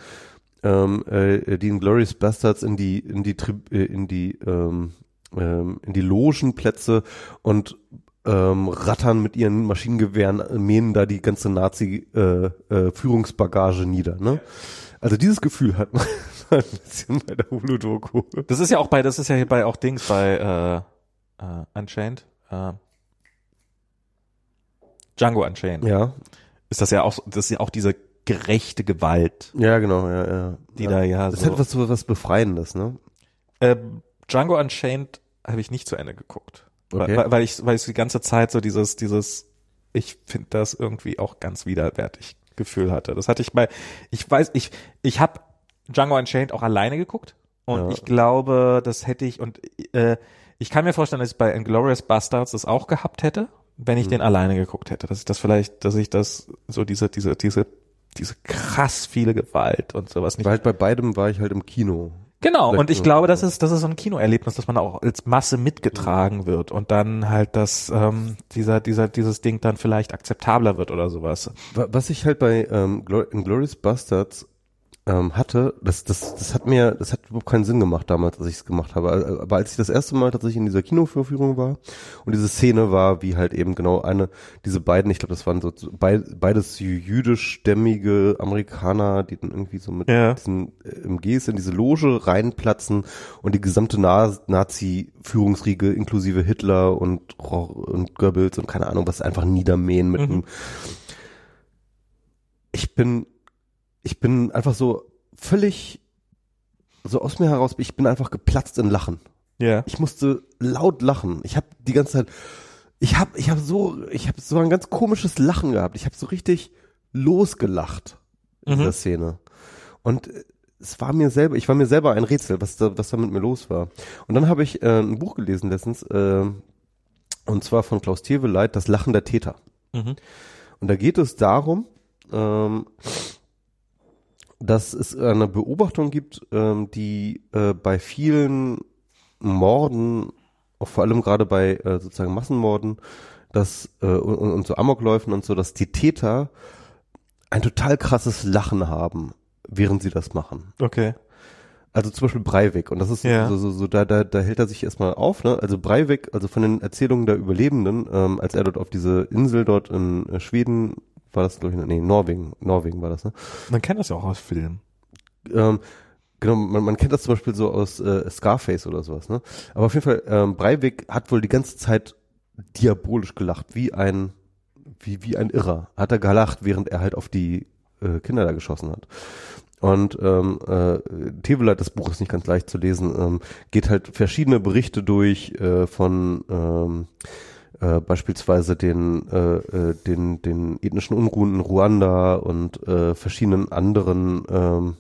ähm, äh, die Inglourious Bastards in die in die Tri äh, in die ähm, ähm, in die Logenplätze und ähm, rattern mit ihren Maschinengewehren, äh, mähen da die ganze Nazi-Führungsbagage äh, äh, nieder. Ne? Also dieses Gefühl hat man ein bisschen bei der Hulu-Doku. Das ist ja auch bei, das ist ja hier bei auch Dings bei äh, äh, Unchained. Äh, Django Unchained. Ja. Ist das ja auch, das ist ja auch diese gerechte Gewalt. Ja, genau, ja, ja. Die ja. da ja Das so. hat was, was Befreiendes, ne? Äh, Django Unchained habe ich nicht zu Ende geguckt. Okay. Weil, weil ich, weil ich die ganze Zeit so dieses, dieses, ich finde das irgendwie auch ganz widerwärtig Gefühl hatte. Das hatte ich bei, ich weiß, ich, ich habe Django Unchained auch alleine geguckt und Ja. ich glaube, das hätte ich und äh, ich kann mir vorstellen, dass ich bei Inglourious Bastards das auch gehabt hätte, wenn Mhm. ich den alleine geguckt hätte. Dass ich das vielleicht, dass ich das so diese, diese, diese, diese krass viele Gewalt und sowas nicht Weil halt bei beidem war ich halt im Kino. Genau, Vielleicht und ich so. glaube, das ist, das ist so ein Kinoerlebnis, dass man auch als Masse mitgetragen wird und dann halt das, ähm, dieser, dieser, dieses Ding dann vielleicht akzeptabler wird oder sowas. Wa- Was ich halt bei ähm, Glor Inglourious Bastards ähm, hatte, das, das, das hat mir, das hat überhaupt keinen Sinn gemacht damals, als ich es gemacht habe. Aber als ich das erste Mal tatsächlich in dieser Kinovorführung war und diese Szene war, wie halt eben genau eine, diese beiden, ich glaube, das waren so bei, beides jüdischstämmige Amerikaner, die dann irgendwie so mit Ja. diesen äh, MGs in diese Loge reinplatzen und die gesamte Na Nazi-Führungsriege inklusive Hitler und, und Goebbels und keine Ahnung was einfach niedermähen mit Mhm. einem ich bin, ich bin einfach so völlig so aus mir heraus, ich bin einfach geplatzt in Lachen. Ja. Ich musste laut lachen. Ich habe die ganze Zeit, ich habe, ich habe so, ich habe so ein ganz komisches Lachen gehabt. Ich habe so richtig losgelacht in Mhm. dieser Szene. Und äh, es war mir selber, ich war mir selber ein Rätsel, was da, was da mit mir los war. Und dann habe ich äh, ein Buch gelesen letztens, äh, und zwar von Klaus Teweleit, Das Lachen der Täter. Mhm. Und da geht es darum, ähm, dass es eine Beobachtung gibt, ähm, die äh, bei vielen Morden, auch vor allem gerade bei äh, sozusagen Massenmorden, dass äh, und, und so Amokläufen und so, dass die Täter ein total krasses Lachen haben, während sie das machen. Okay. Also zum Beispiel Breivik und das ist Ja. so, so, so da, da, da hält er sich erstmal auf, ne? Also Breivik, also von den Erzählungen der Überlebenden, ähm, als er dort auf diese Insel dort in äh, Schweden, war das glaube ich, nee, Norwegen, Norwegen war das, ne? Man kennt das ja auch aus Filmen. Ähm, genau, man, man kennt das zum Beispiel so aus äh, Scarface oder sowas, ne? Aber auf jeden Fall, ähm, Breivik hat wohl die ganze Zeit diabolisch gelacht, wie ein, wie, wie ein Irrer. Hat er gelacht, während er halt auf die äh, Kinder da geschossen hat. Und ähm, äh, Teveleit, das Buch ist nicht ganz leicht zu lesen, ähm, geht halt verschiedene Berichte durch äh, von ähm, äh, beispielsweise den, äh, äh, den, den ethnischen Unruhen in Ruanda und äh, verschiedenen anderen ähm,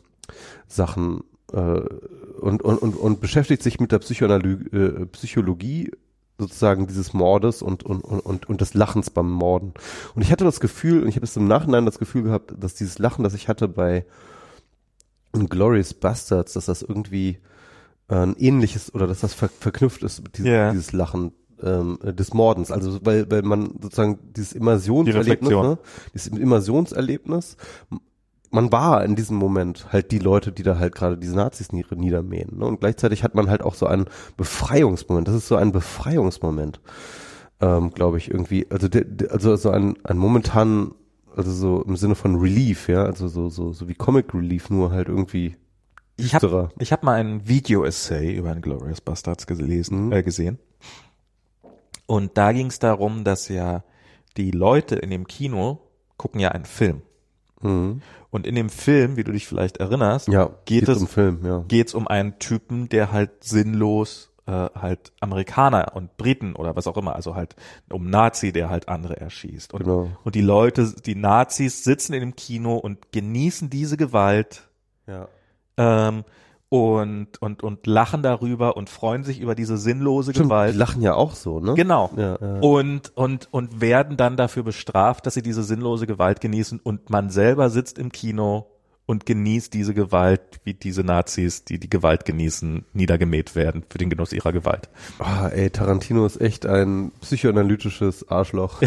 Sachen äh, und, und, und, und beschäftigt sich mit der Psychoanaly äh, Psychologie sozusagen dieses Mordes und, und, und, und, des Lachens beim Morden. Und ich hatte das Gefühl, und ich habe es im Nachhinein das Gefühl gehabt, dass dieses Lachen, das ich hatte bei Glorious Bastards, dass das irgendwie äh, ein ähnliches oder dass das ver verknüpft ist mit diesem, Ja. dieses Lachen ähm, äh, des Mordens. Also weil, weil man sozusagen dieses Immersionserlebnis, Die ne? dieses Immersionserlebnis, man war in diesem Moment halt die Leute, die da halt gerade diese Nazis nieder- niedermähen. Ne? Und gleichzeitig hat man halt auch so einen Befreiungsmoment. Das ist so ein Befreiungsmoment, ähm, glaube ich, irgendwie. Also, der, der, also so ein, ein momentanen, also so im Sinne von Relief, ja, also so, so, so wie Comic Relief, nur halt irgendwie Ich habe ich hab mal ein Video-Essay über Inglourious Bastards gelesen, Mhm. äh, gesehen. Und da ging es darum, dass ja die Leute in dem Kino gucken ja einen Film. Mhm. Und in dem Film, wie du dich vielleicht erinnerst, Ja, geht es um Film, ja. geht's um einen Typen, der halt sinnlos äh, halt Amerikaner und Briten oder was auch immer, also halt um Nazi, der halt andere erschießt. Und, Genau. und die Leute, die Nazis sitzen in dem Kino und genießen diese Gewalt Ja. ähm, und, und, und lachen darüber und freuen sich über diese sinnlose Stimmt, die Gewalt. lachen ja auch so, ne? Genau. Ja, ja. Und, und, und werden dann dafür bestraft, dass sie diese sinnlose Gewalt genießen und man selber sitzt im Kino und genießt diese Gewalt, wie diese Nazis, die die Gewalt genießen, niedergemäht werden für den Genuss ihrer Gewalt. Ah, ey, Tarantino ist echt ein psychoanalytisches Arschloch.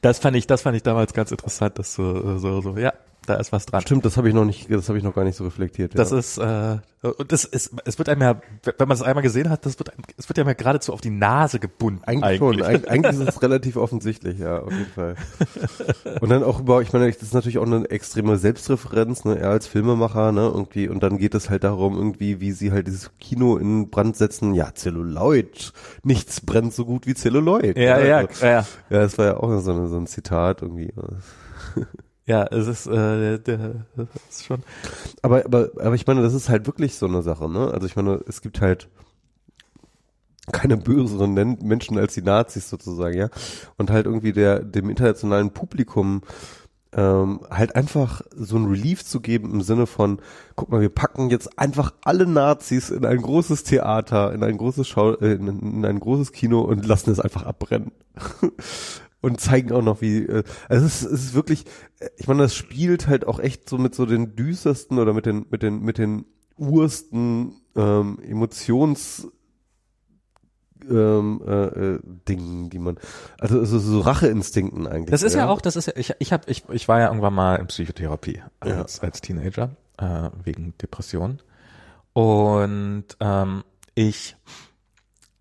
das fand ich, das fand ich damals ganz interessant, dass so, so, so, ja, da ist was dran. Stimmt, das habe ich noch nicht, das habe ich noch gar nicht so reflektiert. Das ist, äh, und das ist, es wird einem ja, wenn man es einmal gesehen hat, das wird, einem, es wird einem ja geradezu auf die Nase gebunden. Eigentlich, eigentlich. schon, Eig eigentlich ist es relativ offensichtlich, ja, auf jeden Fall. Und dann auch über, ich meine, das ist natürlich auch eine extreme Selbstreferenz, ne, er als Filmemacher, ne, irgendwie, und dann geht es halt darum, irgendwie, wie sie halt dieses Kino in Brand setzen, ja, Celluloid, nichts brennt so gut wie Celluloid. Ja, ja, also, ja. Ja, das war ja auch so, eine, so ein Zitat irgendwie. Ja, es ist, äh, der, das ist schon. Aber, aber, aber ich meine, das ist halt wirklich so eine Sache, ne? Also ich meine, es gibt halt keine böseren Menschen als die Nazis sozusagen, ja. Und halt irgendwie der, dem internationalen Publikum ähm, halt einfach so ein Relief zu geben im Sinne von, guck mal, wir packen jetzt einfach alle Nazis in ein großes Theater, in ein großes Schau, äh, in, in ein großes Kino und lassen es einfach abbrennen. und zeigen auch noch, wie, äh, also es ist, es ist wirklich, ich meine, das spielt halt auch echt so mit so den düstersten oder mit den, mit den, mit den ursten ähm, Emotions ähm, äh, äh, Dingen, die man, also, also so Racheinstinkten eigentlich. Das ist ja, ja auch, das ist ja, ich, ich hab, ich, ich war ja irgendwann mal in Psychotherapie als, ja. als Teenager äh, wegen Depression und ähm, ich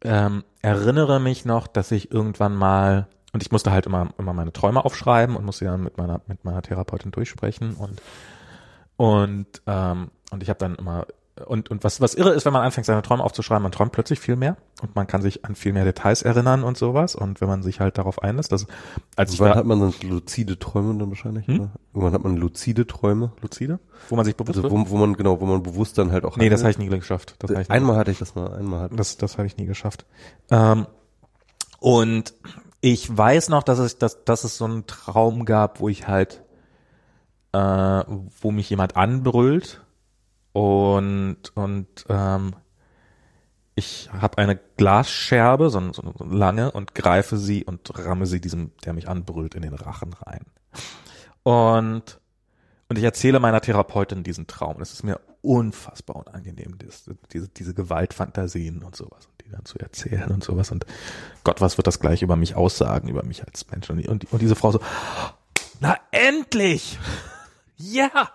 ähm, erinnere mich noch, dass ich irgendwann mal und ich musste halt immer, immer meine Träume aufschreiben und musste dann mit meiner, mit meiner Therapeutin durchsprechen und, und, ähm, und ich habe dann immer, und, und was, was irre ist, wenn man anfängt, seine Träume aufzuschreiben, man träumt plötzlich viel mehr und man kann sich an viel mehr Details erinnern und sowas. Und wenn man sich halt darauf einlässt, dass, als ich Wann hat man dann luzide Träume dann wahrscheinlich? Hm? Oder? Irgendwann hat man luzide Träume. Luzide? Wo man sich bewusst also, wo, wo man, genau, wo man bewusst dann halt auch. Nee, hatte. das habe ich nie geschafft. Das ich einmal hatte ich das mal, einmal hatte. Das, das habe ich nie geschafft. Ähm, und ich weiß noch, dass es, dass, dass es so einen Traum gab, wo ich halt, äh, wo mich jemand anbrüllt und und ähm, ich habe eine Glasscherbe, so, so, lange, und greife sie und ramme sie diesem, der mich anbrüllt, in den Rachen rein. Und und ich erzähle meiner Therapeutin diesen Traum. Es ist mir unfassbar unangenehm, diese, diese, diese Gewaltfantasien und sowas dann zu erzählen und sowas. Und Gott, was wird das gleich über mich aussagen, über mich als Mensch? Und, und, und diese Frau so, na endlich! Ja!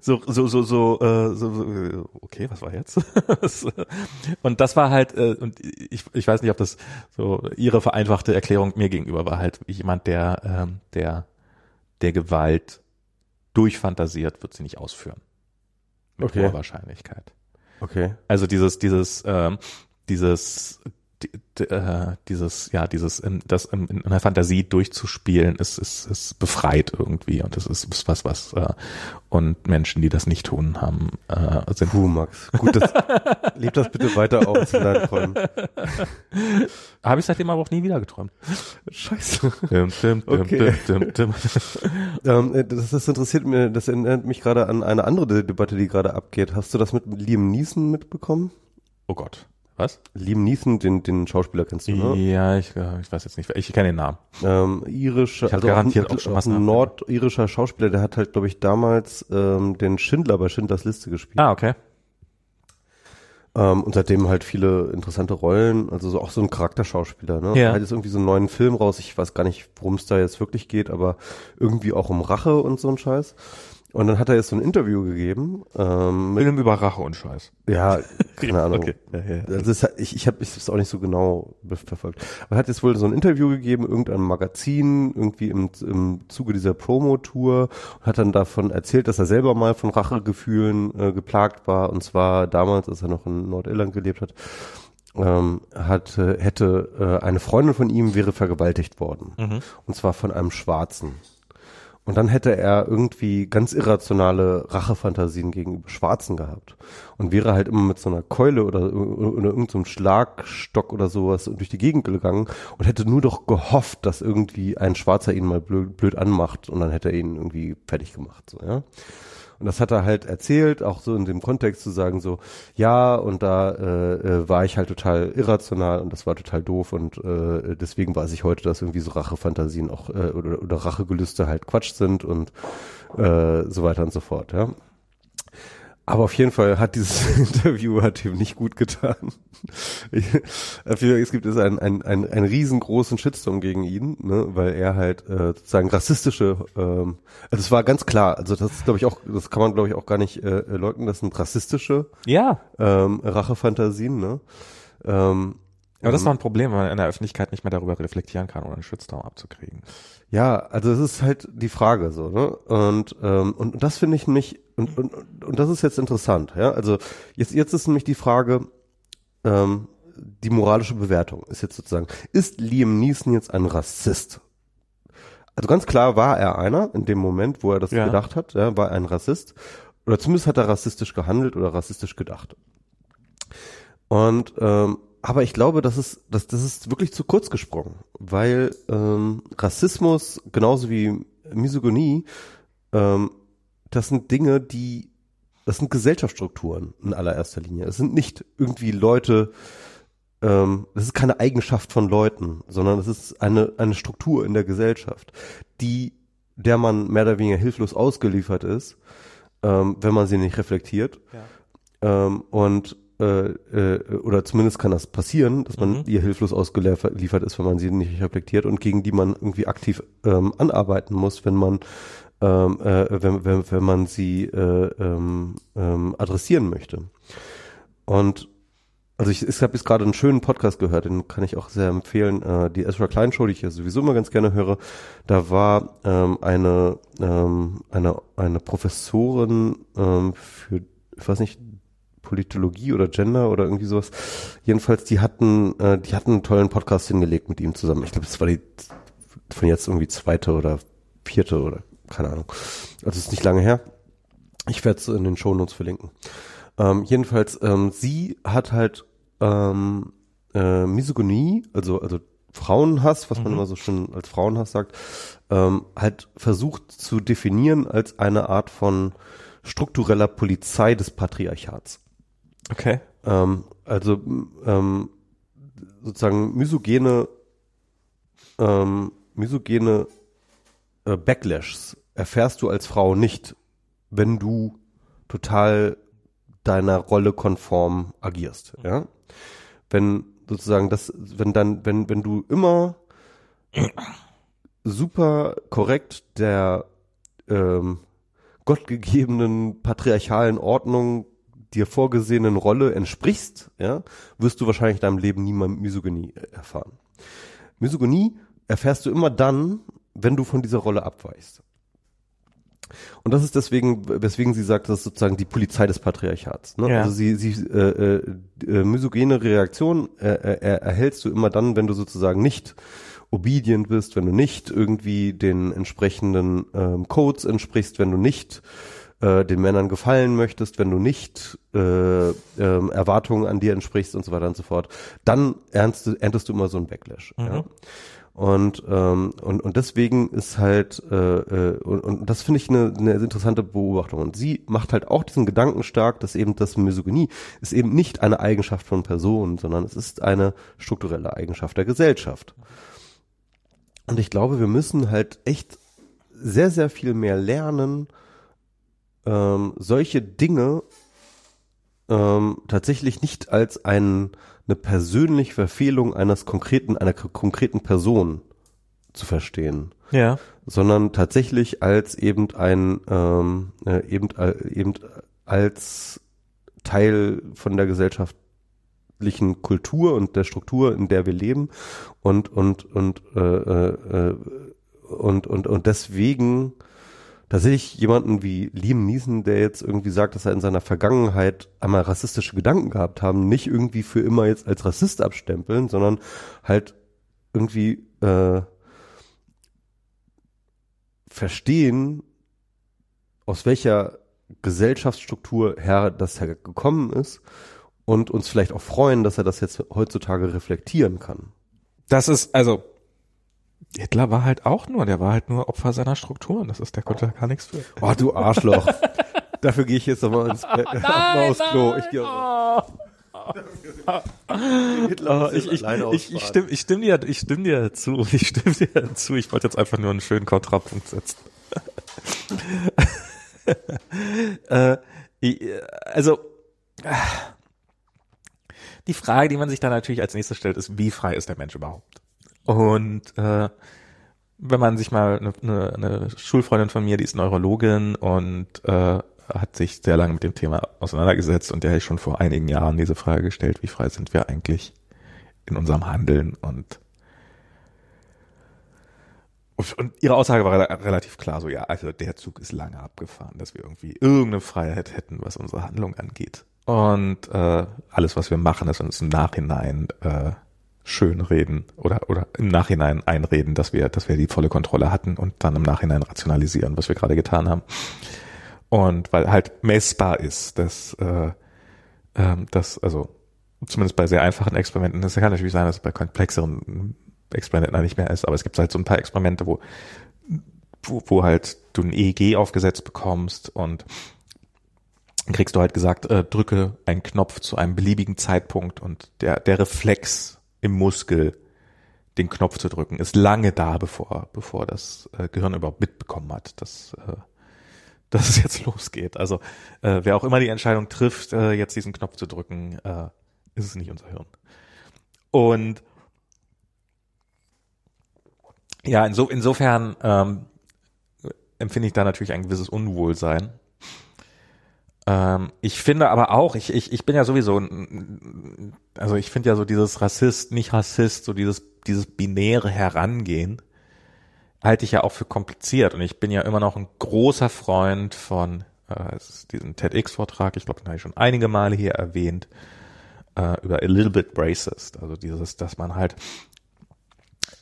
So, so, so, so, äh, so, so, okay, was war jetzt? und das war halt, äh, und ich, ich weiß nicht, ob das so ihre vereinfachte Erklärung mir gegenüber war halt jemand, der, ähm, der, der Gewalt durchfantasiert, wird sie nicht ausführen. Mit okay. hoher Wahrscheinlichkeit. Okay. Also dieses, dieses, ähm, dieses, die, dieses, ja, dieses, das in, in einer Fantasie durchzuspielen, ist, ist, ist befreit irgendwie und das ist, ist was, was äh, und Menschen, die das nicht tun, haben, äh, sind. Puh, Max. Gut, das, leb das bitte weiter aus in deinen Träumen. Habe ich seitdem aber auch nie wieder geträumt. Scheiße. Dim, dim, dim, Okay. dim, dim. Ähm, äh, das, das interessiert mir, das erinnert mich gerade an eine andere De- Debatte, die gerade abgeht. Hast du das mit Liam Neeson mitbekommen? Oh Gott. Was? Liam Neeson, den, den Schauspieler kennst du, ne? Ja, ich, äh, ich weiß jetzt nicht. Ich kenne den Namen. Ähm, irischer, Ich hab garantiert ein, auch schon was ein nordirischer Schauspieler, der hat halt, glaube ich, damals ähm, den Schindler bei Schindlers Liste gespielt. Ah, okay. Ähm, und seitdem halt viele interessante Rollen, also so, auch so ein Charakterschauspieler, ne? Ja. Hat jetzt irgendwie so einen neuen Film raus, ich weiß gar nicht, worum es da jetzt wirklich geht, aber irgendwie auch um Rache und so ein Scheiß. Und dann hat er jetzt so ein Interview gegeben, ähm, mit, Film über Rache und Scheiß. ja, keine Ahnung. Okay. Ja, ja, ja. Das ist, ich ich habe es auch nicht so genau verfolgt. Aber er hat jetzt wohl so ein Interview gegeben, irgendeinem Magazin, irgendwie im, im Zuge dieser Promo-Tour und hat dann davon erzählt, dass er selber mal von Rachegefühlen äh, geplagt war. Und zwar damals, als er noch in Nordirland gelebt hat, ähm, hat, hätte äh, eine Freundin von ihm wäre vergewaltigt worden. Mhm. Und zwar von einem Schwarzen. Und dann hätte er irgendwie ganz irrationale Rachefantasien gegenüber Schwarzen gehabt. Und wäre halt immer mit so einer Keule oder, oder irgendeinem Schlagstock oder sowas durch die Gegend gegangen und hätte nur doch gehofft, dass irgendwie ein Schwarzer ihn mal blöd, blöd anmacht und dann hätte er ihn irgendwie fertig gemacht, so, ja. Und das hat er halt erzählt, auch so in dem Kontext zu sagen so, ja, und da äh, äh, war ich halt total irrational und das war total doof und äh, deswegen weiß ich heute, dass irgendwie so Rachefantasien auch äh, oder, oder Rachegelüste halt Quatsch sind und äh, so weiter und so fort, ja. Aber auf jeden Fall hat dieses Interview hat ihm nicht gut getan. es gibt es einen, einen, einen, einen riesengroßen Shitstorm gegen ihn, ne, weil er halt äh, sozusagen rassistische, ähm, also es war ganz klar, also das ist glaube ich auch, das kann man glaube ich auch gar nicht äh, leugnen, das sind rassistische Ja. ähm, Rachefantasien, ne? Ähm, Aber das war ein Problem, weil man in der Öffentlichkeit nicht mehr darüber reflektieren kann, ohne einen Shitstorm abzukriegen. Ja, also es ist halt die Frage so, ne? Und ähm, und, das finde ich nämlich und, und und das ist jetzt interessant, ja? Also jetzt jetzt ist nämlich die Frage ähm, die moralische Bewertung ist jetzt sozusagen ist Liam Neeson jetzt ein Rassist? Also ganz klar war er einer in dem Moment, wo er das Ja. gedacht hat, ja, war er ein Rassist oder zumindest hat er rassistisch gehandelt oder rassistisch gedacht. Und ähm, aber ich glaube, das ist, das, das ist wirklich zu kurz gesprungen, weil ähm, Rassismus genauso wie Misogynie, ähm, das sind Dinge, die, das sind Gesellschaftsstrukturen in allererster Linie. Es sind nicht irgendwie Leute, ähm, das ist keine Eigenschaft von Leuten, sondern es ist eine, eine Struktur in der Gesellschaft, die, der man mehr oder weniger hilflos ausgeliefert ist, ähm, wenn man sie nicht reflektiert. Ähm, und äh, äh, oder zumindest kann das passieren, dass man Mhm. ihr hilflos ausgeliefert ist, wenn man sie nicht reflektiert und gegen die man irgendwie aktiv ähm, anarbeiten muss, wenn man ähm, äh, wenn, wenn, wenn man sie äh, ähm, ähm, adressieren möchte. Und also ich, ich habe jetzt gerade einen schönen Podcast gehört, den kann ich auch sehr empfehlen. Äh, die Ezra Klein Show, die ich ja sowieso immer ganz gerne höre. Da war ähm, eine ähm, eine eine Professorin ähm, für ich weiß nicht Politologie oder Gender oder irgendwie sowas. Jedenfalls, die hatten äh, die hatten einen tollen Podcast hingelegt mit ihm zusammen. Ich glaube, das war die von jetzt irgendwie zweite oder vierte oder keine Ahnung. Also es ist nicht lange her. Ich werde es in den Shownotes verlinken. Ähm, jedenfalls, ähm, sie hat halt ähm, äh, Misogynie, also also Frauenhass, was man Mhm. immer so schön als Frauenhass sagt, ähm, halt versucht zu definieren als eine Art von struktureller Polizei des Patriarchats. Okay. Ähm, also ähm, sozusagen misogene, ähm, misogene äh, Backlashs erfährst du als Frau nicht, wenn du total deiner Rolle konform agierst. Ja, wenn sozusagen das, wenn dann, wenn wenn du immer super korrekt der ähm, gottgegebenen patriarchalen Ordnung dir vorgesehenen Rolle entsprichst, ja, wirst du wahrscheinlich in deinem Leben niemand Misogynie erfahren. Misogynie erfährst du immer dann, wenn du von dieser Rolle abweichst. Und das ist deswegen, weswegen sie sagt, das ist sozusagen die Polizei des Patriarchats. Ne? Ja. Also sie, sie äh, äh, äh, misogene Reaktion äh, äh, erhältst du immer dann, wenn du sozusagen nicht obedient bist, wenn du nicht irgendwie den entsprechenden ähm, Codes entsprichst, wenn du nicht äh, den Männern gefallen möchtest, wenn du nicht äh, ähm, Erwartungen an dir entsprichst und so weiter und so fort, dann ernst, du- erntest du immer so einen Backlash. Ja? Und, ähm, und, und deswegen ist halt, äh, äh, und, und das finde ich eine, eine interessante Beobachtung. Und sie macht halt auch diesen Gedanken stark, dass eben das Misogynie ist eben nicht eine Eigenschaft von Personen, sondern es ist eine strukturelle Eigenschaft der Gesellschaft. Und ich glaube, wir müssen halt echt sehr, sehr viel mehr lernen, ähm, solche Dinge ähm, tatsächlich nicht als ein, eine persönliche Verfehlung eines konkreten, einer konkreten Person zu verstehen, Ja. sondern tatsächlich als eben ein, ähm, äh, eben, äh, eben als Teil von der gesellschaftlichen Kultur und der Struktur, in der wir leben und und und äh, äh, äh, und und und deswegen tatsächlich jemanden wie Liam Neeson, der jetzt irgendwie sagt, dass er in seiner Vergangenheit einmal rassistische Gedanken gehabt haben, nicht irgendwie für immer jetzt als Rassist abstempeln, sondern halt irgendwie äh, verstehen, aus welcher Gesellschaftsstruktur her das hergekommen ist und uns vielleicht auch freuen, dass er das jetzt heutzutage reflektieren kann. Das ist, also, Hitler war halt auch nur, der war halt nur Opfer seiner Strukturen. Das ist, der konnte gar nichts für. Oh, du Arschloch. Dafür gehe ich jetzt nochmal ins nein, Klo. Ich gehe oh. oh, ich, ich, ich, ich, stimme, ich, stimme dir, ich stimme dir zu. Ich stimme dir zu. Ich wollte jetzt einfach nur einen schönen Kontrapunkt setzen. äh, also die Frage, die man sich dann natürlich als nächstes stellt, ist, wie frei ist der Mensch überhaupt? Und äh, wenn man sich mal eine, eine, eine Schulfreundin von mir, die ist Neurologin und äh, hat sich sehr lange mit dem Thema auseinandergesetzt und der hat schon vor einigen Jahren diese Frage gestellt, wie frei sind wir eigentlich in unserem Handeln und und ihre Aussage war relativ klar, so ja, also der Zug ist lange abgefahren, dass wir irgendwie irgendeine Freiheit hätten, was unsere Handlung angeht. Und äh, alles, was wir machen, ist uns im Nachhinein äh, schönreden oder oder im Nachhinein einreden, dass wir, dass wir die volle Kontrolle hatten und dann im Nachhinein rationalisieren, was wir gerade getan haben. Und weil halt messbar ist, dass, äh, ähm, dass also zumindest bei sehr einfachen Experimenten, das kann natürlich sein, dass es bei komplexeren Experimenten nicht mehr ist, aber es gibt halt so ein paar Experimente, wo, wo, wo halt du ein EEG aufgesetzt bekommst und kriegst du halt gesagt, äh, drücke einen Knopf zu einem beliebigen Zeitpunkt und der, der Reflex im Muskel, den Knopf zu drücken, ist lange da, bevor, bevor das äh, Gehirn überhaupt mitbekommen hat, dass, äh, dass es jetzt losgeht. Also äh, wer auch immer die Entscheidung trifft, äh, jetzt diesen Knopf zu drücken, äh, ist es nicht unser Hirn. Und ja, inso, insofern ähm, empfinde ich da natürlich ein gewisses Unwohlsein. Ähm, ich finde aber auch, ich, ich, ich bin ja sowieso, also ich finde ja so dieses Rassist, nicht Rassist, so dieses, dieses binäre Herangehen, halte ich ja auch für kompliziert. Und ich bin ja immer noch ein großer Freund von äh, diesem TEDx-Vortrag, ich glaube, den habe ich schon einige Male hier erwähnt, äh, über a little bit racist. Also dieses, dass man halt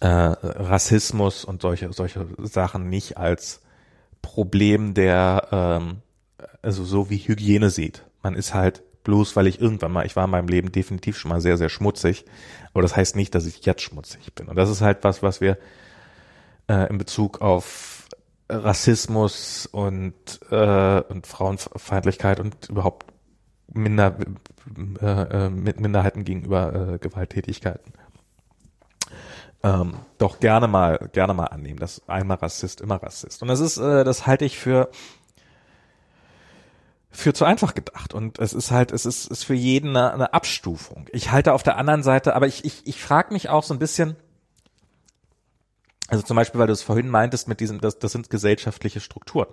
äh, Rassismus und solche, solche Sachen nicht als Problem der, ähm, also so wie Hygiene sieht. Man ist halt bloß, weil ich irgendwann mal, ich war in meinem Leben definitiv schon mal sehr, sehr schmutzig, aber das heißt nicht, dass ich jetzt schmutzig bin. Und das ist halt was, was wir äh, in Bezug auf Rassismus und, äh, und Frauenfeindlichkeit und überhaupt Minder, äh, äh, mit Minderheiten gegenüber äh, Gewalttätigkeiten ähm, doch gerne mal gerne mal annehmen, dass einmal Rassist immer Rassist. Und das ist, äh, das halte ich für für zu einfach gedacht und es ist halt es ist ist für jeden eine, eine Abstufung. Ich halte auf der anderen Seite, aber ich ich ich frage mich auch so ein bisschen also zum Beispiel, weil du es vorhin meintest mit diesem, das, das sind gesellschaftliche Strukturen.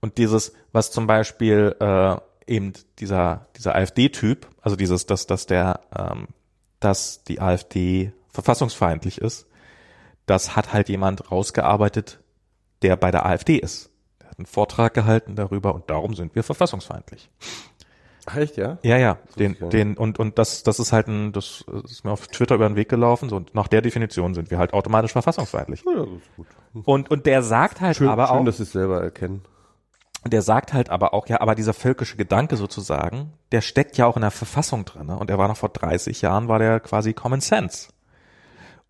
Und dieses, was zum Beispiel äh, eben dieser, dieser AfD-Typ, also dieses, dass, dass der, ähm, dass die AfD verfassungsfeindlich ist, das hat halt jemand rausgearbeitet, der bei der AfD ist. Einen Vortrag gehalten darüber und darum sind wir verfassungsfeindlich. Echt, ja? Ja, ja. Den, den, und, und das, das ist halt ein, das ist mir auf Twitter über den Weg gelaufen, so, und nach der Definition sind wir halt automatisch verfassungsfeindlich. Ja, das ist gut. Und, und der sagt halt schön, aber schön, auch. dass sie es selber erkennen. Der sagt halt aber auch, ja, aber dieser völkische Gedanke sozusagen, der steckt ja auch in der Verfassung drin. Ne? Und der war noch vor 30 Jahren, war der quasi Common Sense.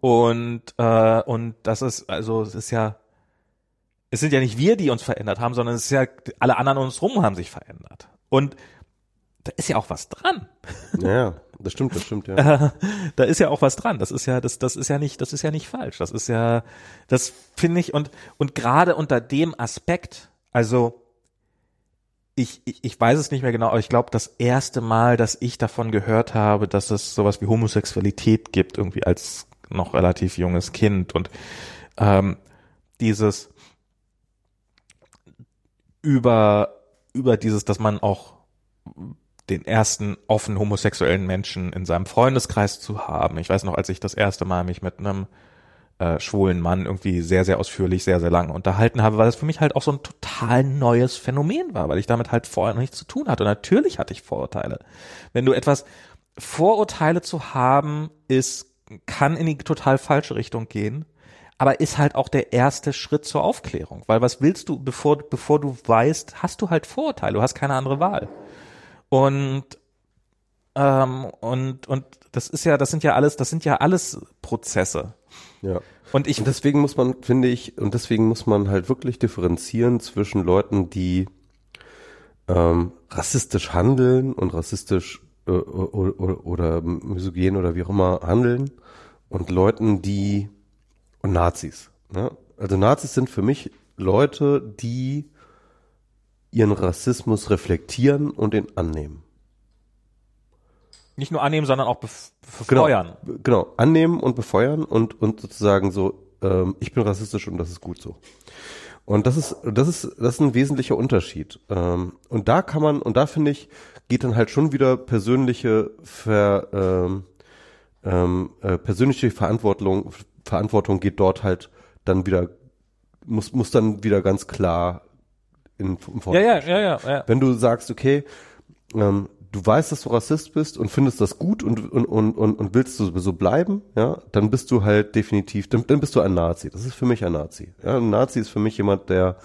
Und, äh, und das ist, also es ist ja, es sind ja nicht wir, die uns verändert haben, sondern es ist ja, alle anderen um uns rum haben sich verändert. Und da ist ja auch was dran. Ja, das stimmt, das stimmt, ja. da ist ja auch was dran. Das ist ja, das, das ist ja nicht, das ist ja nicht falsch. Das ist ja, das finde ich und, und gerade unter dem Aspekt, also, ich, ich, ich weiß es nicht mehr genau, aber ich glaube, das erste Mal, dass ich davon gehört habe, dass es sowas wie Homosexualität gibt, irgendwie als noch relativ junges Kind und ähm, dieses über über dieses, dass man auch den ersten offen homosexuellen Menschen in seinem Freundeskreis zu haben. Ich weiß noch, als ich das erste Mal mich mit einem äh, schwulen Mann irgendwie sehr, sehr ausführlich, sehr, sehr lange unterhalten habe, weil das für mich halt auch so ein total neues Phänomen war, weil ich damit halt vorher noch nichts zu tun hatte. Und natürlich hatte ich Vorurteile. Wenn du etwas Vorurteile zu haben, ist, kann in die total falsche Richtung gehen, aber ist halt auch der erste Schritt zur Aufklärung. Weil was willst du, bevor, bevor du weißt, hast du halt Vorurteile, du hast keine andere Wahl. Und ähm, und und das ist ja, das sind ja alles, das sind ja alles Prozesse. Ja. Und ich und deswegen muss man, finde ich, und deswegen muss man halt wirklich differenzieren zwischen Leuten, die ähm, rassistisch handeln und rassistisch äh, oder, oder misogyn oder wie auch immer handeln und Leuten, die und Nazis. Ne? Also Nazis sind für mich Leute, die ihren Rassismus reflektieren und ihn annehmen. Nicht nur annehmen, sondern auch befeuern. Genau, genau, annehmen und befeuern und, und sozusagen so, ähm, ich bin rassistisch und das ist gut so. Und das ist, das ist, das ist ein wesentlicher Unterschied. Ähm, und da kann man, und da finde ich, geht dann halt schon wieder persönliche Ver, ähm, ähm, äh, persönliche Verantwortung, Verantwortung geht dort halt dann wieder, muss, muss dann wieder ganz klar in, im ja, ja, ja, ja, ja. Wenn du sagst, okay, ähm, du weißt, dass du Rassist bist und findest das gut und, und, und, und, und willst du so bleiben, ja, dann bist du halt definitiv, dann, dann bist du ein Nazi. Das ist für mich ein Nazi. Ja, ein Nazi ist für mich jemand, der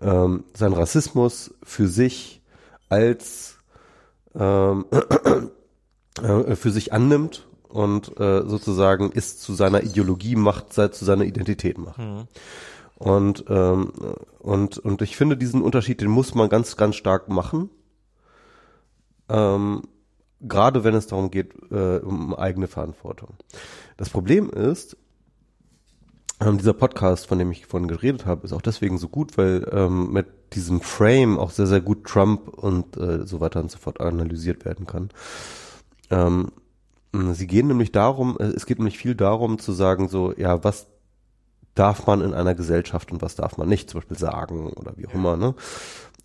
ähm, seinen Rassismus für sich als ähm, äh, für sich annimmt und äh, sozusagen ist zu seiner Ideologie macht, zu seiner Identität macht. Mhm. Und, ähm, und, und ich finde, diesen Unterschied, den muss man ganz, ganz stark machen. Ähm, gerade wenn es darum geht, äh, um eigene Verantwortung. Das Problem ist, ähm, dieser Podcast, von dem ich vorhin geredet habe, ist auch deswegen so gut, weil ähm, mit diesem Frame auch sehr, sehr gut Trump und äh, so weiter und so fort analysiert werden kann. Ähm, sie gehen nämlich darum, äh, es geht nämlich viel darum zu sagen, so, ja, was darf man in einer Gesellschaft und was darf man nicht, zum Beispiel sagen oder wie auch immer, ne?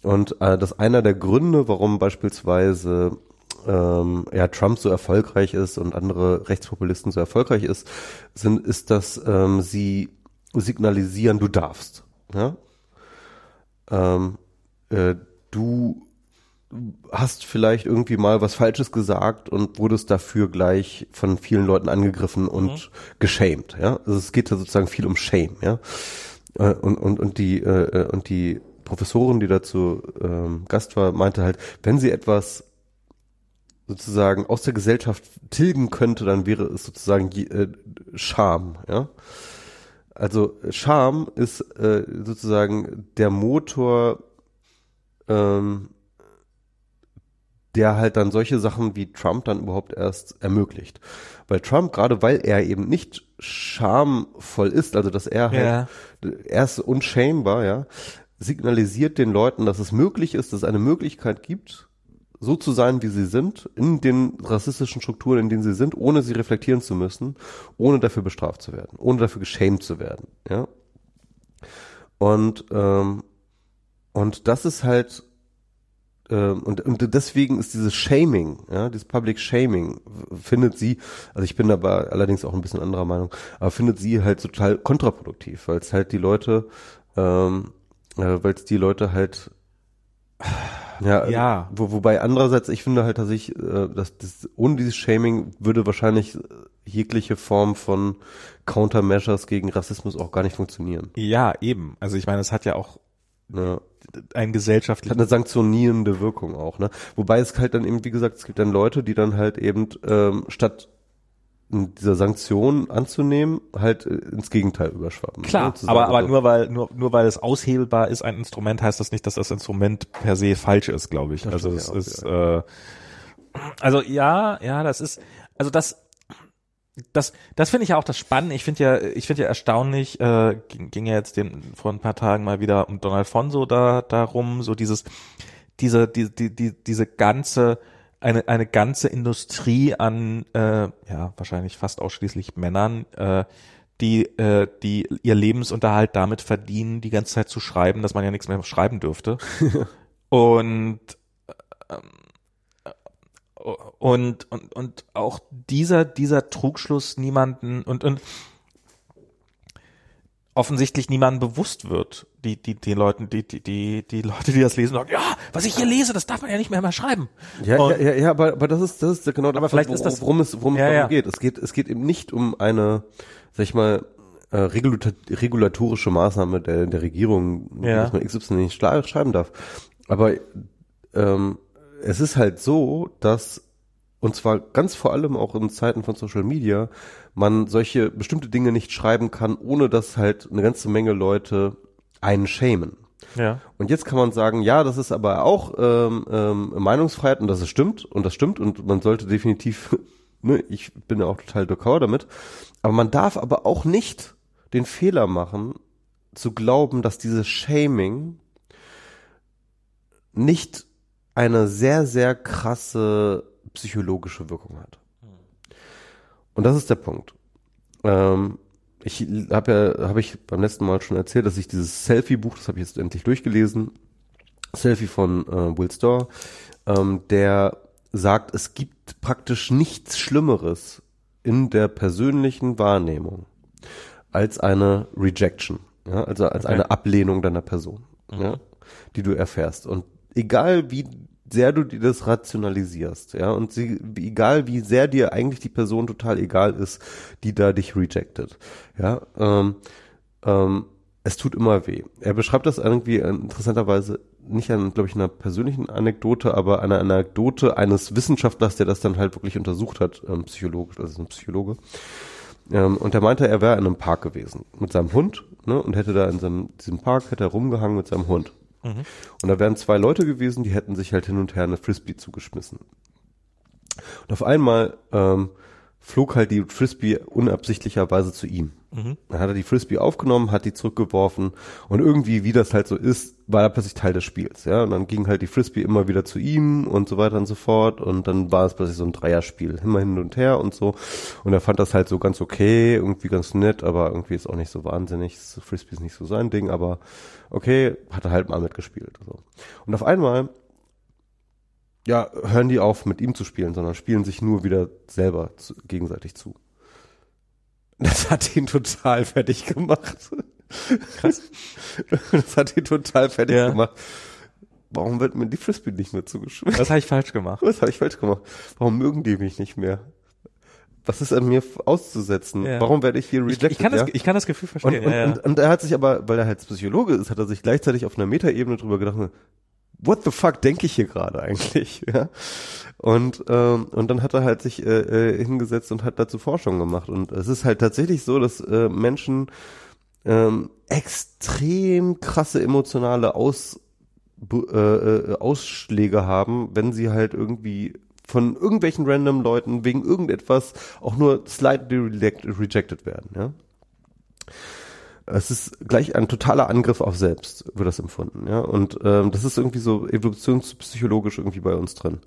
Und äh, das einer der Gründe, warum beispielsweise ähm, ja, Trump so erfolgreich ist und andere Rechtspopulisten so erfolgreich ist, sind, ist, dass ähm, sie signalisieren, du darfst. Ja? Ähm, äh, du hast vielleicht irgendwie mal was Falsches gesagt und wurdest dafür gleich von vielen Leuten angegriffen und mhm. geschämt. Ja? Also es geht ja sozusagen viel um Shame. Ja? Äh, und, und, und die äh, äh, und die Professorin, die dazu ähm, Gast war, meinte halt, wenn sie etwas sozusagen aus der Gesellschaft tilgen könnte, dann wäre es sozusagen äh, Scham, ja. Also Scham ist äh, sozusagen der Motor, ähm, der halt dann solche Sachen wie Trump dann überhaupt erst ermöglicht. Weil Trump, gerade weil er eben nicht schamvoll ist, also dass er halt, ja. er ist unschämbar, ja, signalisiert den Leuten, dass es möglich ist, dass es eine Möglichkeit gibt, so zu sein, wie sie sind, in den rassistischen Strukturen, in denen sie sind, ohne sie reflektieren zu müssen, ohne dafür bestraft zu werden, ohne dafür geschämt zu werden, ja. Und ähm, und das ist halt und, und deswegen ist dieses Shaming, ja, dieses Public Shaming, findet sie, also ich bin aber allerdings auch ein bisschen anderer Meinung, aber findet sie halt total kontraproduktiv, weil es halt die Leute, ähm, äh, weil es die Leute halt ja, ja. Wo, wobei andererseits, ich finde halt, dass ich, äh, dass das, ohne dieses Shaming würde wahrscheinlich jegliche Form von Countermeasures gegen Rassismus auch gar nicht funktionieren. Ja, eben. Also ich meine, es hat ja auch ja. ein gesellschaftlich hat eine sanktionierende Wirkung auch, ne? Wobei es halt dann eben, wie gesagt, es gibt dann Leute, die dann halt eben ähm, statt dieser Sanktion anzunehmen, halt äh, ins Gegenteil überschwappen. Ne? Klar, ne? aber, aber nur weil nur, nur weil es aushebelbar ist, ein Instrument, heißt das nicht, dass das Instrument per se falsch ist, glaube ich. Das also es ist ja. äh, also ja, ja, das ist also das das das finde ich ja auch das Spannende. Ich finde ja ich finde ja erstaunlich äh, ging, ging ja jetzt den vor ein paar Tagen mal wieder um Donald Fonso da darum, so dieses diese die die die diese ganze eine, eine ganze Industrie an, äh, ja, wahrscheinlich fast ausschließlich Männern, äh, die, äh, die ihr Lebensunterhalt damit verdienen, die ganze Zeit zu schreiben, dass man ja nichts mehr schreiben dürfte. und, äh, und, und, und auch dieser, dieser Trugschluss niemanden und, und offensichtlich niemandem bewusst wird. Die, die, die Leuten, die, die, die, die Leute, die das lesen, sagen, ja, was ich hier lese, das darf man ja nicht mehr mal schreiben. Ja, ja, ja, ja, aber, aber das ist, das ist genau, aber vielleicht ist das, worum es, worum ja, es ja. geht. Es geht, es geht eben nicht um eine, sag ich mal, äh, regulatorische Maßnahme der, der Regierung, ja. dass man XY nicht schreiben darf. Aber ähm, es ist halt so, dass und zwar ganz vor allem auch in Zeiten von Social Media, man solche bestimmte Dinge nicht schreiben kann, ohne dass halt eine ganze Menge Leute einen schämen. Ja. Und jetzt kann man sagen, ja, das ist aber auch ähm, ähm, Meinungsfreiheit und das ist stimmt und das stimmt und man sollte definitiv, ne, ich bin ja auch total d'accord damit, aber man darf aber auch nicht den Fehler machen, zu glauben, dass dieses Shaming nicht eine sehr, sehr krasse psychologische Wirkung hat. Und das ist der Punkt. Ähm, ich habe ja, habe ich beim letzten Mal schon erzählt, dass ich dieses Selfie-Buch, das habe ich jetzt endlich durchgelesen, Selfie von äh, Will Storr, ähm, der sagt, es gibt praktisch nichts Schlimmeres in der persönlichen Wahrnehmung als eine Rejection, ja, also als Okay. eine Ablehnung deiner Person, ja, die du erfährst. Und egal wie sehr du dir das rationalisierst, ja, und sie, egal wie sehr dir eigentlich die Person total egal ist, die da dich rejected, ja, ähm, ähm, es tut immer weh. Er beschreibt das irgendwie interessanterweise nicht an, glaube ich, einer persönlichen Anekdote, aber einer Anekdote eines Wissenschaftlers, der das dann halt wirklich untersucht hat, ähm, psychologisch, also ein Psychologe. Ähm, und der meinte, er wäre in einem Park gewesen mit seinem Hund, ne, und hätte da in seinem, diesem Park hätte er rumgehangen mit seinem Hund. Und da wären zwei Leute gewesen, die hätten sich halt hin und her eine Frisbee zugeschmissen. Und auf einmal ähm, flog halt die Frisbee unabsichtlicherweise zu ihm. Dann hat er die Frisbee aufgenommen, hat die zurückgeworfen und irgendwie, wie das halt so ist, war er plötzlich Teil des Spiels. Ja, und dann ging halt die Frisbee immer wieder zu ihm und so weiter und so fort und dann war es plötzlich so ein Dreierspiel, immer hin und her und so. Und er fand das halt so ganz okay, irgendwie ganz nett, aber irgendwie ist auch nicht so wahnsinnig. Frisbee ist nicht so sein Ding, aber okay, hat er halt mal mitgespielt. So. Und auf einmal ja, hören die auf, mit ihm zu spielen, sondern spielen sich nur wieder selber zu, gegenseitig zu. Das hat ihn total fertig gemacht. Krass. Das hat ihn total fertig Ja. gemacht. Warum wird mir die Frisbee nicht mehr zugeschmissen? Was habe ich falsch gemacht? Was habe ich falsch gemacht? Warum mögen die mich nicht mehr? Was ist an mir auszusetzen? Ja. Warum werde ich hier Ich, rejected? ich, kann das, ja? ich kann das Gefühl Und, verstehen. und, ja, ja. Und, und er hat sich aber, weil er halt Psychologe ist, hat er sich gleichzeitig auf einer Metaebene drüber gedacht, what the fuck denke ich hier gerade eigentlich? Ja? Und, ähm, und dann hat er halt sich äh, äh, hingesetzt und hat dazu Forschung gemacht. Und es ist halt tatsächlich so, dass äh, Menschen ähm, extrem krasse emotionale Aus, äh, äh, Ausschläge haben, wenn sie halt irgendwie von irgendwelchen random Leuten wegen irgendetwas auch nur slightly reject, rejected werden, ja. Es ist gleich ein totaler Angriff auf selbst, wird das empfunden, ja. Und ähm, das ist irgendwie so evolutionspsychologisch irgendwie bei uns drin,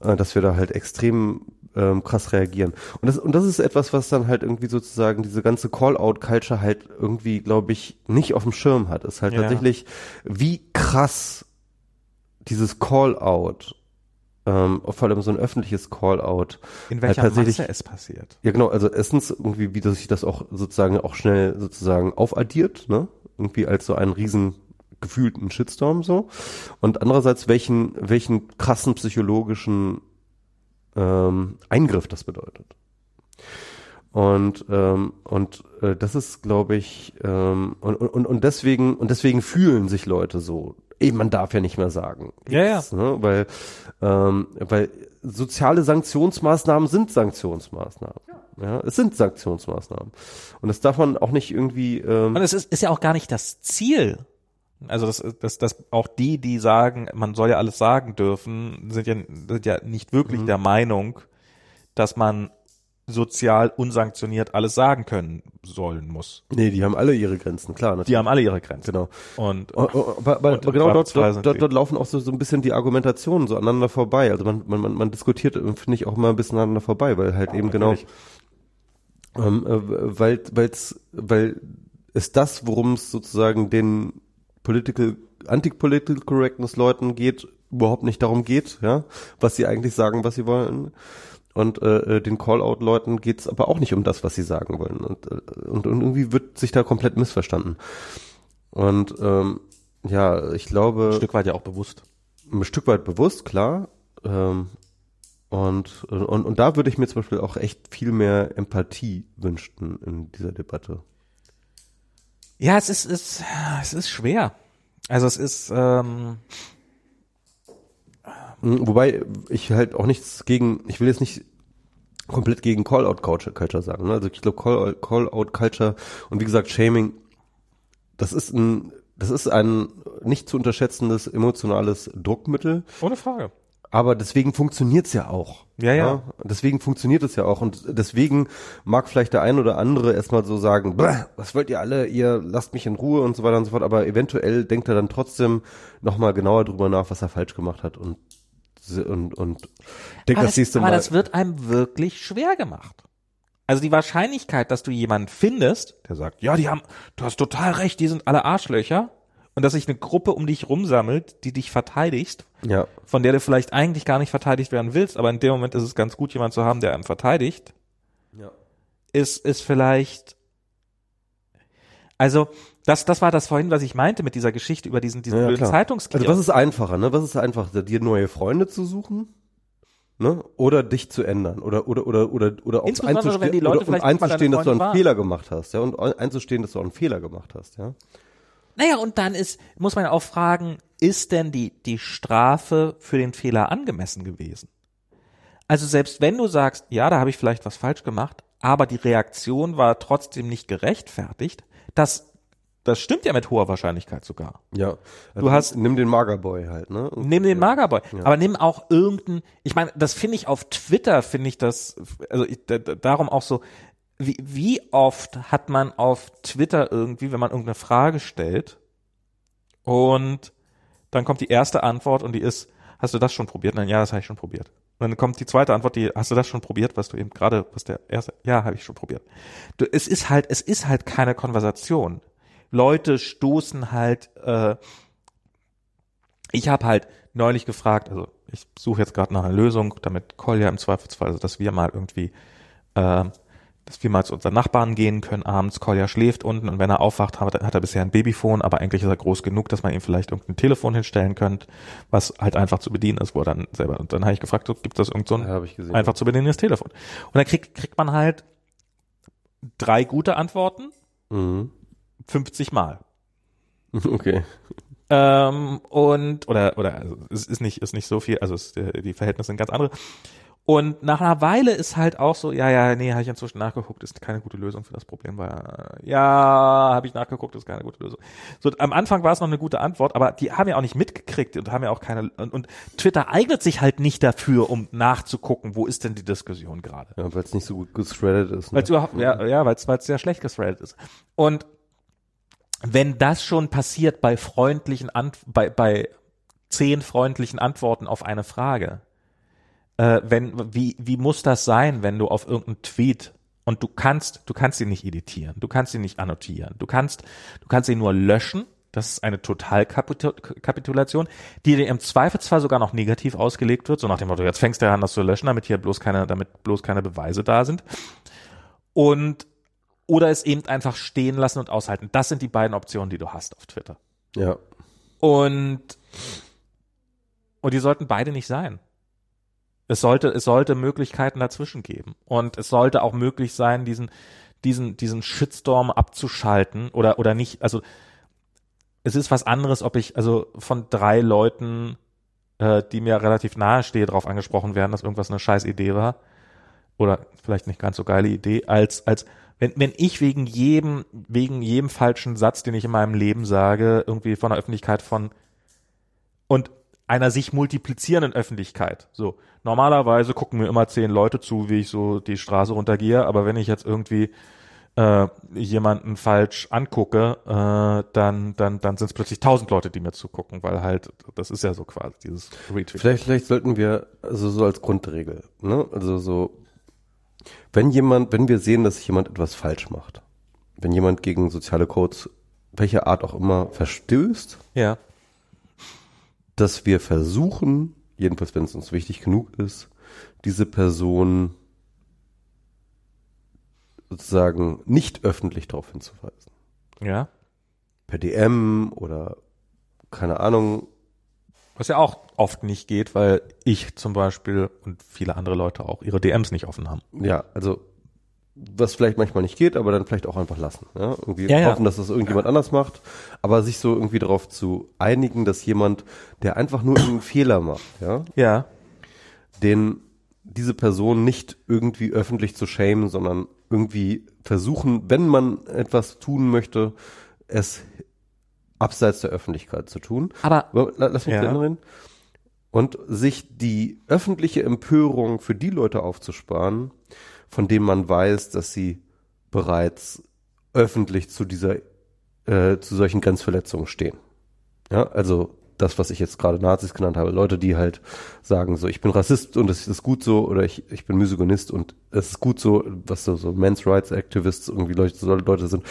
äh, dass wir da halt extrem ähm, krass reagieren. Und das, und das ist etwas, was dann halt irgendwie sozusagen diese ganze Call-out-Culture halt irgendwie, glaube ich, nicht auf dem Schirm hat. Ist halt Ja. tatsächlich, wie krass dieses Call-out, ähm, vor allem so ein öffentliches Call-out, In halt welcher tatsächlich- Masse es passiert. ja, genau, also erstens irgendwie, wie sich das auch sozusagen auch schnell sozusagen aufaddiert, ne? Irgendwie als so einen riesen gefühlten Shitstorm so. Und andererseits, welchen, welchen krassen psychologischen ähm, Eingriff das bedeutet. Und, ähm, und äh, das ist, glaube ich, ähm, und, und, und deswegen, und deswegen fühlen sich Leute so. Eben, man darf ja nicht mehr sagen. Ja, ja. X, Ne? Weil, ähm, weil soziale Sanktionsmaßnahmen sind Sanktionsmaßnahmen. Ja. es sind Sanktionsmaßnahmen. Und das darf man auch nicht irgendwie. Ähm, Und es ist, ist ja auch gar nicht das Ziel. Also das, das, das auch die, die sagen, man soll ja alles sagen dürfen, sind ja, sind ja nicht wirklich Mhm. der Meinung, dass man sozial unsanktioniert alles sagen können sollen muss. nee, die haben alle ihre Grenzen, klar. Natürlich. Die haben alle ihre Grenzen. Genau. Und Oh, oh, Aber, aber, Und aber genau dort, dort, dort, laufen auch so, so ein bisschen die Argumentationen so aneinander vorbei. Also man, man, man, man diskutiert, äh, finde ich, auch immer ein bisschen aneinander vorbei, weil halt eben genau, ähm, äh, weil, weil's, weil es das, worum es sozusagen den political, anti-political correctness Leuten geht, überhaupt nicht darum geht, ja, was sie eigentlich sagen, was sie wollen. Und äh, äh, den Call-out-Leuten geht's aber auch nicht um das, was sie sagen wollen. Und, äh, und, und irgendwie wird sich da komplett missverstanden. Und ähm, ja, ich glaube, ein Stück weit ja auch bewusst. ein Stück weit bewusst, klar. Ähm, und, und, und da würde ich mir zum Beispiel auch echt viel mehr Empathie wünschen in dieser Debatte. Ja, es ist, es, es ist schwer. Also es ist, ähm, Wobei ich halt auch nichts gegen, ich will jetzt nicht komplett gegen Call-out-Culture sagen. Ne? Also ich glaube Call- Call-out-Culture und wie gesagt Shaming, das ist ein, das ist ein nicht zu unterschätzendes emotionales Druckmittel. Ohne Frage. Aber deswegen funktioniert's ja auch. Ja, ja. Deswegen funktioniert es ja auch. Und deswegen mag vielleicht der ein oder andere erstmal so sagen, "Bäh, was wollt ihr alle, ihr lasst mich in Ruhe und so weiter und so fort. Aber eventuell denkt er dann trotzdem nochmal genauer drüber nach, was er falsch gemacht hat und, und, und denkt aber das nächste aber Mal. das wird einem wirklich schwer gemacht. Also die Wahrscheinlichkeit, dass du jemanden findest, der sagt, ja, die haben, du hast total recht, die sind alle Arschlöcher, und dass sich eine Gruppe um dich rumsammelt, die dich verteidigst, ja. von der du vielleicht eigentlich gar nicht verteidigt werden willst, aber in dem Moment ist es ganz gut, jemanden zu haben, der einen verteidigt, ja. ist, ist vielleicht, also, das, das war das vorhin, was ich meinte mit dieser Geschichte über diesen, diesen Ja, blöden. Zeitungskiosk. Also was ist einfacher, ne? Was ist einfacher, dir neue Freunde zu suchen? Ne? Oder dich zu ändern oder oder oder oder oder auch Insbesondere, wenn die Leute oder, und einzustehen, dass du einen waren. Fehler gemacht hast, ja, und einzustehen, dass du einen Fehler gemacht hast, ja. Naja, und dann ist, muss man auch fragen, ist denn die, die Strafe für den Fehler angemessen gewesen? Also selbst wenn du sagst, ja, da habe ich vielleicht was falsch gemacht, aber die Reaktion war trotzdem nicht gerechtfertigt, das, das stimmt ja mit hoher Wahrscheinlichkeit sogar. Ja. Du hast- nimm den Magerboy halt, ne? Nimm den Magerboy, aber nimm auch irgendeinen, ich meine, das finde ich auf Twitter, finde ich das, also ich, da- darum auch so, wie, wie oft hat man auf Twitter irgendwie, wenn man irgendeine Frage stellt und dann kommt die erste Antwort und die ist, hast du das schon probiert? Nein, ja, das habe ich schon probiert. Und dann kommt die zweite Antwort, die, hast du das schon probiert, was du eben gerade, was der erste, ja, habe ich schon probiert. Du, es ist halt, es ist halt keine Konversation. Leute stoßen halt, äh, ich habe halt neulich gefragt, also ich suche jetzt gerade nach einer Lösung, damit Kolja im Zweifelsfall, also dass wir mal irgendwie, äh, dass wir mal zu unseren Nachbarn gehen können abends. Kolja schläft unten und wenn er aufwacht, hat, hat er bisher ein Babyphone, aber eigentlich ist er groß genug, dass man ihm vielleicht irgendein Telefon hinstellen könnte, was halt einfach zu bedienen ist, wo er dann selber, und dann habe ich gefragt, so, gibt es irgend so ein Ja, einfach zu bedienendes Telefon? Und dann kriegt, kriegt man halt drei gute Antworten, Mhm. 50 Mal. Okay. Ähm, und, oder, oder, also, es ist nicht, ist nicht so viel, also es, äh, die Verhältnisse sind ganz andere. Und nach einer Weile ist halt auch so, ja, ja, nee, habe ich inzwischen nachgeguckt, ist keine gute Lösung für das Problem, weil, ja, habe ich nachgeguckt, ist keine gute Lösung. So, am Anfang war es noch eine gute Antwort, aber die haben ja auch nicht mitgekriegt und haben ja auch keine, und, und Twitter eignet sich halt nicht dafür, um nachzugucken, wo ist denn die Diskussion gerade. Ja, weil es nicht so gut gethreadet ist. Ne? Weil es überhaupt, ja, ja, weil es sehr schlecht gesthreadet ist. Und wenn das schon passiert bei freundlichen Ant bei, bei zehn freundlichen Antworten auf eine Frage, äh, wenn, wie, wie muss das sein, wenn du auf irgendeinen Tweet und du kannst, du kannst ihn nicht editieren, du kannst ihn nicht annotieren, du kannst, du kannst ihn nur löschen. Das ist eine Totalkapitulation, die dir im Zweifelsfall sogar noch negativ ausgelegt wird, so nach dem Motto, jetzt fängst du an, das zu löschen, damit hier bloß keine, damit bloß keine Beweise da sind. Und oder es eben einfach stehen lassen und aushalten. Das sind die beiden Optionen, die du hast auf Twitter. Ja. Und und die sollten beide nicht sein. Es sollte es sollte Möglichkeiten dazwischen geben und es sollte auch möglich sein, diesen diesen diesen Shitstorm abzuschalten oder oder nicht. Also es ist was anderes, ob ich also von drei Leuten, äh, die mir relativ nahe stehe, darauf angesprochen werden, dass irgendwas eine scheiß Idee war oder vielleicht nicht ganz so geile Idee, als als wenn, wenn ich wegen jedem, wegen jedem falschen Satz, den ich in meinem Leben sage, irgendwie von der Öffentlichkeit von und einer sich multiplizierenden Öffentlichkeit. So, normalerweise gucken mir immer zehn Leute zu, wie ich so die Straße runtergehe, aber wenn ich jetzt irgendwie äh, jemanden falsch angucke, äh, dann, dann, dann sind es plötzlich tausend Leute, die mir zugucken, weil halt, das ist ja so quasi dieses Retweet. Vielleicht, vielleicht sollten wir, also so als Grundregel, ne? Also so, wenn jemand, wenn wir sehen, dass jemand etwas falsch macht, wenn jemand gegen soziale Codes, welcher Art auch immer, verstößt, Ja. dass wir versuchen, jedenfalls wenn es uns wichtig genug ist, diese Person sozusagen nicht öffentlich darauf hinzuweisen. Ja. Per DM oder keine Ahnung. Was ja auch oft nicht geht, weil ich zum Beispiel und viele andere Leute auch ihre DMs nicht offen haben. Ja, also was vielleicht manchmal nicht geht, aber dann vielleicht auch einfach lassen. Ja? Irgendwie Ja, ja. hoffen, dass das irgendjemand anders macht, aber sich so irgendwie darauf zu einigen, dass jemand, der einfach nur einen Fehler macht, ja, Ja. den diese Person nicht irgendwie öffentlich zu schämen, sondern irgendwie versuchen, wenn man etwas tun möchte, es abseits der Öffentlichkeit zu tun. Aber lass mich ja. reden. Und sich die öffentliche Empörung für die Leute aufzusparen, von denen man weiß, dass sie bereits öffentlich zu dieser äh, zu solchen Grenzverletzungen stehen. Ja, also das, was ich jetzt gerade Nazis genannt habe, Leute, die halt sagen, so ich bin Rassist und es ist gut so, oder ich, ich bin Misogynist und es ist gut so, was so, so Men's Rights Activists irgendwie Leute, so Leute sind,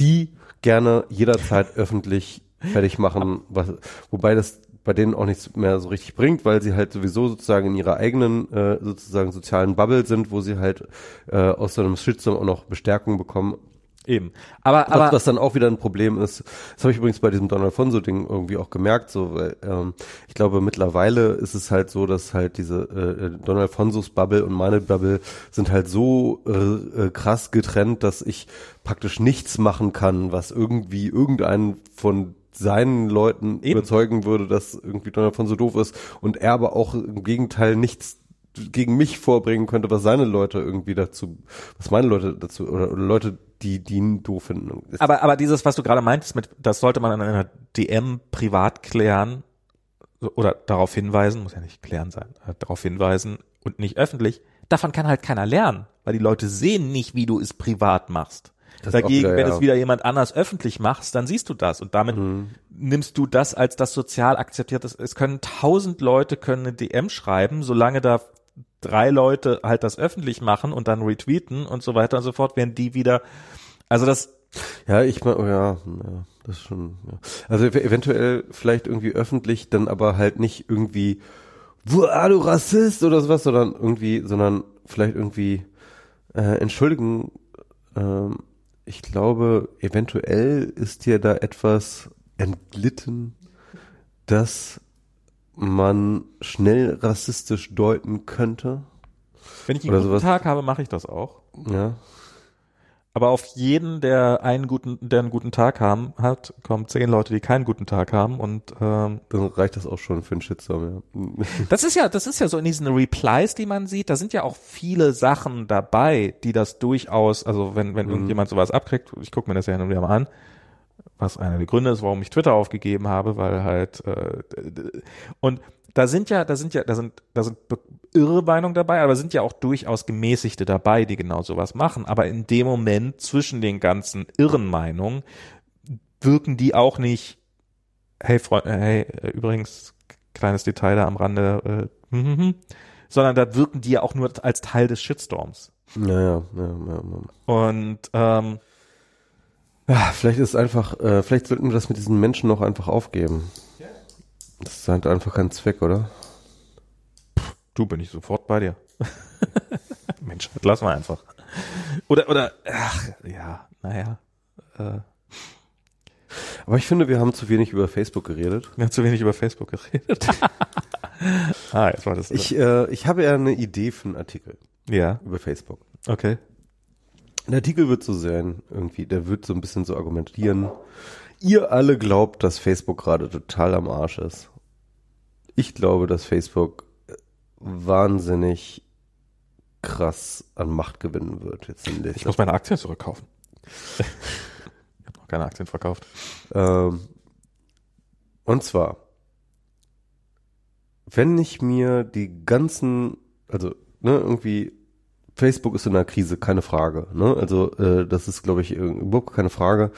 die gerne jederzeit öffentlich fertig machen, was, wobei das bei denen auch nichts mehr so richtig bringt, weil sie halt sowieso sozusagen in ihrer eigenen äh, sozusagen sozialen Bubble sind, wo sie halt äh, aus so einem Shitstorm auch noch Bestärkung bekommen Eben. Aber, aber was, was dann auch wieder ein Problem ist, das habe ich übrigens bei diesem Don Alfonso-Ding irgendwie auch gemerkt, so, weil ähm, ich glaube mittlerweile ist es halt so, dass halt diese äh, Don Alfonsos Bubble und meine Bubble sind halt so äh, äh, krass getrennt, dass ich praktisch nichts machen kann, was irgendwie irgendeinen von seinen Leuten Eben. überzeugen würde, dass irgendwie Don Alfonso doof ist und er aber auch im Gegenteil nichts gegen mich vorbringen könnte, was seine Leute irgendwie dazu, was meine Leute dazu oder, oder Leute, die die ihn doof finden. Aber, aber dieses, was du gerade meintest, mit, das sollte man in einer DM privat klären oder darauf hinweisen, muss ja nicht klären sein, äh, darauf hinweisen und nicht öffentlich. Davon kann halt keiner lernen, weil die Leute sehen nicht, wie du es privat machst. Das Dagegen, wieder, wenn ja. es wieder jemand anders öffentlich machst, dann siehst du das und damit Mhm. nimmst du das als das sozial akzeptierte. Es können tausend Leute können eine DM schreiben, solange da drei Leute halt das öffentlich machen und dann retweeten und so weiter und so fort, werden die wieder, also das, Ja, ich meine, oh ja, ja, das ist schon, ja. Also ev- eventuell vielleicht irgendwie öffentlich, dann aber halt nicht irgendwie, ah, du Rassist oder sowas, sondern irgendwie, sondern vielleicht irgendwie, äh, entschuldigen, ähm, ich glaube, eventuell ist dir da etwas entglitten, das man schnell rassistisch deuten könnte. wenn ich einen Oder guten sowas. Tag habe, mache ich das auch. Ja. Aber auf jeden, der einen guten, der einen guten Tag haben, hat, kommen zehn Leute, die keinen guten Tag haben. Und ähm, Dann reicht das auch schon für einen Shitstorm, ja. das ist ja, das ist ja so in diesen Replies, die man sieht, da sind ja auch viele Sachen dabei, die das durchaus, also wenn, wenn irgendjemand sowas abkriegt, ich gucke mir das ja hin und wieder mal an, was einer der Gründe ist, warum ich Twitter aufgegeben habe, weil halt äh, und da sind ja, da sind ja, da sind, da sind irre Meinungen dabei, aber sind ja auch durchaus gemäßigte dabei, die genau sowas machen. Aber in dem Moment zwischen den ganzen irren Meinungen wirken die auch nicht, hey Freund, äh, hey, äh, übrigens, kleines Detail da am Rande, äh, hm, hm, hm, sondern da wirken die ja auch nur als Teil des Shitstorms. Ja, ja, ja, ja, ja. Und ähm, Ja, vielleicht ist einfach, äh, vielleicht sollten wir das mit diesen Menschen noch einfach aufgeben. Das ist halt einfach kein Zweck, oder? Du bin ich sofort bei dir. Mensch, lass mal einfach. Oder, oder, ach, ja, naja. Äh, Aber ich finde, wir haben zu wenig über Facebook geredet. wir haben zu wenig über Facebook geredet. ah, jetzt war das. Ich, äh, ich habe ja eine Idee für einen Artikel ja, über Facebook. okay. Der Artikel wird so sein, irgendwie, der wird so ein bisschen so argumentieren. Ihr alle glaubt, dass Facebook gerade total am Arsch ist. Ich glaube, dass Facebook wahnsinnig krass an Macht gewinnen wird. Jetzt in Ich muss meine Aktien zurückkaufen. ich habe noch keine Aktien verkauft. Ähm, und zwar, wenn ich mir die ganzen, also ne, irgendwie Facebook ist in einer Krise, keine Frage. Ne? Also äh, das ist, glaube ich, überhaupt keine Frage.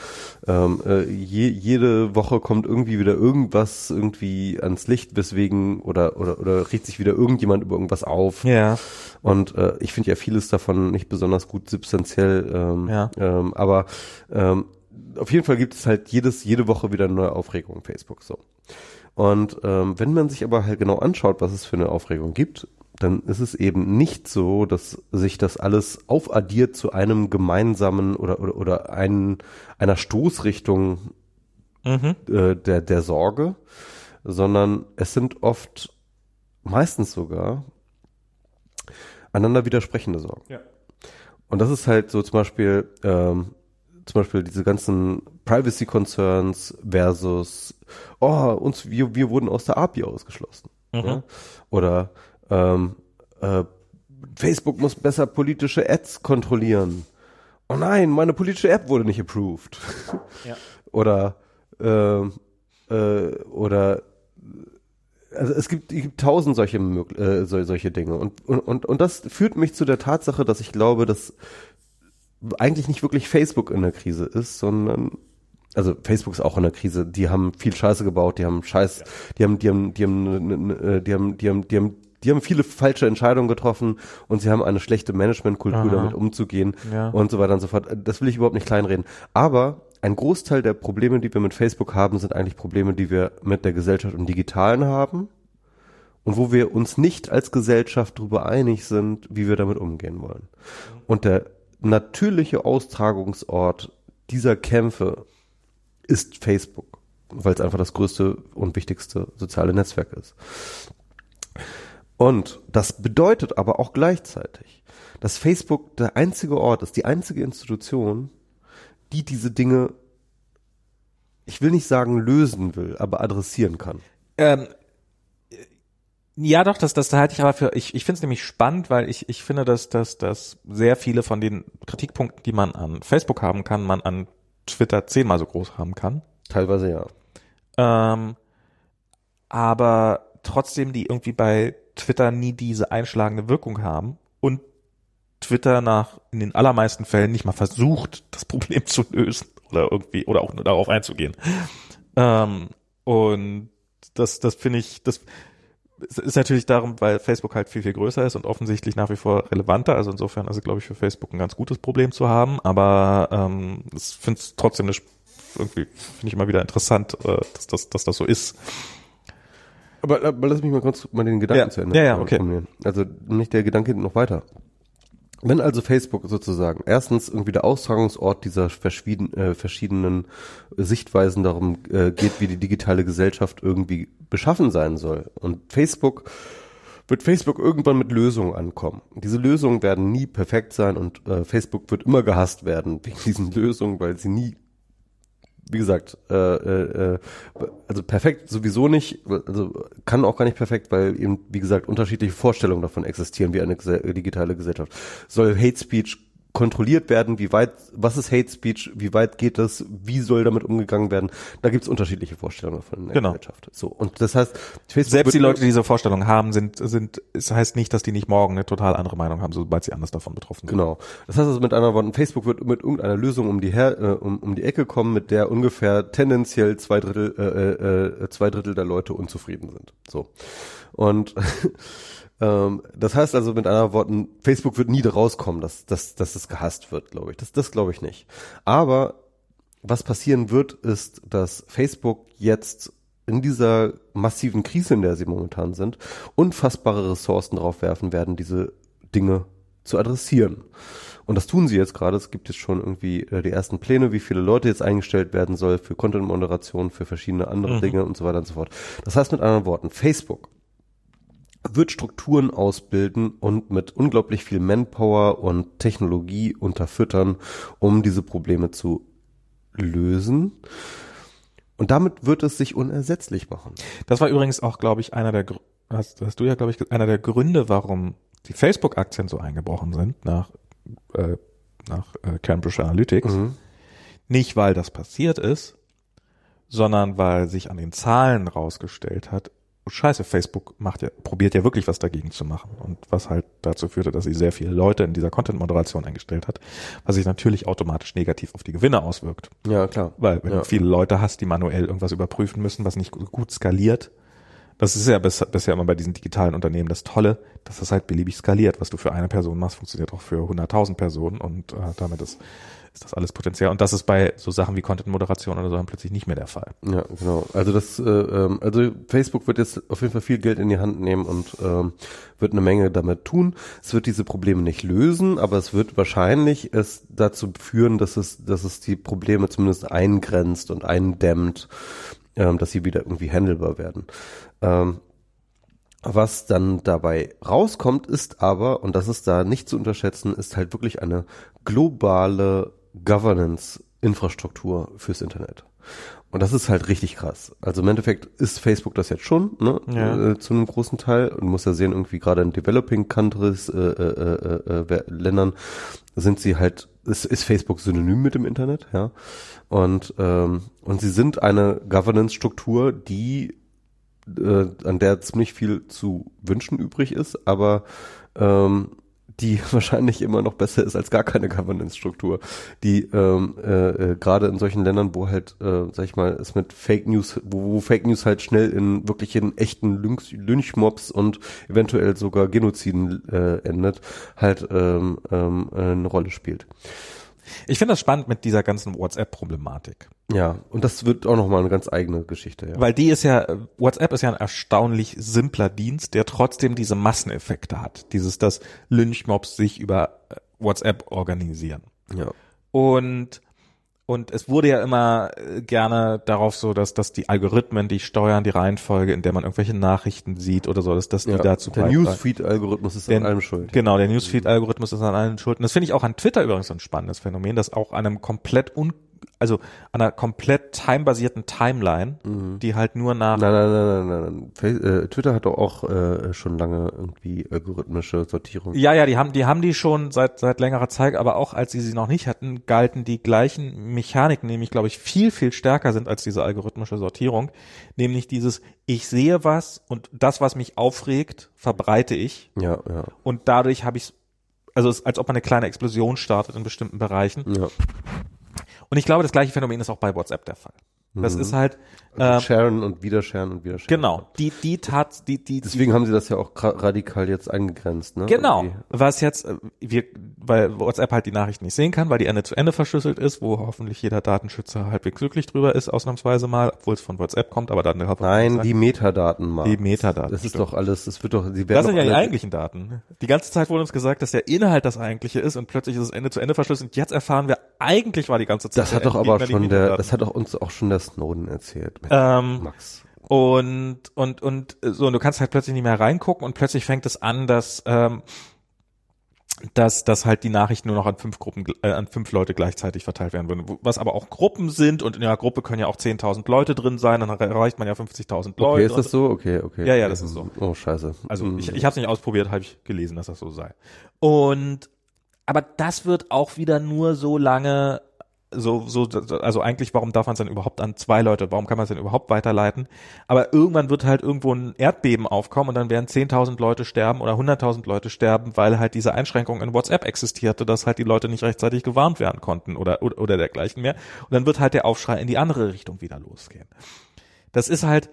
Ähm, äh, je, jede Woche kommt irgendwie wieder irgendwas irgendwie ans Licht, weswegen oder oder oder regt sich wieder irgendjemand über irgendwas auf. Ja. Und äh, ich finde ja vieles davon nicht besonders gut substanziell. Ähm, Ja. ähm, aber ähm, auf jeden Fall gibt es halt jedes, jede Woche wieder eine neue Aufregung auf Facebook. So. Und ähm, wenn man sich aber halt genau anschaut, was es für eine Aufregung gibt, dann ist es eben nicht so, dass sich das alles aufaddiert zu einem gemeinsamen oder oder, oder einen, einer Stoßrichtung Mhm. äh, der, der Sorge, sondern es sind oft, meistens sogar, einander widersprechende Sorgen. Ja. Und das ist halt so zum Beispiel, ähm, zum Beispiel diese ganzen Privacy Concerns versus, oh, uns, wir, wir wurden aus der API ausgeschlossen. Mhm. Ja? Oder ähm, äh, Facebook muss besser politische Ads kontrollieren. Oh nein, meine politische App wurde nicht approved. Ja. Oder äh, äh, oder also es gibt, es gibt tausend solche, äh, solche Dinge und, und, und das führt mich zu der Tatsache, dass ich glaube, dass eigentlich nicht wirklich Facebook in der Krise ist, sondern also Facebook ist auch in der Krise. Die haben viel Scheiße gebaut, die haben Scheiß, die haben, die haben, die haben, äh, die haben, die haben, die haben, die haben viele falsche Entscheidungen getroffen und sie haben eine schlechte Managementkultur, damit umzugehen ja. und so weiter und so fort. Das will ich überhaupt nicht kleinreden. Aber ein Großteil der Probleme, die wir mit Facebook haben, sind eigentlich Probleme, die wir mit der Gesellschaft im Digitalen haben und wo wir uns nicht als Gesellschaft darüber einig sind, wie wir damit umgehen wollen. Und der natürliche Austragungsort dieser Kämpfe ist Facebook, weil es einfach das größte und wichtigste soziale Netzwerk ist. Und das bedeutet aber auch gleichzeitig, dass Facebook der einzige Ort ist, die einzige Institution, die diese Dinge, ich will nicht sagen lösen will, aber adressieren kann. Ähm, ja, doch, das, das halte ich aber für, ich, ich finde es nämlich spannend, weil ich, ich finde, dass, dass, dass sehr viele von den Kritikpunkten, die man an Facebook haben kann, man an Twitter zehnmal so groß haben kann. Teilweise ja. Ähm, aber trotzdem die irgendwie bei Twitter nie diese einschlagende Wirkung haben und Twitter nach in den allermeisten Fällen nicht mal versucht, das Problem zu lösen oder irgendwie oder auch nur darauf einzugehen. Ähm, und das, das finde ich, das ist natürlich darum, weil Facebook halt viel, viel größer ist und offensichtlich nach wie vor relevanter. Also insofern ist es, glaube ich, für Facebook ein ganz gutes Problem zu haben. Aber ähm, ich finde es trotzdem eine, irgendwie, finde ich immer wieder interessant, äh, dass, dass, dass das so ist. Aber, aber lass mich mal kurz mal den Gedanken ja. zu Ende ja, ja, okay. Also nicht der Gedanke noch weiter. Wenn also Facebook sozusagen erstens irgendwie der Austragungsort dieser äh, verschiedenen Sichtweisen darum äh, geht, wie die digitale Gesellschaft irgendwie beschaffen sein soll und Facebook wird Facebook irgendwann mit Lösungen ankommen. Diese Lösungen werden nie perfekt sein und äh, Facebook wird immer gehasst werden wegen diesen Lösungen, weil sie nie wie gesagt, äh, äh, äh, also perfekt sowieso nicht, also kann auch gar nicht perfekt, weil eben, wie gesagt, unterschiedliche Vorstellungen davon existieren, wie eine digitale Gesellschaft. Soll Hate Speech kontrolliert werden, wie weit, was ist Hate Speech, wie weit geht das, wie soll damit umgegangen werden. Da gibt es unterschiedliche Vorstellungen von der genau. Gesellschaft. So und das heißt, Facebook selbst die Leute, die diese Vorstellungen haben, sind sind. Es heißt nicht, dass die nicht morgen eine total andere Meinung haben, sobald sie anders davon betroffen sind. Genau. Das heißt also mit anderen Worten, Facebook wird mit irgendeiner Lösung um die her, äh, um, um die Ecke kommen, mit der ungefähr tendenziell zwei Drittel äh, äh, zwei Drittel der Leute unzufrieden sind. So und Ähm, das heißt also mit anderen Worten, Facebook wird nie da rauskommen, dass, dass, dass es gehasst wird, glaube ich. Das, das glaube ich nicht. Aber was passieren wird, ist, dass Facebook jetzt in dieser massiven Krise, in der sie momentan sind, unfassbare Ressourcen drauf werfen werden, diese Dinge zu adressieren. Und das tun sie jetzt gerade. Es gibt jetzt schon irgendwie äh, die ersten Pläne, wie viele Leute jetzt eingestellt werden soll für Content-Moderation, für verschiedene andere mhm. Dinge und so weiter und so fort. Das heißt mit anderen Worten, Facebook wird Strukturen ausbilden und mit unglaublich viel Manpower und Technologie unterfüttern, um diese Probleme zu lösen. Und damit wird es sich unersetzlich machen. Das war übrigens auch, glaube ich, einer der, hast, hast du ja, glaube ich, einer der Gründe, warum die Facebook-Aktien so eingebrochen sind nach, äh, nach äh, Cambridge Analytics. Mhm. Nicht, weil das passiert ist, sondern weil sich an den Zahlen rausgestellt hat, scheiße, Facebook macht ja, probiert ja wirklich was dagegen zu machen. Und was halt dazu führte, dass sie sehr viele Leute in dieser Content-Moderation eingestellt hat, was sich natürlich automatisch negativ auf die Gewinne auswirkt. Ja, klar. Weil wenn ja. du viele Leute hast, die manuell irgendwas überprüfen müssen, was nicht gut skaliert, das ist ja bis, bisher immer bei diesen digitalen Unternehmen das Tolle, dass das halt beliebig skaliert. Was du für eine Person machst, funktioniert auch für 100.000 Personen und äh, damit ist ist das alles Potenzial. Und das ist bei so Sachen wie Content-Moderation oder so dann plötzlich nicht mehr der Fall. Ja, genau. Also das, äh, ähm, also Facebook wird jetzt auf jeden Fall viel Geld in die Hand nehmen und ähm, wird eine Menge damit tun. Es wird diese Probleme nicht lösen, aber es wird wahrscheinlich es dazu führen, dass es, dass es die Probleme zumindest eingrenzt und eindämmt, ähm, dass sie wieder irgendwie handelbar werden. Ähm, was dann dabei rauskommt, ist aber, und das ist da nicht zu unterschätzen, ist halt wirklich eine globale Governance-Infrastruktur fürs Internet. Und das ist halt richtig krass. Also im Endeffekt ist Facebook das jetzt schon, ne? Ja. Äh, zu einem großen Teil. Und muss ja sehen, irgendwie gerade in Developing Countries, äh, äh, äh, äh, Ländern sind sie halt ist, ist Facebook synonym mit dem Internet, ja. Und, ähm, und sie sind eine Governance-Struktur, die äh, an der ziemlich viel zu wünschen übrig ist, aber ähm, die wahrscheinlich immer noch besser ist als gar keine Governance-Struktur, die ähm, äh, äh, gerade in solchen Ländern, wo halt, äh, sag ich mal, es mit Fake News, wo, wo Fake News halt schnell in wirklich in echten Lynch, Lynchmobs und eventuell sogar Genoziden äh, endet, halt ähm, ähm, eine Rolle spielt. Ich finde das spannend mit dieser ganzen WhatsApp-Problematik. Ja, und das wird auch nochmal eine ganz eigene Geschichte. Ja. Weil die ist ja, WhatsApp ist ja ein erstaunlich simpler Dienst, der trotzdem diese Masseneffekte hat. Dieses, dass Lynchmobs sich über äh, WhatsApp organisieren. Ja. Und und es wurde ja immer äh, gerne darauf so, dass, dass die Algorithmen, die steuern die Reihenfolge, in der man irgendwelche Nachrichten sieht oder so, dass, dass die ja, dazu Der Newsfeed-Algorithmus ist der, an allem schuld. Genau, der Newsfeed-Algorithmus ist an allen schuld. Und das finde ich auch an Twitter übrigens ein spannendes Phänomen, dass auch an einem komplett un also an einer komplett timebasierten Timeline, mhm. die halt nur nach. Nein, nein, nein, nein, nein. Äh, Twitter hat doch auch äh, schon lange irgendwie algorithmische Sortierung. Ja, ja, die haben, die haben die schon seit seit längerer Zeit, aber auch als sie sie noch nicht hatten, galten die gleichen Mechaniken, nämlich glaube ich viel viel stärker sind als diese algorithmische Sortierung, nämlich dieses ich sehe was und das was mich aufregt verbreite ich. Ja, ja. Und dadurch habe ich also es ist, als ob man eine kleine Explosion startet in bestimmten Bereichen. Ja. Und ich glaube, das gleiche Phänomen ist auch bei WhatsApp der Fall. Das mhm. ist halt also sharen und wieder sharen und wieder sharen. Genau, die die tat die die deswegen die, haben sie das ja auch radikal jetzt eingegrenzt, ne? Genau, Irgendwie. was jetzt äh, wir weil WhatsApp halt die Nachricht nicht sehen kann, weil die Ende zu Ende verschlüsselt ist, wo hoffentlich jeder Datenschützer halbwegs glücklich drüber ist ausnahmsweise mal, obwohl es von WhatsApp kommt, aber dann Nein, die Metadaten mal. Die Metadaten. Das ist stimmt. doch alles, das wird doch sie werden Das sind ja die eigentlichen Daten. Die ganze Zeit wurde uns gesagt, dass der Inhalt das eigentliche ist und plötzlich ist es Ende zu Ende verschlüsselt. Und jetzt erfahren wir eigentlich war die ganze Zeit Das hat doch aber schon der das hat doch uns auch schon der Snowden erzählt. Ähm, Max. Und, und, und so, und du kannst halt plötzlich nicht mehr reingucken und plötzlich fängt es an, dass, ähm, dass, dass halt die Nachrichten nur noch an fünf Gruppen, äh, an fünf Leute gleichzeitig verteilt werden würden. Was aber auch Gruppen sind und in einer Gruppe können ja auch 10.000 Leute drin sein, dann erreicht man ja 50.000 Leute. Okay, ist das so? Okay, okay. Ja, ja, das ist so. Oh, scheiße. Also mhm. ich, ich habe es nicht ausprobiert, habe ich gelesen, dass das so sei. Und aber das wird auch wieder nur so lange so, so, also eigentlich, warum darf man es denn überhaupt an zwei Leute, warum kann man es denn überhaupt weiterleiten? Aber irgendwann wird halt irgendwo ein Erdbeben aufkommen und dann werden 10.000 Leute sterben oder 100.000 Leute sterben, weil halt diese Einschränkung in WhatsApp existierte, dass halt die Leute nicht rechtzeitig gewarnt werden konnten oder, oder, oder dergleichen mehr. Und dann wird halt der Aufschrei in die andere Richtung wieder losgehen. Das ist halt,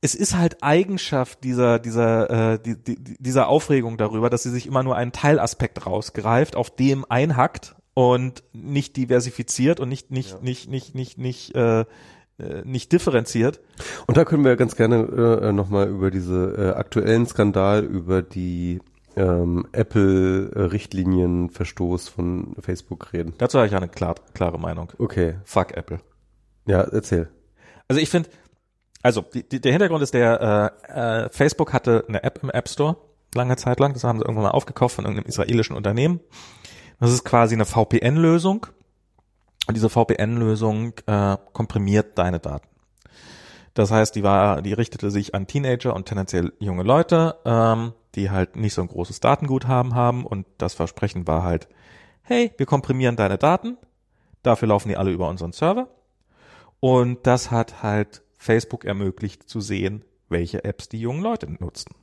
es ist halt Eigenschaft dieser dieser äh, die, die, dieser Aufregung darüber, dass sie sich immer nur einen Teilaspekt rausgreift, auf dem einhackt und nicht diversifiziert und nicht nicht ja. nicht nicht nicht nicht äh, äh, nicht differenziert. Und da können wir ganz gerne äh, nochmal über diese äh, aktuellen Skandal über die ähm, Apple-Richtlinienverstoß von Facebook reden. Dazu habe ich eine klar, klare Meinung. Okay. Fuck Apple. Ja, erzähl. Also ich finde, also die, die, der Hintergrund ist der, äh, äh, Facebook hatte eine App im App Store lange Zeit lang, das haben sie irgendwann mal aufgekauft von irgendeinem israelischen Unternehmen das ist quasi eine VPN-Lösung. Und diese VPN-Lösung äh, komprimiert deine Daten. Das heißt, die war, die richtete sich an Teenager und tendenziell junge Leute, ähm, die halt nicht so ein großes Datenguthaben haben und das Versprechen war halt, hey, wir komprimieren deine Daten, dafür laufen die alle über unseren Server und das hat halt Facebook ermöglicht zu sehen, welche Apps die jungen Leute nutzen.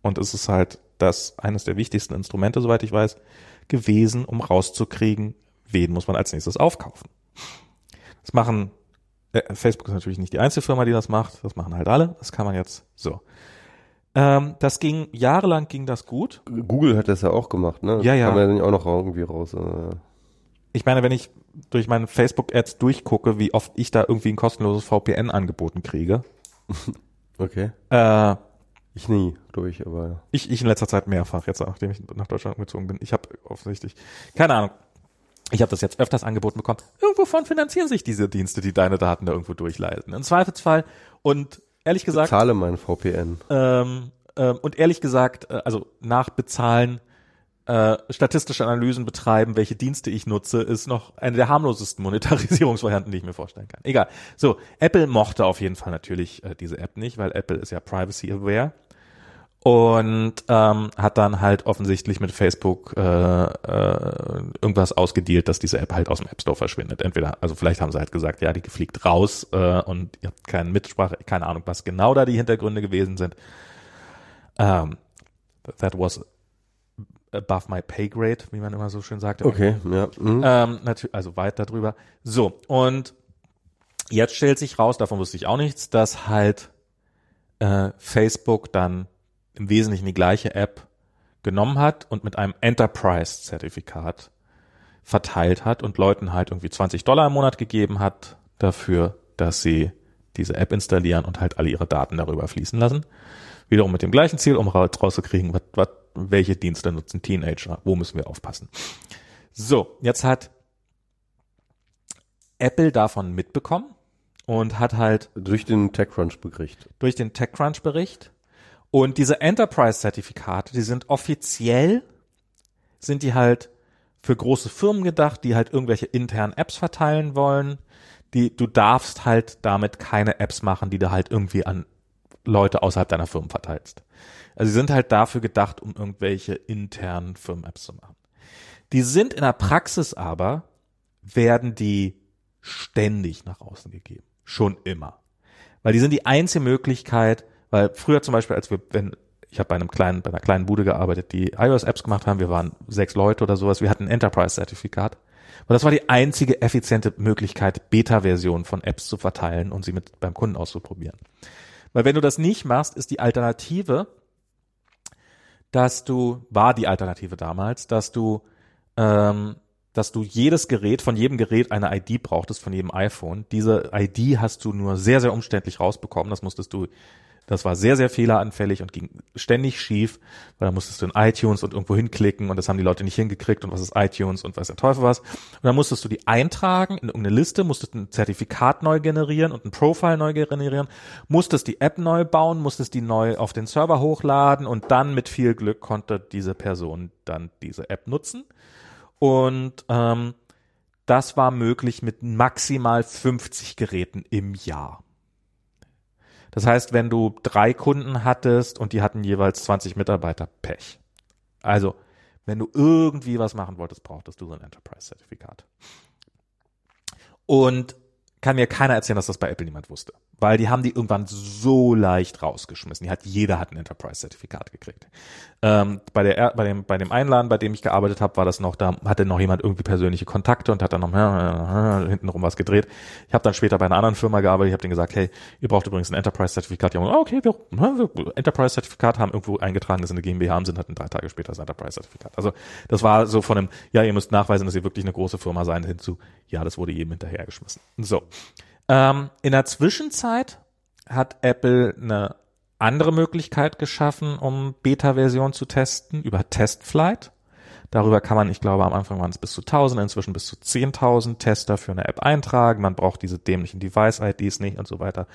Und es ist halt das eines der wichtigsten Instrumente, soweit ich weiß, gewesen, um rauszukriegen, wen muss man als nächstes aufkaufen. Das machen, äh, Facebook ist natürlich nicht die einzige Firma, die das macht, das machen halt alle, das kann man jetzt so. Ähm, das ging, jahrelang ging das gut. Google hat das ja auch gemacht, ne? Das ja, ja. Kann man ja auch noch irgendwie raus. Äh. Ich meine, wenn ich durch meine Facebook-Ads durchgucke, wie oft ich da irgendwie ein kostenloses VPN angeboten kriege. okay. Äh, ich nie durch, aber. Ich, ich in letzter Zeit mehrfach, jetzt nachdem ich nach Deutschland umgezogen bin. Ich habe offensichtlich, keine Ahnung, ich habe das jetzt öfters angeboten bekommen. Irgendwovon finanzieren sich diese Dienste, die deine Daten da irgendwo durchleiten. Im Zweifelsfall und ehrlich gesagt. Ich zahle mein VPN. Ähm, ähm, und ehrlich gesagt, äh, also nach Bezahlen äh, statistische Analysen betreiben, welche Dienste ich nutze, ist noch eine der harmlosesten Monetarisierungsvarianten, die ich mir vorstellen kann. Egal. So, Apple mochte auf jeden Fall natürlich äh, diese App nicht, weil Apple ist ja privacy aware und ähm, hat dann halt offensichtlich mit Facebook äh, äh, irgendwas ausgedealt, dass diese App halt aus dem App Store verschwindet. Entweder, also vielleicht haben sie halt gesagt, ja, die fliegt raus äh, und ihr habt keine Mitsprache, keine Ahnung, was genau da die Hintergründe gewesen sind. Um, that was above my pay grade, wie man immer so schön sagt. Okay, ja. Mhm. Ähm, natürlich, also weit darüber. So, und jetzt stellt sich raus, davon wusste ich auch nichts, dass halt äh, Facebook dann im Wesentlichen die gleiche App genommen hat und mit einem Enterprise-Zertifikat verteilt hat und Leuten halt irgendwie 20 Dollar im Monat gegeben hat dafür, dass sie diese App installieren und halt alle ihre Daten darüber fließen lassen. Wiederum mit dem gleichen Ziel, um rauszukriegen, was, was, welche Dienste nutzen Teenager, wo müssen wir aufpassen. So, jetzt hat Apple davon mitbekommen und hat halt durch den TechCrunch-Bericht. Durch den TechCrunch-Bericht und diese Enterprise-Zertifikate, die sind offiziell, sind die halt für große Firmen gedacht, die halt irgendwelche internen Apps verteilen wollen. Die, du darfst halt damit keine Apps machen, die du halt irgendwie an Leute außerhalb deiner Firmen verteilst. Also sie sind halt dafür gedacht, um irgendwelche internen Firmen-Apps zu machen. Die sind in der Praxis aber, werden die ständig nach außen gegeben. Schon immer. Weil die sind die einzige Möglichkeit, weil früher zum Beispiel, als wir, wenn, ich habe bei einem kleinen, bei einer kleinen Bude gearbeitet, die iOS-Apps gemacht haben, wir waren sechs Leute oder sowas, wir hatten ein Enterprise-Zertifikat. Und das war die einzige effiziente Möglichkeit, Beta-Versionen von Apps zu verteilen und sie mit beim Kunden auszuprobieren. Weil wenn du das nicht machst, ist die Alternative, dass du, war die Alternative damals, dass du, ähm, dass du jedes Gerät, von jedem Gerät eine ID brauchtest, von jedem iPhone. Diese ID hast du nur sehr, sehr umständlich rausbekommen. Das musstest du das war sehr, sehr fehleranfällig und ging ständig schief, weil da musstest du in iTunes und irgendwo hinklicken und das haben die Leute nicht hingekriegt und was ist iTunes und was der Teufel was. Und dann musstest du die eintragen in irgendeine Liste, musstest ein Zertifikat neu generieren und ein Profile neu generieren, musstest die App neu bauen, musstest die neu auf den Server hochladen und dann mit viel Glück konnte diese Person dann diese App nutzen. Und ähm, das war möglich mit maximal 50 Geräten im Jahr. Das heißt, wenn du drei Kunden hattest und die hatten jeweils 20 Mitarbeiter, Pech. Also, wenn du irgendwie was machen wolltest, brauchtest du so ein Enterprise-Zertifikat. Und kann mir keiner erzählen, dass das bei Apple niemand wusste weil die haben die irgendwann so leicht rausgeschmissen. Die hat jeder hat ein Enterprise-Zertifikat gekriegt. Ähm, bei der bei dem bei dem Einladen, bei dem ich gearbeitet habe, war das noch da hatte noch jemand irgendwie persönliche Kontakte und hat dann noch äh, hintenrum was gedreht. Ich habe dann später bei einer anderen Firma gearbeitet. Ich habe denen gesagt, hey, ihr braucht übrigens ein Enterprise-Zertifikat. Die haben gesagt, okay, wir, wir Enterprise-Zertifikat haben irgendwo eingetragen, dass sie eine GmbH haben, sind hatten drei Tage später das Enterprise-Zertifikat. Also das war so von einem, ja, ihr müsst nachweisen, dass ihr wirklich eine große Firma seid, hinzu, ja, das wurde jedem hinterhergeschmissen. So. Ähm, in der Zwischenzeit hat Apple eine andere Möglichkeit geschaffen, um Beta-Version zu testen über Testflight. Darüber kann man, ich glaube, am Anfang waren es bis zu 1000, inzwischen bis zu 10.000 Tester für eine App eintragen. Man braucht diese dämlichen Device-IDs nicht und so weiter.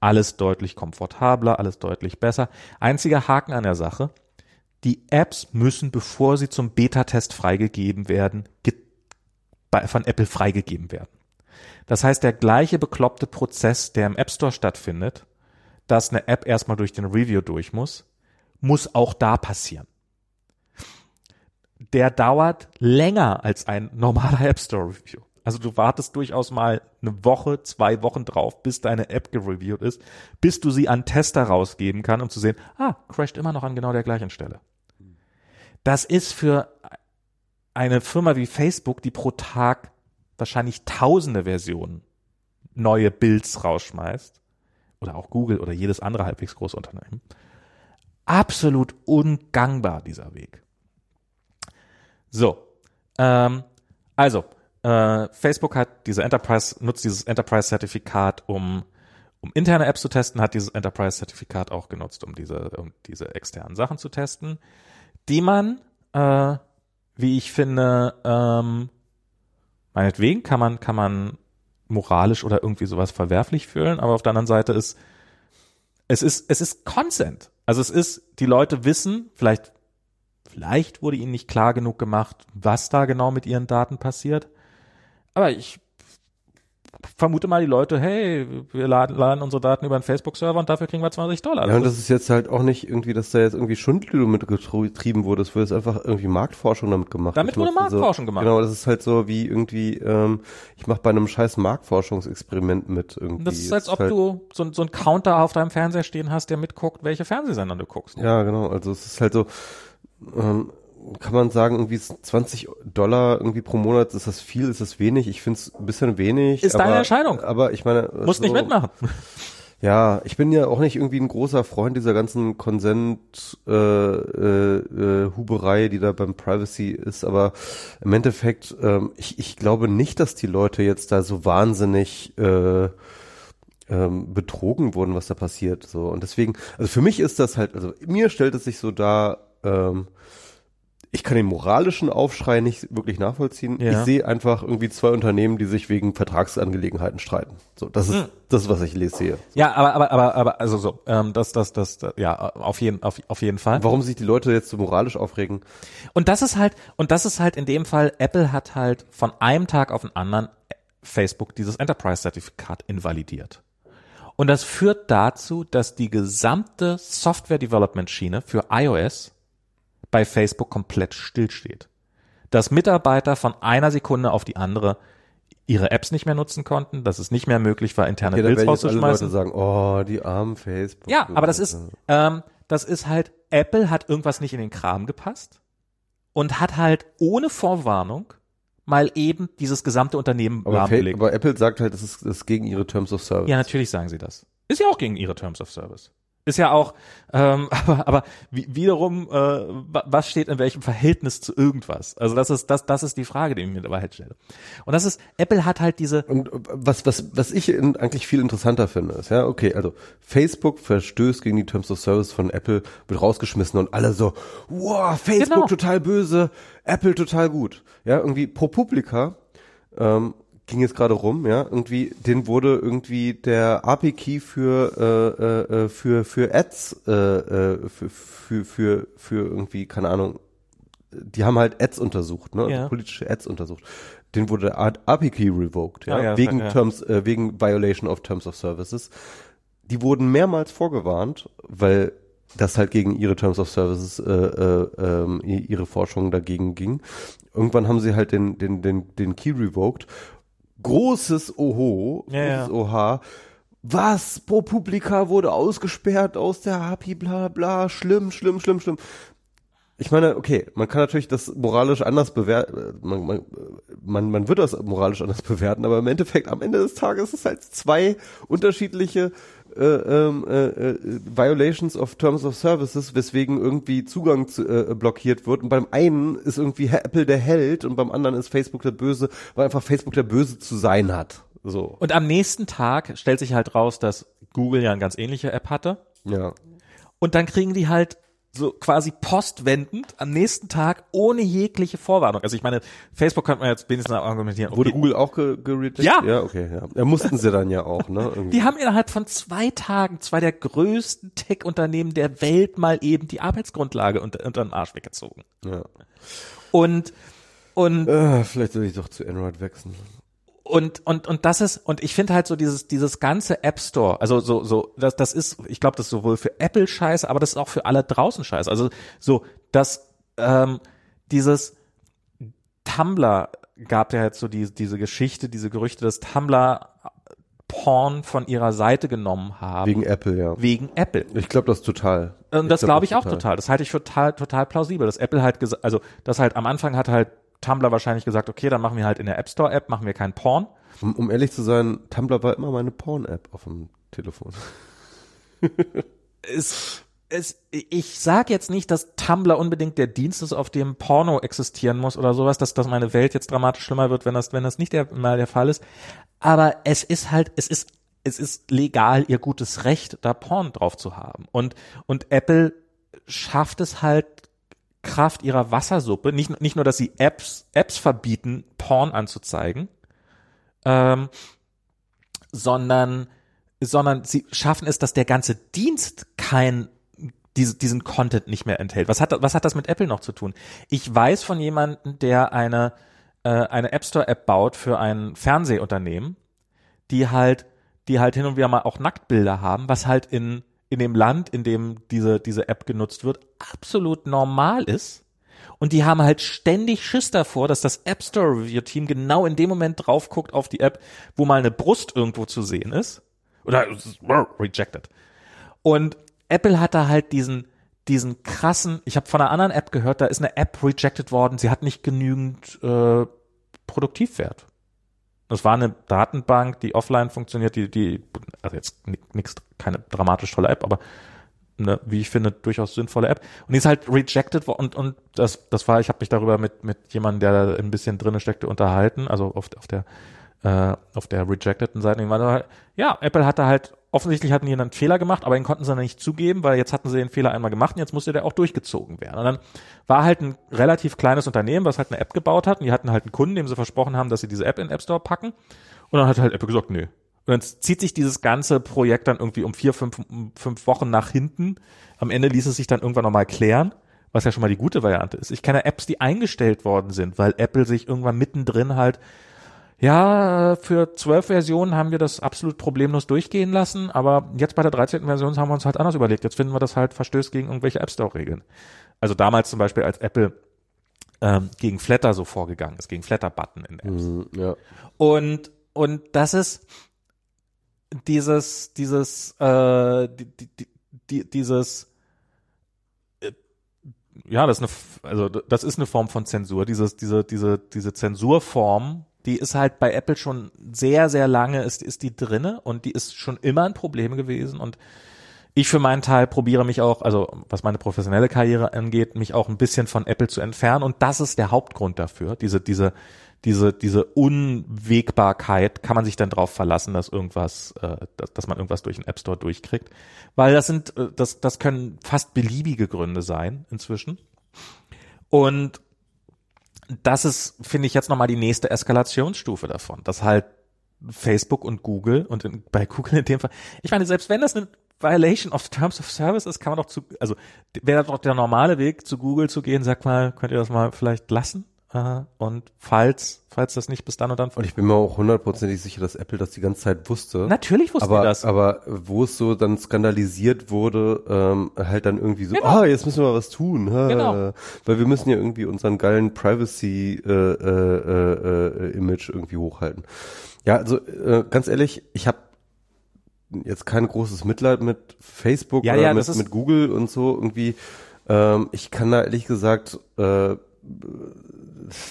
Alles deutlich komfortabler, alles deutlich besser. Einziger Haken an der Sache. Die Apps müssen, bevor sie zum Beta-Test freigegeben werden, von Apple freigegeben werden. Das heißt, der gleiche bekloppte Prozess, der im App Store stattfindet, dass eine App erstmal durch den Review durch muss, muss auch da passieren. Der dauert länger als ein normaler App Store Review. Also du wartest durchaus mal eine Woche, zwei Wochen drauf, bis deine App gereviewt ist, bis du sie an Tester rausgeben kann, um zu sehen, ah, crasht immer noch an genau der gleichen Stelle. Das ist für eine Firma wie Facebook, die pro Tag wahrscheinlich tausende Versionen neue Builds rausschmeißt, oder auch Google oder jedes andere halbwegs große Unternehmen, absolut ungangbar, dieser Weg. So, ähm, also, äh, Facebook hat diese Enterprise, nutzt dieses Enterprise-Zertifikat, um, um interne Apps zu testen, hat dieses Enterprise-Zertifikat auch genutzt, um diese, um diese externen Sachen zu testen, die man, äh, wie ich finde, ähm, Meinetwegen kann man, kann man moralisch oder irgendwie sowas verwerflich fühlen, aber auf der anderen Seite ist, es ist, es ist Consent. Also es ist, die Leute wissen, vielleicht, vielleicht wurde ihnen nicht klar genug gemacht, was da genau mit ihren Daten passiert. Aber ich vermute mal die Leute, hey, wir laden, laden unsere Daten über einen Facebook-Server und dafür kriegen wir 20 Dollar. Ja, und das ist jetzt halt auch nicht irgendwie, dass da jetzt irgendwie Schundel mit getrieben wurde. Es wurde jetzt einfach irgendwie Marktforschung damit gemacht. Damit Ich wurde Marktforschung so, gemacht. Genau, das ist halt so wie irgendwie, ähm, ich mache bei einem scheiß Marktforschungsexperiment mit irgendwie. Das ist, als Es ob halt, du so, so einen Counter auf deinem Fernseher stehen hast, der mitguckt, welche Fernsehsender du guckst. Ja, genau. Also es ist halt so, ähm, kann man sagen, irgendwie ist 20 Dollar irgendwie pro Monat, ist das viel, ist das wenig? Ich finde es ein bisschen wenig. Ist aber, deine Entscheidung. Aber ich meine. Musst so, nicht mitmachen. Ja, ich bin ja auch nicht irgendwie ein großer Freund dieser ganzen Konsent äh, äh, äh, die da beim Privacy ist, aber im Endeffekt, ähm, ich, ich glaube nicht, dass die Leute jetzt da so wahnsinnig äh, ähm, betrogen wurden, was da passiert. So und deswegen, also für mich ist das halt, also mir stellt es sich so dar, ähm, ich kann den moralischen Aufschrei nicht wirklich nachvollziehen. Ja. Ich sehe einfach irgendwie zwei Unternehmen, die sich wegen Vertragsangelegenheiten streiten. So, das ist Hm. das, was ich lese sehe. Ja, aber, aber, aber, aber, also so, ähm, das, das, das, das, ja, auf jeden, auf, auf jeden Fall. Warum sich die Leute jetzt so moralisch aufregen? Und das ist halt, und das ist halt in dem Fall, Apple hat halt von einem Tag auf den anderen Facebook dieses Enterprise-Zertifikat invalidiert. Und das führt dazu, dass die gesamte Software-Development-Schiene für iOS bei Facebook komplett stillsteht. Dass Mitarbeiter von einer Sekunde auf die andere ihre Apps nicht mehr nutzen konnten, dass es nicht mehr möglich war, interne dann Builds jetzt alle rauszuschmeißen. Leute sagen, oh, die armen Facebook. Ja, aber das ist, ähm, das ist halt, Apple hat irgendwas nicht in den Kram gepasst und hat halt ohne Vorwarnung mal eben dieses gesamte Unternehmen aber, aber Apple sagt halt, das ist, das ist gegen ihre Terms of Service. Ja, natürlich sagen sie das. Ist ja auch gegen ihre Terms of Service. Ist ja auch, ähm, aber, aber wie, wiederum, äh, wa- was steht in welchem Verhältnis zu irgendwas? Also das ist, das, das ist die Frage, die ich mir dabei halt stelle. Und das ist, Apple hat halt diese, Und äh, was, was, was ich eigentlich viel interessanter finde, ist, ja, okay, also Facebook verstößt gegen die Terms of Service von Apple, wird rausgeschmissen und alle so, wow, Facebook Genau. total böse, Apple total gut. Ja, irgendwie ProPublica, ähm, ging jetzt gerade rum, ja, irgendwie, den wurde irgendwie der API-Key für, äh, äh, äh, für, für Ads, äh, äh, für, für, für, für irgendwie, keine Ahnung, die haben halt Ads untersucht, ne, also Ja. politische Ads untersucht. Den wurde der API-Key revoked, ja, Ah, ja, wegen ja. Terms, äh, wegen Violation of Terms of Services. Die wurden mehrmals vorgewarnt, weil das halt gegen ihre Terms of Services, äh, äh, ähm, ihre Forschung dagegen ging. Irgendwann haben sie halt den, den, den, den Key revoked. Großes Oho, Ja, ja. großes Oha. Was? ProPublica wurde ausgesperrt aus der API, bla bla, schlimm, schlimm, schlimm, schlimm. Ich meine, okay, man kann natürlich das moralisch anders bewerten, man, man, man, man wird das moralisch anders bewerten, aber im Endeffekt, am Ende des Tages ist es halt zwei unterschiedliche äh, ähm, äh, äh, Violations of Terms of Services, weswegen irgendwie Zugang zu, äh, blockiert wird. Und beim einen ist irgendwie Apple der Held und beim anderen ist Facebook der Böse, weil einfach Facebook der Böse zu sein hat. So, und am nächsten Tag stellt sich halt raus, dass Google ja eine ganz ähnliche App hatte. ja. Und dann kriegen die halt so quasi postwendend am nächsten Tag ohne jegliche Vorwarnung. Also ich meine, Facebook könnte man jetzt wenigstens argumentieren. Wurde okay, Google auch ge gerejected? Ja. Ja, okay, ja. ja. Mussten sie dann ja auch, ne? Irgendwie. Die haben innerhalb von zwei Tagen zwei der größten Tech-Unternehmen der Welt mal eben die Arbeitsgrundlage unter, unter den Arsch weggezogen. ja. Und, und, Äh, vielleicht soll ich doch zu Android wechseln. Und, und, und das ist, und ich finde halt so dieses, dieses ganze App Store, also so, so, das, das ist, ich glaube, das ist sowohl für Apple scheiße, aber das ist auch für alle draußen scheiße. Also so, dass, ähm, dieses Tumblr gab ja jetzt so die, diese Geschichte, diese Gerüchte, dass Tumblr Porn von ihrer Seite genommen haben. Wegen Apple, ja. wegen Apple. Ich glaube das total. Und das glaub glaube ich auch total. Das halte ich für total, total plausibel. Dass Apple halt gesagt, also das halt am Anfang hat halt Tumblr wahrscheinlich gesagt, okay, dann machen wir halt in der App Store App, machen wir kein Porn. Um, um ehrlich zu sein, Tumblr war immer meine Porn-App auf dem Telefon. Es, es, ich sage jetzt nicht, dass Tumblr unbedingt der Dienst ist, auf dem Porno existieren muss oder sowas, dass, dass meine Welt jetzt dramatisch schlimmer wird, wenn das, wenn das nicht der, mal der Fall ist. Aber es ist halt, es ist, es ist legal ihr gutes Recht, da Porn drauf zu haben. Und, und Apple schafft es halt Kraft ihrer Wassersuppe, nicht, nicht nur, dass sie Apps, Apps verbieten, Porn anzuzeigen, ähm, sondern, sondern sie schaffen es, dass der ganze Dienst kein diese, diesen Content nicht mehr enthält. Was hat, was hat das mit Apple noch zu tun? Ich weiß von jemandem, der eine, äh, eine App Store App baut für ein Fernsehunternehmen, die halt, die halt hin und wieder mal auch Nacktbilder haben, was halt in, in dem Land, in dem diese, diese App genutzt wird, absolut normal ist. Und die haben halt ständig Schiss davor, dass das App Store Review Team genau in dem Moment drauf guckt auf die App, wo mal eine Brust irgendwo zu sehen ist. Oder rejected. Und Apple hat da halt diesen, diesen krassen, ich habe von einer anderen App gehört, da ist eine App rejected worden, sie hat nicht genügend äh, Produktivwert. Das war eine Datenbank, die offline funktioniert, die, die, also jetzt nichts, keine dramatisch tolle App, aber eine, wie ich finde, durchaus sinnvolle App. Und die ist halt rejected worden und, und das, das war, ich habe mich darüber mit, mit jemandem, der da ein bisschen drinne steckte, unterhalten, also auf, auf der äh, auf der rejecteden Seite. Halt, ja, Apple hatte halt offensichtlich hatten die einen Fehler gemacht, aber den konnten sie dann nicht zugeben, weil jetzt hatten sie den Fehler einmal gemacht und jetzt musste der auch durchgezogen werden. Und dann war halt ein relativ kleines Unternehmen, was halt eine App gebaut hat und die hatten halt einen Kunden, dem sie versprochen haben, dass sie diese App in den App Store packen. Und dann hat halt Apple gesagt, nö. Und dann zieht sich dieses ganze Projekt dann irgendwie um vier, fünf, fünf Wochen nach hinten. Am Ende ließ es sich dann irgendwann nochmal klären, was ja schon mal die gute Variante ist. Ich kenne Apps, die eingestellt worden sind, weil Apple sich irgendwann mittendrin halt ja, für zwölf Versionen haben wir das absolut problemlos durchgehen lassen, aber jetzt bei der 13. Version haben wir uns halt anders überlegt. Jetzt finden wir das halt verstößt gegen irgendwelche App Store-Regeln. Also damals zum Beispiel, als Apple ähm, gegen Flatter so vorgegangen ist, gegen Flatter-Button in Apps. Mhm, ja. Und, und das ist dieses, dieses, äh, die, die, die, dieses, äh, ja, das ist eine, also das ist eine Form von Zensur, dieses, diese, diese, diese Zensurform, die ist halt bei Apple schon sehr, sehr lange, ist, ist die drinne und die ist schon immer ein Problem gewesen und ich für meinen Teil probiere mich auch, also was meine professionelle Karriere angeht, mich auch ein bisschen von Apple zu entfernen und das ist der Hauptgrund dafür. Diese, diese, diese, diese Unwägbarkeit kann man sich dann drauf verlassen, dass irgendwas, äh, dass, dass man irgendwas durch den App Store durchkriegt. Weil das sind, äh, das, das können fast beliebige Gründe sein inzwischen. Und das ist, finde ich, jetzt nochmal die nächste Eskalationsstufe davon, dass halt Facebook und Google und in, bei Google in dem Fall, ich meine, selbst wenn das eine Violation of Terms of Service ist, kann man doch zu, also wäre doch der normale Weg zu Google zu gehen, sag mal, könnt ihr das mal vielleicht lassen? Und falls, falls das nicht bis dann und dann. Und ich bin mir auch hundertprozentig sicher, dass Apple das die ganze Zeit wusste. Natürlich wusste aber, das. Aber wo es so dann skandalisiert wurde, ähm, halt dann irgendwie so, genau. ah, jetzt müssen wir was tun. Ha, genau. Weil wir müssen ja irgendwie unseren geilen Privacy-Image äh, äh, äh, Image irgendwie hochhalten. Ja, also äh, ganz ehrlich, ich habe jetzt kein großes Mitleid mit Facebook ja, oder ja, mit, mit Google und so irgendwie. Ähm, ich kann da ehrlich gesagt äh,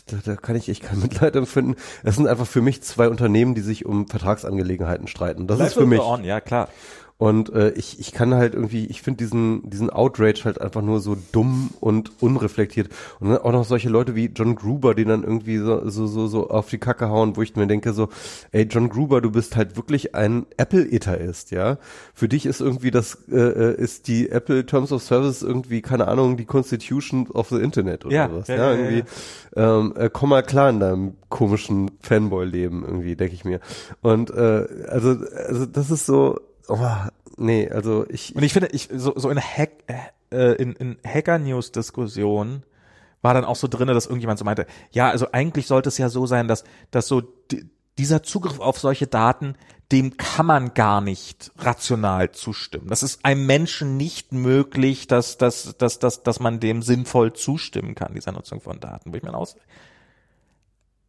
da, da kann ich echt kein Mitleid empfinden. Es sind einfach für mich zwei Unternehmen, die sich um Vertragsangelegenheiten streiten. Das Life ist für mich. On, ja, klar. Und äh, ich, ich kann halt irgendwie, ich finde diesen, diesen Outrage halt einfach nur so dumm und unreflektiert. Und dann auch noch solche Leute wie John Gruber, die dann irgendwie so, so, so, so auf die Kacke hauen, wo ich mir denke so, ey John Gruber, du bist halt wirklich ein Apple-Eterist, ja. Für dich ist irgendwie das, äh, äh, ist die Apple Terms of Service irgendwie, keine Ahnung, die Constitution of the Internet oder ja, was. Ja, ja, ja irgendwie. Ja, ähm, äh, komm mal klar in deinem komischen Fanboy-Leben irgendwie, denke ich mir. Und äh, also, also das ist so, oh, nee, also ich. Und ich finde, ich so, so in Hack, äh, in, in Hacker-News-Diskussionen war dann auch so drinne, dass irgendjemand so meinte, ja, also eigentlich sollte es ja so sein, dass, dass so dieser Zugriff auf solche Daten, dem kann man gar nicht rational zustimmen. Das ist einem Menschen nicht möglich, dass, dass, dass, dass, dass man dem sinnvoll zustimmen kann, dieser Nutzung von Daten. Wo ich mir aus,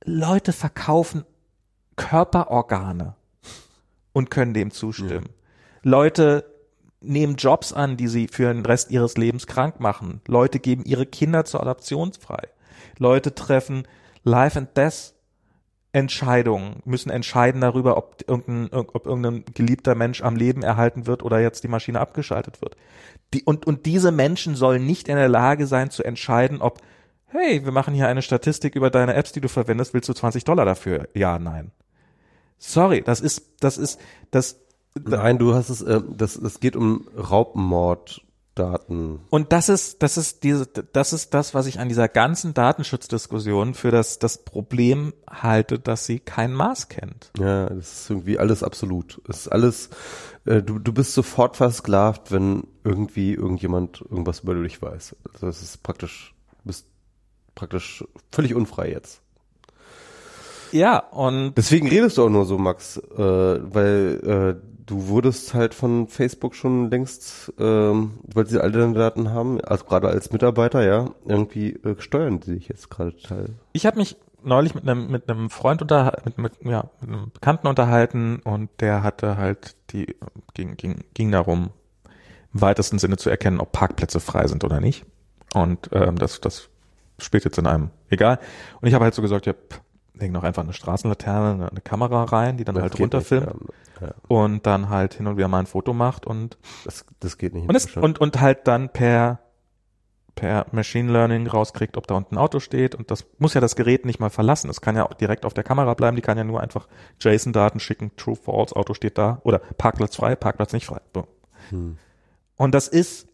Leute verkaufen Körperorgane und können dem zustimmen. Ja. Leute nehmen Jobs an, die sie für den Rest ihres Lebens krank machen. Leute geben ihre Kinder zur Adoption frei. Leute treffen Life and Death Entscheidungen, müssen entscheiden darüber, ob irgendein, ob irgendein geliebter Mensch am Leben erhalten wird oder jetzt die Maschine abgeschaltet wird. Die, und, und diese Menschen sollen nicht in der Lage sein zu entscheiden, ob, hey, wir machen hier eine Statistik über deine Apps, die du verwendest, willst du 20 Dollar dafür? Ja, nein. Sorry, das ist, das ist, das, Nein, du hast es, äh, das, es geht um Raubmorddaten. Und das ist, das ist diese, das ist das, was ich an dieser ganzen Datenschutzdiskussion für das, das Problem halte, dass sie kein Maß kennt. Ja, das ist irgendwie alles absolut. Es ist alles, äh, du, du bist sofort versklavt, wenn irgendwie irgendjemand irgendwas über dich weiß. Also das ist praktisch, du bist praktisch völlig unfrei jetzt. Ja, und Deswegen redest du auch nur so, Max, äh, weil äh, du wurdest halt von Facebook schon längst, ähm, weil sie alle deine Daten haben, also gerade als Mitarbeiter, ja, irgendwie äh, steuern die dich jetzt gerade total. ich habe mich neulich mit einem mit einem Freund unter mit, mit, ja, mit einem Bekannten unterhalten und der hatte halt die ging ging ging darum im weitesten Sinne zu erkennen, ob Parkplätze frei sind oder nicht. Und ähm, das das spielt jetzt in einem egal. Und ich habe halt so gesagt, ja, pff, leg noch einfach eine Straßenlaterne, eine, Kamera rein, die dann halt Das nicht, runterfilmt Ja, ja, und dann halt hin und wieder mal ein Foto macht und das, das geht nicht. und, es, und, und halt dann per, per Machine Learning rauskriegt, ob da unten ein Auto steht. Und das muss ja das Gerät nicht mal verlassen. Es kann ja auch direkt auf der Kamera bleiben. Die kann ja nur einfach JSON-Daten schicken. True, false, Auto steht da. Oder Parkplatz frei, Parkplatz nicht frei. Hm. Und das ist,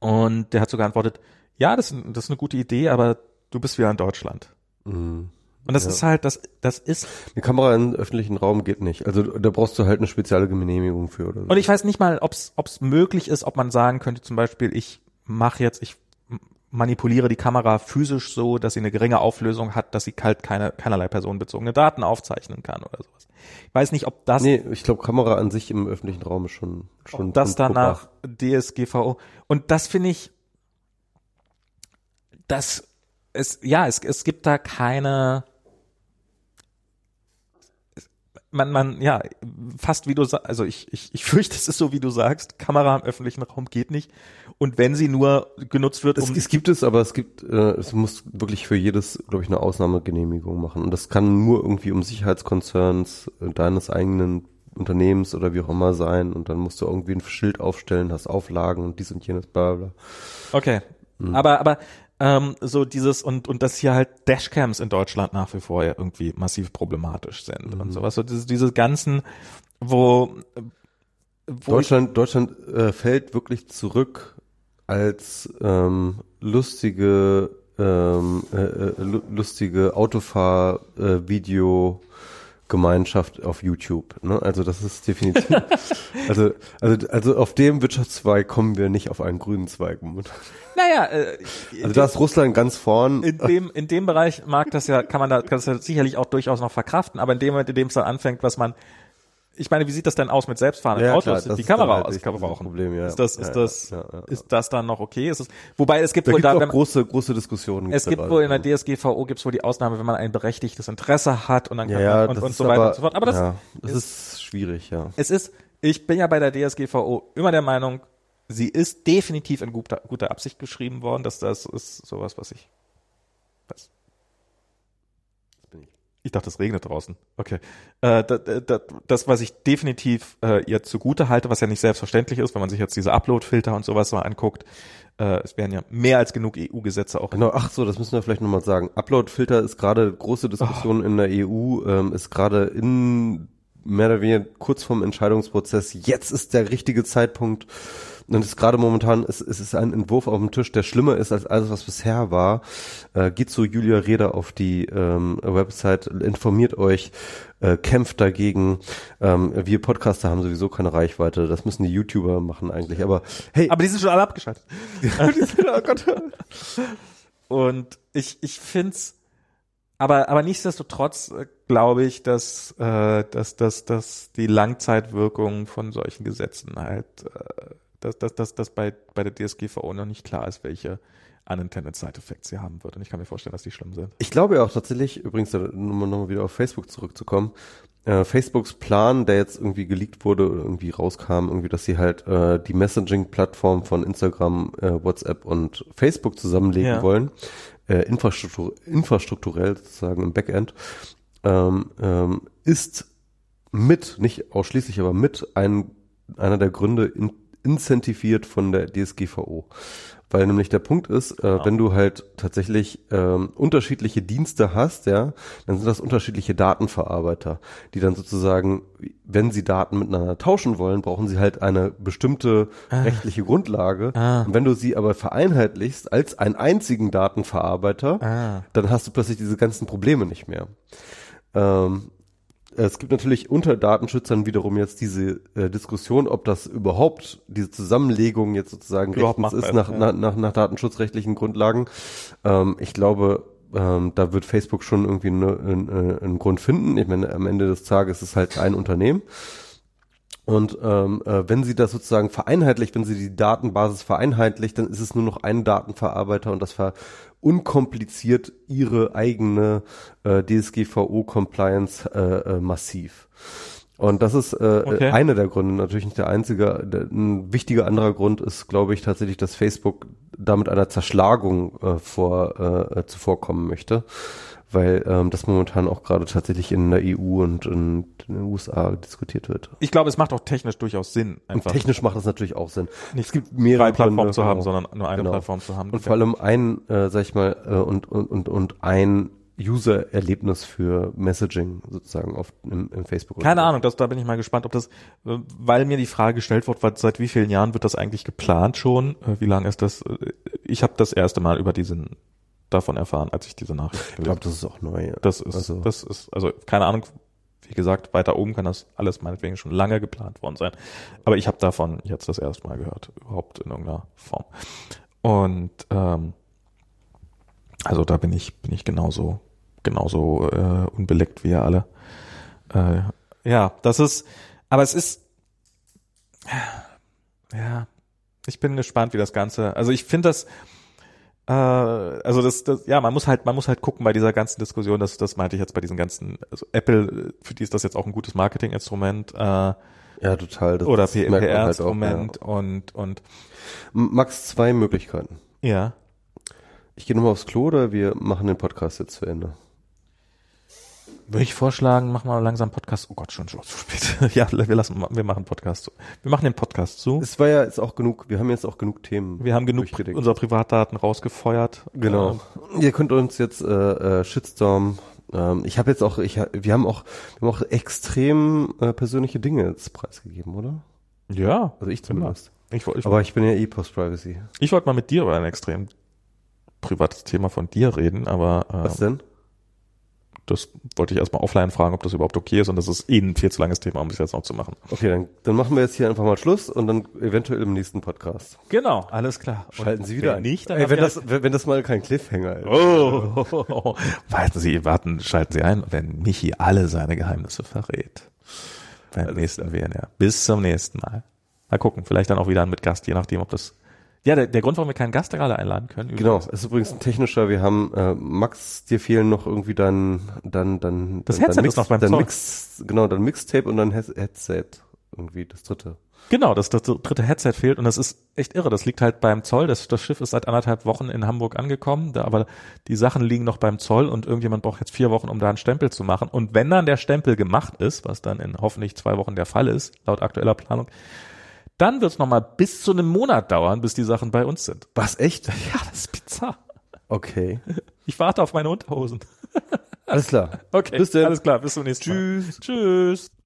und der hat so geantwortet, ja, das, das ist eine gute Idee, aber du bist wieder in Deutschland. Mhm. Und das Ja. ist halt, das, das ist, Eine Kamera im öffentlichen Raum geht nicht. Also da brauchst du halt eine spezielle Genehmigung für oder so. Und ich weiß nicht mal, ob es möglich ist, ob man sagen könnte, zum Beispiel, ich mache jetzt, ich manipuliere die Kamera physisch so, dass sie eine geringe Auflösung hat, dass sie halt keine, keinerlei personenbezogene Daten aufzeichnen kann oder sowas. Ich weiß nicht, ob das, nee, ich glaube Kamera an sich im öffentlichen Raum ist schon schon ob das danach DSGVO. Und das finde ich, das es, ja, es, es gibt da keine, man, man, ja, fast wie du sagst, also ich, ich, ich fürchte, es ist so, wie du sagst, Kamera im öffentlichen Raum geht nicht. Und wenn sie nur genutzt wird, Es, um, es gibt es, aber es gibt, äh, es muss wirklich für jedes, glaube ich, eine Ausnahmegenehmigung machen. Und das kann nur irgendwie um Sicherheitskonzerns äh, deines eigenen Unternehmens oder wie auch immer sein. Und dann musst du irgendwie ein Schild aufstellen, hast Auflagen und dies und jenes, bla bla. okay. Mhm. Aber, aber, ähm, so dieses und und dass hier halt Dashcams in Deutschland nach wie vor ja irgendwie massiv problematisch sind Mhm. und sowas so diese diese ganzen wo wo Deutschland, Deutschland äh, fällt wirklich zurück als ähm, lustige, ähm, äh, äh, lu- lustige Autofahr-Video. Gemeinschaft auf YouTube. Ne? Also das ist definitiv. also, also, also auf dem Wirtschaftszweig kommen wir nicht auf einen grünen Zweig. naja äh, Also da ist Russland ganz vorn. in dem in dem Bereich mag das ja kann man da kann das ja sicherlich auch durchaus noch verkraften aber in dem Moment in dem es dann anfängt was man ich meine wie sieht das denn aus mit selbstfahrenden Ja, Autos klar, die Kamera halt aus echt kann das brauchen Problem, ja. ist das ist Ja, das ja, ja, ist das dann noch okay ist es wobei es gibt Da wohl da es wenn große, große Diskussionen. Es gibt wohl in der DSGVO gibt es wohl die Ausnahme, wenn man ein berechtigtes Interesse hat und dann kann man und, und so weiter aber, und so fort. Aber das, ja, das ist- ist, schwierig, ja. es ist, ich bin ja bei der DSGVO immer der Meinung, sie ist definitiv in guter, guter Absicht geschrieben worden, dass das ist sowas, was ich was. Ich dachte, es regnet draußen. Okay. Äh, da, da, da, das, was ich definitiv äh, ihr zugute halte, was ja nicht selbstverständlich ist, wenn man sich jetzt diese Upload-Filter und sowas mal anguckt, äh, es werden ja mehr als genug EU-Gesetze auch Genau, ach so, das müssen wir vielleicht nochmal sagen. Upload-Filter ist gerade große Diskussion in der EU, ähm, ist gerade in mehr oder weniger kurz vorm Entscheidungsprozess. Jetzt ist der richtige Zeitpunkt. Und es ist gerade momentan, es, es ist ein Entwurf auf dem Tisch, der schlimmer ist als alles, was bisher war. Äh, geht zu Julia Reda auf die ähm, Website, informiert euch, äh, kämpft dagegen. Ähm, wir Podcaster haben sowieso keine Reichweite, das müssen die YouTuber machen eigentlich. Aber hey, Aber die sind schon alle abgeschaltet. oh Gott. Und ich, ich find's, aber, aber nichtsdestotrotz äh, glaube ich, dass, äh, dass, dass, dass die Langzeitwirkung von solchen Gesetzen halt, äh, dass, dass, dass, dass bei, bei der DSGVO noch nicht klar ist, welche unintended Side Effects sie haben wird. Und ich kann mir vorstellen, dass die schlimm sind. Ich glaube ja auch tatsächlich, übrigens, um nochmal wieder auf Facebook zurückzukommen, äh, Facebooks Plan, der jetzt irgendwie geleakt wurde oder irgendwie rauskam, irgendwie, dass sie halt äh, die Messaging-Plattform von Instagram, äh, WhatsApp und Facebook zusammenlegen Ja. wollen, äh, infrastruktur infrastrukturell sozusagen im Backend, ähm, ähm, ist mit, nicht ausschließlich, aber mit ein, einer der Gründe in, incentiviert von der DSGVO. Weil nämlich der Punkt ist, äh, wenn du halt tatsächlich ähm, unterschiedliche Dienste hast, ja, dann sind das unterschiedliche Datenverarbeiter, die dann sozusagen, wenn sie Daten miteinander tauschen wollen, brauchen sie halt eine bestimmte rechtliche Grundlage. Ah. Und wenn du sie aber vereinheitlichst als einen einzigen Datenverarbeiter, Ah. dann hast du plötzlich diese ganzen Probleme nicht mehr. Ähm, es gibt natürlich unter Datenschützern wiederum jetzt diese äh, Diskussion, ob das überhaupt, diese Zusammenlegung jetzt sozusagen Überhaupt rechtens ist nach, ja. nach, nach, nach datenschutzrechtlichen Grundlagen. Ähm, ich glaube, ähm, da wird Facebook schon irgendwie eine, einen, einen Grund finden. Ich meine, am Ende des Tages ist es halt ein Unternehmen. Und ähm, äh, wenn sie das sozusagen vereinheitlicht, wenn sie die Datenbasis vereinheitlicht, dann ist es nur noch ein Datenverarbeiter und das verunkompliziert ihre eigene äh, DSGVO-Compliance äh, äh, massiv. Und das ist äh, Okay. einer der Gründe, natürlich nicht der einzige. Der, ein wichtiger anderer Grund ist, glaube ich, tatsächlich, dass Facebook damit einer Zerschlagung äh, vor, äh, zuvorkommen möchte, weil ähm, das momentan auch gerade tatsächlich in der EU und in den USA diskutiert wird. Ich glaube, es macht auch technisch durchaus Sinn, Und einfach technisch macht das natürlich auch Sinn. nicht Es gibt mehrere Plattformen zu haben, genau. sondern nur eine Genau. Plattform zu haben. Und vor allem ein, äh, sag ich mal, äh, und, und, und, und ein User-Erlebnis für Messaging sozusagen auf im, im Facebook. Keine Ahnung, das, da bin ich mal gespannt, ob das, äh, weil mir die Frage gestellt wird, was, seit wie vielen Jahren wird das eigentlich geplant schon? Äh, Wie lange ist das? Äh, Ich habe das erste Mal über diesen davon erfahren, als ich diese Nachricht Ich gelesen glaube, das ist auch neu. Das ist, also- das ist, also keine Ahnung, wie gesagt, weiter oben kann das alles meinetwegen schon lange geplant worden sein. Aber ich habe davon jetzt das erste Mal gehört, überhaupt in irgendeiner Form. Und ähm, also da bin ich, bin ich genauso, genauso äh, unbeleckt wie ihr alle. Äh, ja, das ist, aber es ist, ja, ich bin gespannt, wie das Ganze, also ich finde das, also das, das, ja, man muss halt, man muss halt gucken bei dieser ganzen Diskussion, das, das meinte ich jetzt bei diesen ganzen, also Apple, für die ist das jetzt auch ein gutes Marketinginstrument, äh, Ja, total. Das oder man halt PR-Instrument ja. und, und, Max, zwei Möglichkeiten. ja. Ich gehe nochmal aufs Klo oder wir machen den Podcast jetzt zu Ende. Würde ich vorschlagen, mach mal langsam Podcast. Oh Gott, schon, schon zu spät. ja, wir lassen, wir machen Podcast zu. Wir machen den Podcast zu. Es war ja jetzt auch genug, wir haben jetzt auch genug Themen. Wir haben genug unserer Privatdaten rausgefeuert. Genau. Ihr könnt uns jetzt äh, äh, Shitstorm. Ähm, ich habe jetzt auch, ich, wir haben auch, wir haben auch extrem äh, persönliche Dinge jetzt preisgegeben, oder? Ähm, ja. Also ich zumindest. Ich, ich, Aber ich bin ja eh Post-Privacy. ich wollte mal mit dir über ein extrem privates Thema von dir reden, aber äh, Was denn? Das wollte ich erstmal offline fragen, ob das überhaupt okay ist und das ist eh ein viel zu langes Thema, um es jetzt noch zu machen. Okay, dann, dann machen wir jetzt hier einfach mal Schluss und dann eventuell im nächsten Podcast. Genau, alles klar. Schalten Sie wieder wenn ein. Nicht, dann Ey, wenn, das, wenn wenn das mal kein Cliffhanger ist. Oh, warten Sie, warten, schalten Sie ein, wenn Michi alle seine Geheimnisse verrät. Beim nächsten WNR. Bis zum nächsten Mal. Mal gucken, vielleicht dann auch wieder mit Gast, je nachdem, ob das. Ja, der, der Grund, warum wir keinen Gast gerade einladen können. Genau, übrigens- es ist übrigens ein technischer, wir haben, äh, Max, dir fehlen noch irgendwie dann, dann, dann, Das Headset dann ist noch beim dann Zoll. Mix, genau, dann Mixtape und dann Head- Headset. Irgendwie das dritte. Genau, das, das dritte Headset fehlt und das ist echt irre. Das liegt halt beim Zoll. Das, das Schiff ist seit anderthalb Wochen in Hamburg angekommen, da, aber die Sachen liegen noch beim Zoll und irgendjemand braucht jetzt vier Wochen, um da einen Stempel zu machen. Und wenn dann der Stempel gemacht ist, was dann in hoffentlich zwei Wochen der Fall ist, laut aktueller Planung, dann wird es nochmal bis zu einem Monat dauern, bis die Sachen bei uns sind. Was, echt? Ja, das ist bizarr. Okay. Ich warte auf meine Unterhosen. Alles klar. Okay, Bis dann. alles klar, bis zum nächsten Mal. Tschüss. Tschüss.